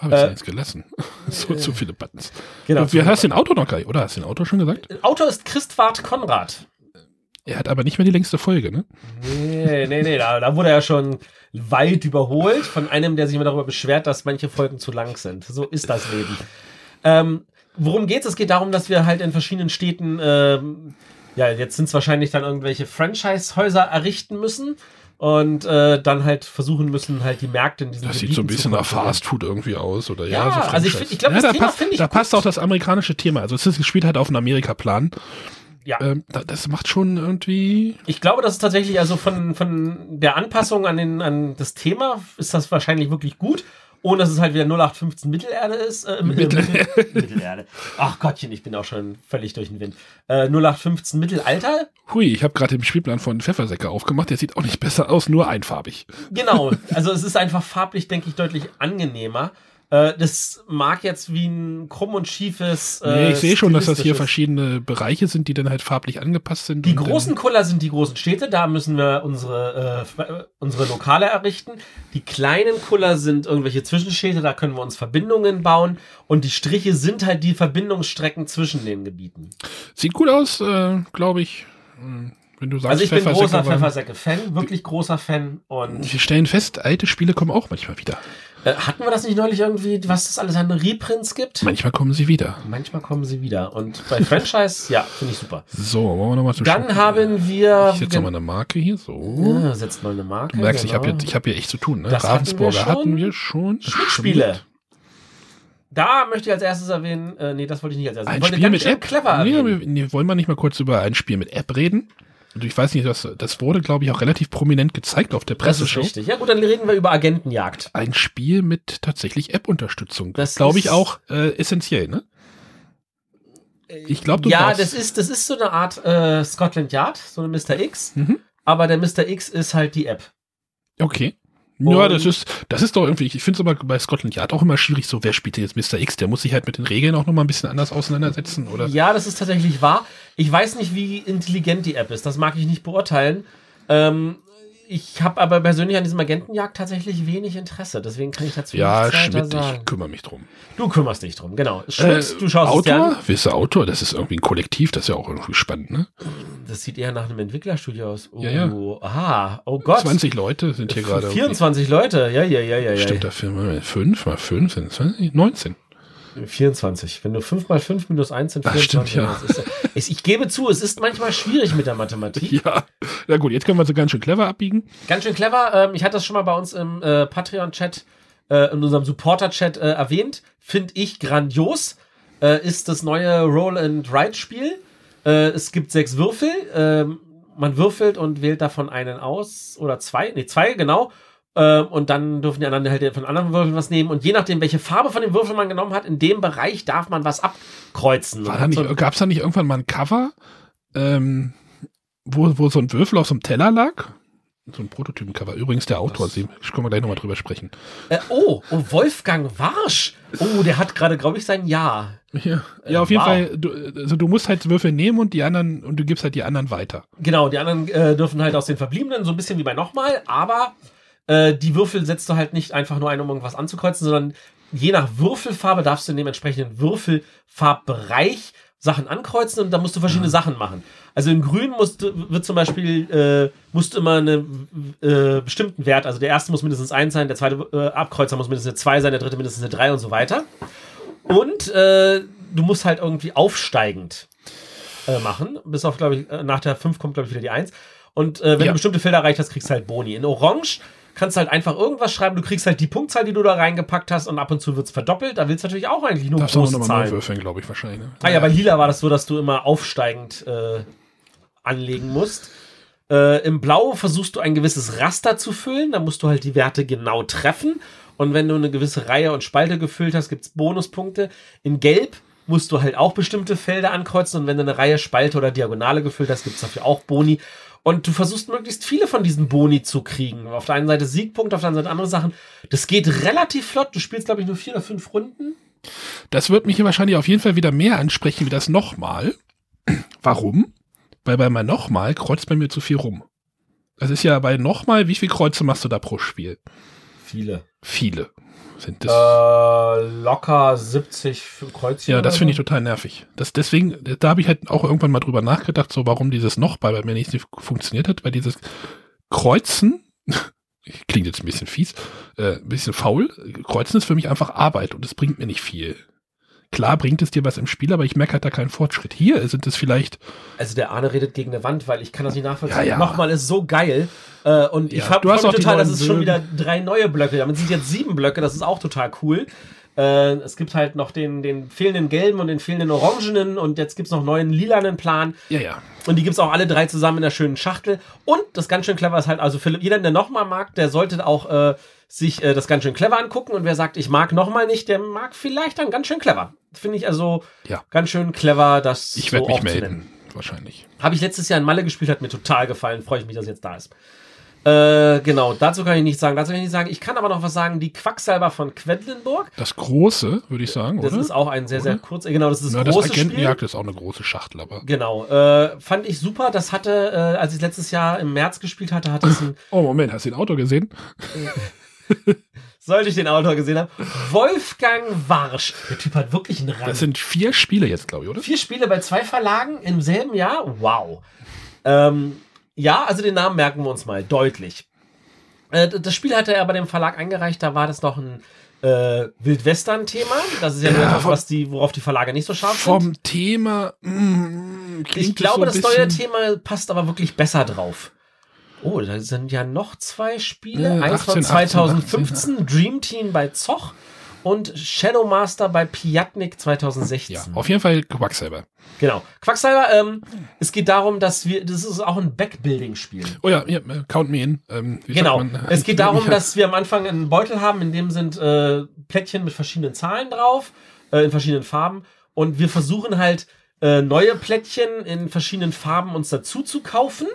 Habe ich
Äh,
äh, jetzt gelassen. so zu viele Buttons.
Genau.
Und wie hast den Autor noch gar nicht, oder? Hast du den Autor schon gesagt?
Autor ist Christwart Konrad.
Er hat aber nicht mehr die längste Folge, ne?
Nee, nee, nee, da, da wurde er schon weit überholt von einem, der sich immer darüber beschwert, dass manche Folgen zu lang sind. So ist das Leben. Ähm, worum geht's? Es geht darum, dass wir halt in verschiedenen Städten, ähm, ja, jetzt sind es wahrscheinlich dann irgendwelche Franchise-Häuser errichten müssen und äh, dann halt versuchen müssen, halt die Märkte in diesen
Das sieht so ein
Gebieten
bisschen nach. Fast Food irgendwie aus, oder ja?
Ja,
so
also ich ich glaub,
ja, da
Thema
passt, Da
gut.
passt auch das amerikanische Thema. Also es ist gespielt halt auf einem Amerika-Plan.
Ja.
Ähm, da- das macht schon irgendwie.
Ich glaube, das ist tatsächlich, also von, von der Anpassung an, den, an das Thema ist das wahrscheinlich wirklich gut. Ohne dass es halt wieder 0815 Mittelerde ist. Äh, Mittel, Mittel, Mittelerde. Ach Gottchen, ich bin auch schon völlig durch den Wind. Äh, 0815 Mittelalter.
Hui, ich habe gerade den Spielplan von Pfeffersäcke aufgemacht. Der sieht auch nicht besser aus, nur einfarbig.
Genau. Also es ist einfach farblich, denke ich, deutlich angenehmer. Äh, das mag jetzt wie ein krumm und schiefes. Äh,
nee, ich sehe schon, dass das hier verschiedene Bereiche sind, die dann halt farblich angepasst sind.
Die großen Kuller sind die großen Städte, da müssen wir unsere, äh, unsere Lokale errichten. Die kleinen Kuller sind irgendwelche Zwischenstädte, da können wir uns Verbindungen bauen. Und die Striche sind halt die Verbindungsstrecken zwischen den Gebieten.
Sieht gut aus, äh, glaube ich. Hm, Wenn du sagst,
Also ich bin großer Pfeffersäcke-Fan, wirklich großer Fan. Und
Wir stellen fest, alte Spiele kommen auch manchmal wieder.
Äh, hatten wir das nicht neulich irgendwie, was es alles an Reprints gibt?
Manchmal kommen sie wieder.
Manchmal kommen sie wieder. Und bei Franchise, ja, finde ich super.
So, wollen wir nochmal zum
Dann
Schluss-
haben wir.
Ich setze nochmal eine Marke hier, so.
Ja, setzt mal eine Marke.
Du merkst, ich
genau.
ich habe hier echt zu tun. Ne?
Das hatten
Ravensburger
wir schon.
hatten wir schon.
Schmidt-Spiele. Da möchte ich als erstes erwähnen, äh, nee, das wollte ich nicht als erstes.
Ein Spiel mit App.
clever
nee,
erwähnen.
wir, nee, wollen wir nicht mal kurz über ein Spiel mit App reden? Und ich weiß nicht, das, das wurde, glaube ich, auch relativ prominent gezeigt auf der
Das ist
Presseshow.
richtig. Ja gut, dann reden wir über Agentenjagd.
Ein Spiel mit tatsächlich App-Unterstützung.
Das
glaube ich auch äh, essentiell, ne? Ich glaube, du
ja, das ist, das ist so eine Art äh, Scotland Yard, so eine Mr. X.
Mhm.
Aber der Mr. X ist halt die App.
Okay. Ja, das ist, das ist doch irgendwie, ich finde es aber bei Scotland Yard auch immer schwierig, so, wer spielt denn jetzt Mr. X? Der muss sich halt mit den Regeln auch nochmal ein bisschen anders auseinandersetzen, oder?
Ja, das ist tatsächlich wahr. Ich weiß nicht, wie intelligent die App ist. Das mag ich nicht beurteilen. Ähm, ich habe aber persönlich an diesem Agentenjagd tatsächlich wenig Interesse. Deswegen kann ich dazu
Ja,
nichts weiter
Schmidt, ich
sagen.
kümmere mich drum.
Du kümmerst dich drum, genau. Schmidt,
Äh,
du schaust es dir
Autor?
an.
Wisst ihr, Autor? Das ist irgendwie ein Kollektiv, das ist ja auch irgendwie spannend, ne?
Das sieht eher nach einem Entwicklerstudio aus. Oh,
Ja, ja.
aha. Oh Gott.
20 Leute sind hier gerade.
24 Leute. Ja, ja, ja, ja, ja.
Stimmt Film? 5 mal 5 sind 20? 19.
24. Wenn du 5 mal 5 minus 1 sind
Ach,
24.
stimmt, ja.
Ist, ich, gebe zu, es ist manchmal schwierig mit der Mathematik.
Ja. Na gut, jetzt können wir so ganz schön clever abbiegen.
Ganz schön clever. Ähm, ich hatte das schon mal bei uns im äh, Patreon-Chat, äh, in unserem Supporter-Chat äh, erwähnt. Finde ich grandios. Äh, ist das neue Roll-and-Write-Spiel. Äh, es gibt sechs Würfel. Ähm, man würfelt und wählt davon einen aus. Oder zwei. Nee, zwei, genau. Ähm, und dann dürfen die anderen halt von anderen Würfeln was nehmen. Und je nachdem, welche Farbe von dem Würfel man genommen hat, in dem Bereich darf man was abkreuzen. So-
Gab es da nicht irgendwann mal ein Cover, ähm, wo, wo so ein Würfel auf so einem Teller lag? So ein Prototypen-Cover. Übrigens der Autor,
Das-
ich können wir gleich nochmal drüber sprechen.
Äh, oh, oh, Wolfgang Warsch. Oh, der hat gerade, glaube ich, sein Jahr.
Ja, ja auf jeden
wow.
Fall, du, also du musst halt Würfel nehmen und die anderen, und du gibst halt die anderen weiter.
Genau, die anderen äh, dürfen halt aus den Verbliebenen, so ein bisschen wie bei nochmal, aber äh, die Würfel setzt du halt nicht einfach nur ein, um irgendwas anzukreuzen, sondern je nach Würfelfarbe darfst du in dem entsprechenden Würfelfarbbereich Sachen ankreuzen und da musst du verschiedene Sachen machen. Also in Grün musst du, wird zum Beispiel, äh, musst du immer einen äh, bestimmten Wert, also der erste muss mindestens eins sein, der zweite äh, Abkreuzer muss mindestens eine zwei sein, der dritte mindestens eine drei und so weiter. Und äh, du musst halt irgendwie aufsteigend äh, machen. Bis auf, glaube ich, äh, nach der 5 kommt, glaube ich, wieder die 1. Und äh, wenn
Ja.
du bestimmte Felder erreicht hast, kriegst du halt Boni. In Orange kannst du halt einfach irgendwas schreiben. Du kriegst halt die Punktzahl, die du da reingepackt hast und ab und zu wird's verdoppelt. Da willst du natürlich auch eigentlich nur
Darfst auch
große
neu
Zahlen.
würfeln, glaube ich, wahrscheinlich. Ne?
Ah ja, bei Lila war das so, dass du immer aufsteigend äh, anlegen musst. Äh, Im Blau versuchst du ein gewisses Raster zu füllen, da musst du halt die Werte genau treffen. Und wenn du eine gewisse Reihe und Spalte gefüllt hast, gibt's Bonuspunkte. In Gelb musst du halt auch bestimmte Felder ankreuzen und wenn du eine Reihe, Spalte oder Diagonale gefüllt hast, gibt's dafür auch Boni. Und du versuchst möglichst viele von diesen Boni zu kriegen. Auf der einen Seite Siegpunkt, auf der anderen Seite andere Sachen. Das geht relativ flott. Du spielst, glaube ich, nur vier oder fünf Runden.
Das wird mich hier wahrscheinlich auf jeden Fall wieder mehr ansprechen wie das nochmal. Warum? Weil bei mein nochmal kreuzt bei mir zu viel rum. Das ist ja bei nochmal, wie viel Kreuze machst du da pro Spiel?
Viele.
Viele sind das.
Äh, locker 70 für Kreuzchen.
ja, das finde ich total nervig. Das, deswegen, da habe ich halt auch irgendwann mal drüber nachgedacht, so warum dieses nochmal bei mir nicht funktioniert hat, weil dieses Kreuzen, klingt jetzt ein bisschen fies, äh, ein bisschen faul, Kreuzen ist für mich einfach Arbeit und es bringt mir nicht viel. Klar bringt es dir was im Spiel, aber ich merke halt da keinen Fortschritt. Hier sind es vielleicht
Also der Arne redet gegen eine Wand, weil ich kann das nicht nachvollziehen.
Ja, ja.
Nochmal ist so geil. Äh, und ich
Ja,
hab-
du
freu
hast
mich
auch die
total, dass
neuen
es schon wieder drei neue Blöcke. Damit sind jetzt sieben Blöcke, das ist auch total cool. Äh, es gibt halt noch den, den fehlenden gelben und den fehlenden orangenen und jetzt gibt's noch einen neuen lilanen Plan.
Ja, ja.
Und die gibt's auch alle drei zusammen in der schönen Schachtel. Und das ganz schön clever ist halt, also für jeden, der nochmal mag, der sollte auch äh, sich äh, das ganz schön clever angucken. Und wer sagt, ich mag nochmal nicht, der mag vielleicht dann ganz schön clever. Finde ich also
Ja.
ganz schön clever, das
Ich werde
so
mich melden. Wahrscheinlich.
Habe ich letztes Jahr in Malle gespielt, hat mir total gefallen. Freue ich mich, dass es jetzt da ist. Äh, genau, dazu kann ich nichts sagen. Dazu kann ich nicht sagen. Ich kann aber noch was sagen. Die Quacksalber von Quedlinburg.
Das große, würde ich sagen,
Das
oder?
ist auch ein sehr, sehr
Oder?
kurz. Genau, das ist das
das
große Spiel.
Agentenjagd ist auch eine große Schachtel, aber.
Genau, äh, fand ich super. Das hatte, äh, als ich letztes Jahr im März gespielt hatte, hatte es ein,
Oh, Moment, hast du den Autor gesehen?
sollte ich den Autor gesehen haben, Wolfgang Warsch. Der Typ hat wirklich einen Rang.
Das sind vier Spiele jetzt, glaube ich, oder?
Vier Spiele bei zwei Verlagen im selben Jahr? Wow. Ähm, ja, also den Namen merken wir uns mal deutlich. Äh, das Spiel hatte er bei dem Verlag eingereicht, da war das noch ein äh, Wildwestern-Thema. Das ist ja,
Ja,
nur etwas,
vom-
was die, worauf die Verlage nicht so scharf sind.
Vom Thema. Mm, klingt
Ich glaube, das
so ein
neue Thema passt aber wirklich besser drauf. Oh, da sind ja noch zwei Spiele.
Äh,
Eins von
18,
2015, Dream Team bei Zoch und Shadowmaster bei Piatnik 2016.
Ja, auf jeden Fall Quacksalber.
Genau. Quacksalber, ähm, es geht darum, dass wir, das ist auch ein Backbuilding-Spiel.
Oh ja, ja, count me in. Ähm,
Genau.
man?
Es geht darum, dass wir am Anfang einen Beutel haben, in dem sind äh, Plättchen mit verschiedenen Zahlen drauf, äh, in verschiedenen Farben. Und wir versuchen halt äh, neue Plättchen in verschiedenen Farben uns dazu zu kaufen.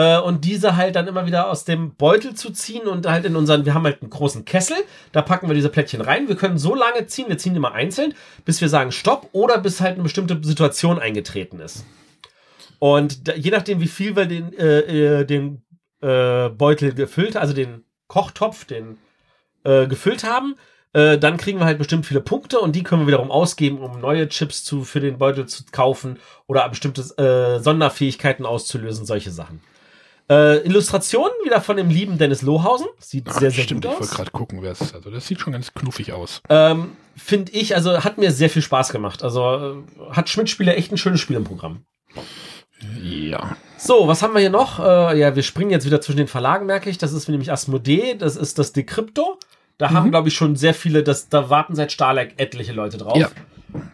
Äh, und diese halt dann immer wieder aus dem Beutel zu ziehen und halt in unseren, wir haben halt einen großen Kessel, da packen wir diese Plättchen rein. Wir können so lange ziehen, wir ziehen immer einzeln, bis wir sagen Stopp oder bis halt eine bestimmte Situation eingetreten ist. Und da, je nachdem, wie viel wir den, äh, äh, den äh, Beutel gefüllt, also den Kochtopf, den äh, gefüllt haben, äh, dann kriegen wir halt bestimmt viele Punkte und die können wir wiederum ausgeben, um neue Chips zu, für den Beutel zu kaufen oder bestimmte äh, Sonderfähigkeiten auszulösen, solche Sachen. Äh, Illustrationen wieder von dem lieben Dennis Lohausen. Sieht
Ach,
sehr, sehr
stimmt,
gut
ich
aus.
wollte gerade gucken, wer es ist. Also, das sieht schon ganz knuffig aus.
Ähm, Finde ich, also hat mir sehr viel Spaß gemacht. Also äh, hat Schmidt-Spiele echt ein schönes Spiel im Programm.
Ja.
So, was haben wir hier noch? Äh, ja, wir springen jetzt wieder zwischen den Verlagen, merke ich. Das ist nämlich Asmodee, das ist das Decrypto. Da haben, glaube ich, schon sehr viele, das, da warten seit Starlag etliche Leute drauf.
Ja.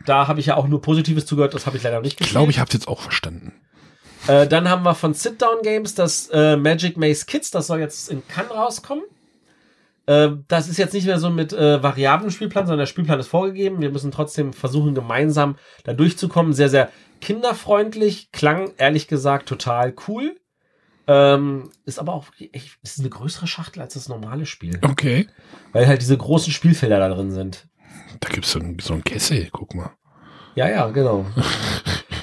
Da habe ich ja auch nur Positives zugehört, das habe ich leider noch nicht
Ich
gespielt.
glaube, ich habe es jetzt auch verstanden.
Äh, dann haben wir von Sit Down Games das äh, Magic Maze Kids, das soll jetzt in Cannes rauskommen. Äh, das ist jetzt nicht mehr so mit äh, variablen Spielplan, sondern der Spielplan ist vorgegeben. Wir müssen trotzdem versuchen, gemeinsam da durchzukommen. Sehr, sehr kinderfreundlich, klang ehrlich gesagt total cool. Ähm, ist aber auch echt, ist eine größere Schachtel als das normale Spiel,
Okay.
weil halt diese großen Spielfelder da drin sind.
Da gibt es so, ein- so einen Kessel, guck mal.
Ja, ja, genau.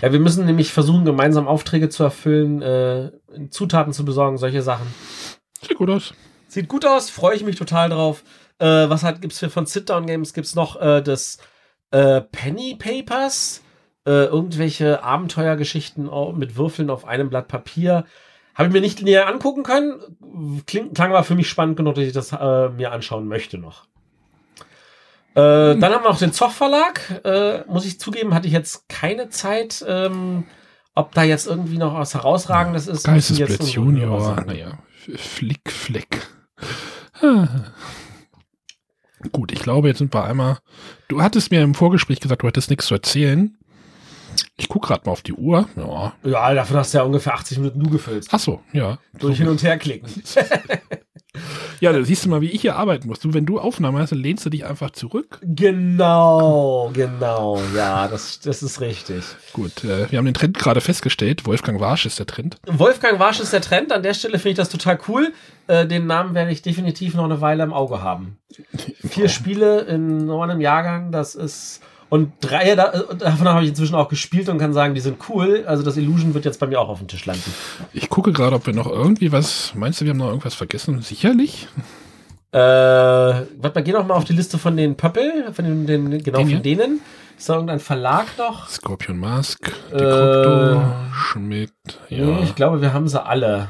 ja, wir müssen nämlich versuchen, gemeinsam Aufträge zu erfüllen, äh, Zutaten zu besorgen, solche Sachen.
Sieht gut aus.
Sieht gut aus, freue ich mich total drauf. Äh, was hat, gibt's für von Sit-Down Games? Gibt's noch äh, das äh, Penny Papers? Äh, irgendwelche Abenteuergeschichten mit Würfeln auf einem Blatt Papier. Habe ich mir nicht näher angucken können. Kling, klang aber für mich spannend genug, dass ich das äh, mir anschauen möchte noch. Äh, dann haben wir noch den Zoch Verlag. Äh, muss ich zugeben, hatte ich jetzt keine Zeit. Ähm, ob da jetzt irgendwie noch was Herausragendes ist.
Geistesblitz Junior, naja, Flick, Fleck. Ah. Gut, ich glaube, jetzt sind wir einmal. Du hattest mir im Vorgespräch gesagt, du hättest nichts zu erzählen. Ich gucke gerade mal auf die Uhr. Ja.
Ja, davon hast du ja ungefähr 80 Minuten du gefüllt.
Ach so, ja.
Durch hin und her klicken.
Ja, da siehst du mal, wie ich hier arbeiten muss. Du, wenn du Aufnahme hast, dann lehnst du dich einfach zurück.
genau, genau. Ja, das, das ist richtig.
Gut, äh, wir haben den Trend gerade festgestellt. Wolfgang Warsch ist der Trend.
Wolfgang Warsch ist der Trend. An der Stelle finde ich das total cool. Äh, den Namen werde ich definitiv noch eine Weile im Auge haben. Vier Spiele in nur einem Jahrgang, das ist. Und drei da, äh, davon habe ich inzwischen auch gespielt und kann sagen, die sind cool. Also das Illusion wird jetzt bei mir auch auf dem Tisch landen.
Ich gucke gerade, ob wir noch irgendwie was. Meinst du, wir haben noch irgendwas vergessen? Sicherlich.
Äh, warte mal, geh noch mal auf die Liste von den Pöppel, von den, den genau
Den
von denen. Ist da irgendein Verlag noch?
Scorpion Mask,
Äh,
Decrypto, Schmidt, ja,
Nee, ich glaube, wir haben sie alle.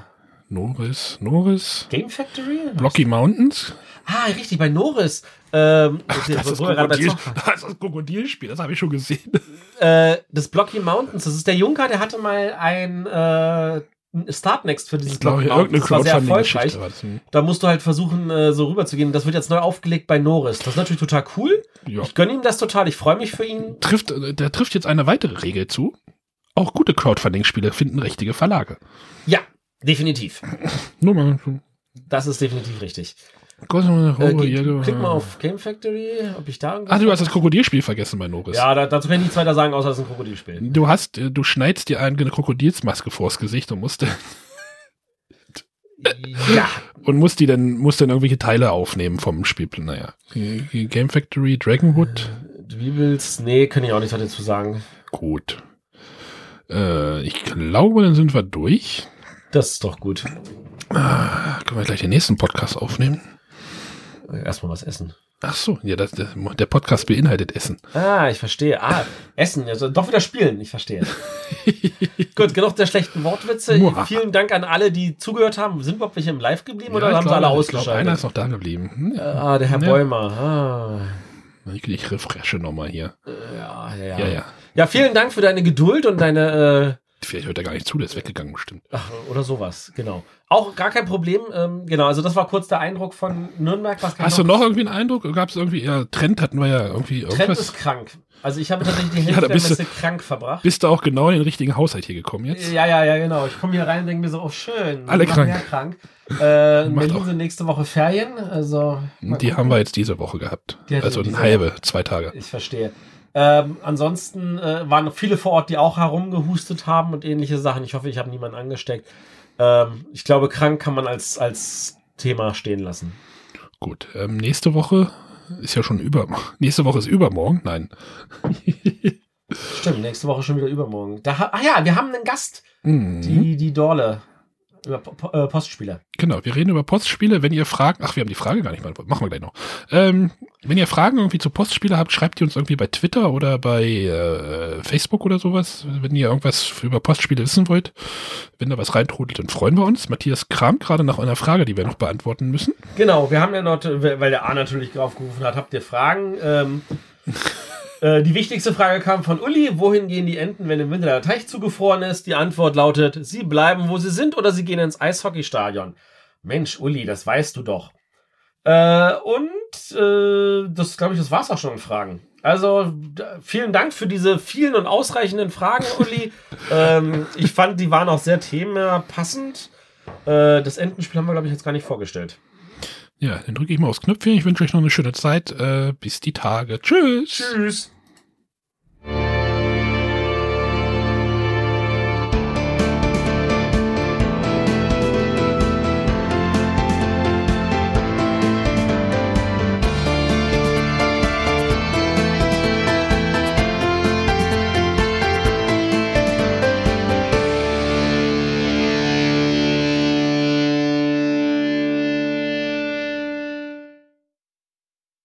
Norris, Norris,
Game Factory?
Blocky Mountains.
Ah, richtig, bei Norris. Ähm,
Ach,
der-
das ist, Krokodil, das ist das Krokodilspiel, das habe ich schon gesehen.
äh, das Blocky Mountains, das ist der Junker, der hatte mal ein äh, Startnext für dieses Blocky Mountains. Das war sehr erfolgreich.
Hm.
Da musst du halt versuchen, äh, so rüberzugehen. Das wird jetzt neu aufgelegt bei Norris. Das ist natürlich total cool.
Ja.
Ich gönne ihm das total. Ich freue mich für ihn.
Trifft, äh, da trifft jetzt eine weitere Regel zu. Auch gute Crowdfunding-Spiele finden richtige Verlage.
Ja, definitiv.
Nur mal.
Das ist definitiv richtig.
Oh,
Äh,
du-
klick mal auf Game Factory, ob ich da
Ah, du hast das Krokodilspiel vergessen bei Norris.
Ja, da, dazu kann ich nichts weiter sagen, außer es ist ein Krokodilspiel.
Du hast, äh, du schneidest dir eine Krokodilsmaske vors Gesicht und musst,
Ja,
und musst die dann, musst dann irgendwelche Teile aufnehmen vom Spielplan. Naja. Game Factory, Dragonwood.
wie willst? Nee, kann ich auch nichts dazu sagen.
Gut. Äh, ich glaube, dann sind wir durch.
Das ist doch gut.
Ah, können wir gleich den nächsten Podcast aufnehmen?
Erstmal was essen.
Ach so, ja, das, der Podcast beinhaltet Essen.
Ah, ich verstehe. Ah, Essen. Also doch wieder spielen. Ich verstehe. Gut, genug der schlechten Wortwitze.
Muah.
Vielen Dank an alle, die zugehört haben. Sind überhaupt welche im Live geblieben oder
ich
haben sie
glaube-
alle
ich glaube, Einer
ausgeschaltet?
ist noch da geblieben. Hm,
ah, der Herr
Ja.
Bäumer. Ah.
Ich, ich refreshe nochmal hier.
Ja, ja, ja.
Ja, ja.
Ja, vielen Dank für deine Geduld und deine
Vielleicht hört er gar nicht zu, der ist weggegangen bestimmt.
Ach, oder sowas, genau. Auch gar kein Problem. Ähm, genau, also das war kurz der Eindruck von Nürnberg.
Hast du noch irgendwie einen Eindruck? Gab es irgendwie, ja, Trend hatten wir ja irgendwie
Trend
irgendwas.
ist krank. Also ich habe tatsächlich die
Ja,
Hälfte
da
der Messe krank verbracht.
Bist du auch genau in den richtigen Haushalt hier gekommen jetzt?
Ja, ja, ja, genau. Ich komme hier rein und denke mir so, oh schön.
Alle
noch
krank.
krank. Äh, in Berlin
auch.
sind nächste Woche Ferien, also
Die
gucken.
haben wir jetzt diese Woche gehabt.
Die
Also eine halbe, zwei Tage.
Ich verstehe. Ähm, ansonsten äh, waren noch viele vor Ort, die auch herumgehustet haben und ähnliche Sachen. Ich hoffe, ich habe niemanden angesteckt. Ähm, ich glaube, krank kann man als, als Thema stehen lassen.
Gut. Ähm, nächste Woche ist ja schon über. Nächste Woche ist übermorgen. Nein.
Stimmt, nächste Woche schon wieder übermorgen. Da, ach ja, wir haben einen Gast,
Mhm.
die, die Dorle. Über äh, Postspiele.
Genau, wir reden über Postspiele. Wenn ihr Fragen, ach, wir haben die Frage gar nicht beantwortet, machen wir gleich noch. Ähm, wenn ihr Fragen irgendwie zu Postspiele habt, schreibt die uns irgendwie bei Twitter oder bei äh, Facebook oder sowas. Wenn ihr irgendwas über Postspiele wissen wollt, wenn da was reintrudelt, dann freuen wir uns. Matthias kramt gerade nach einer Frage, die wir noch beantworten müssen.
Genau, wir haben ja noch, weil der A natürlich draufgerufen hat, habt ihr Fragen? Ähm, äh, die wichtigste Frage kam von Uli. Wohin gehen die Enten, wenn im Winter der Teich zugefroren ist? Die Antwort lautet, sie bleiben, wo sie sind oder sie gehen ins Eishockeystadion. Mensch, Uli, das weißt du doch. Äh, und äh, das, glaube ich, das war's auch schon mit Fragen. Also vielen Dank für diese vielen und ausreichenden Fragen, Uli. ähm, ich fand, die waren auch sehr themapassend. Äh, das Entenspiel haben wir, glaube ich, jetzt gar nicht vorgestellt.
Ja, dann drücke ich mal aufs Knöpfchen. Ich wünsche euch noch eine schöne Zeit. Äh, bis die Tage. Tschüss.
Tschüss.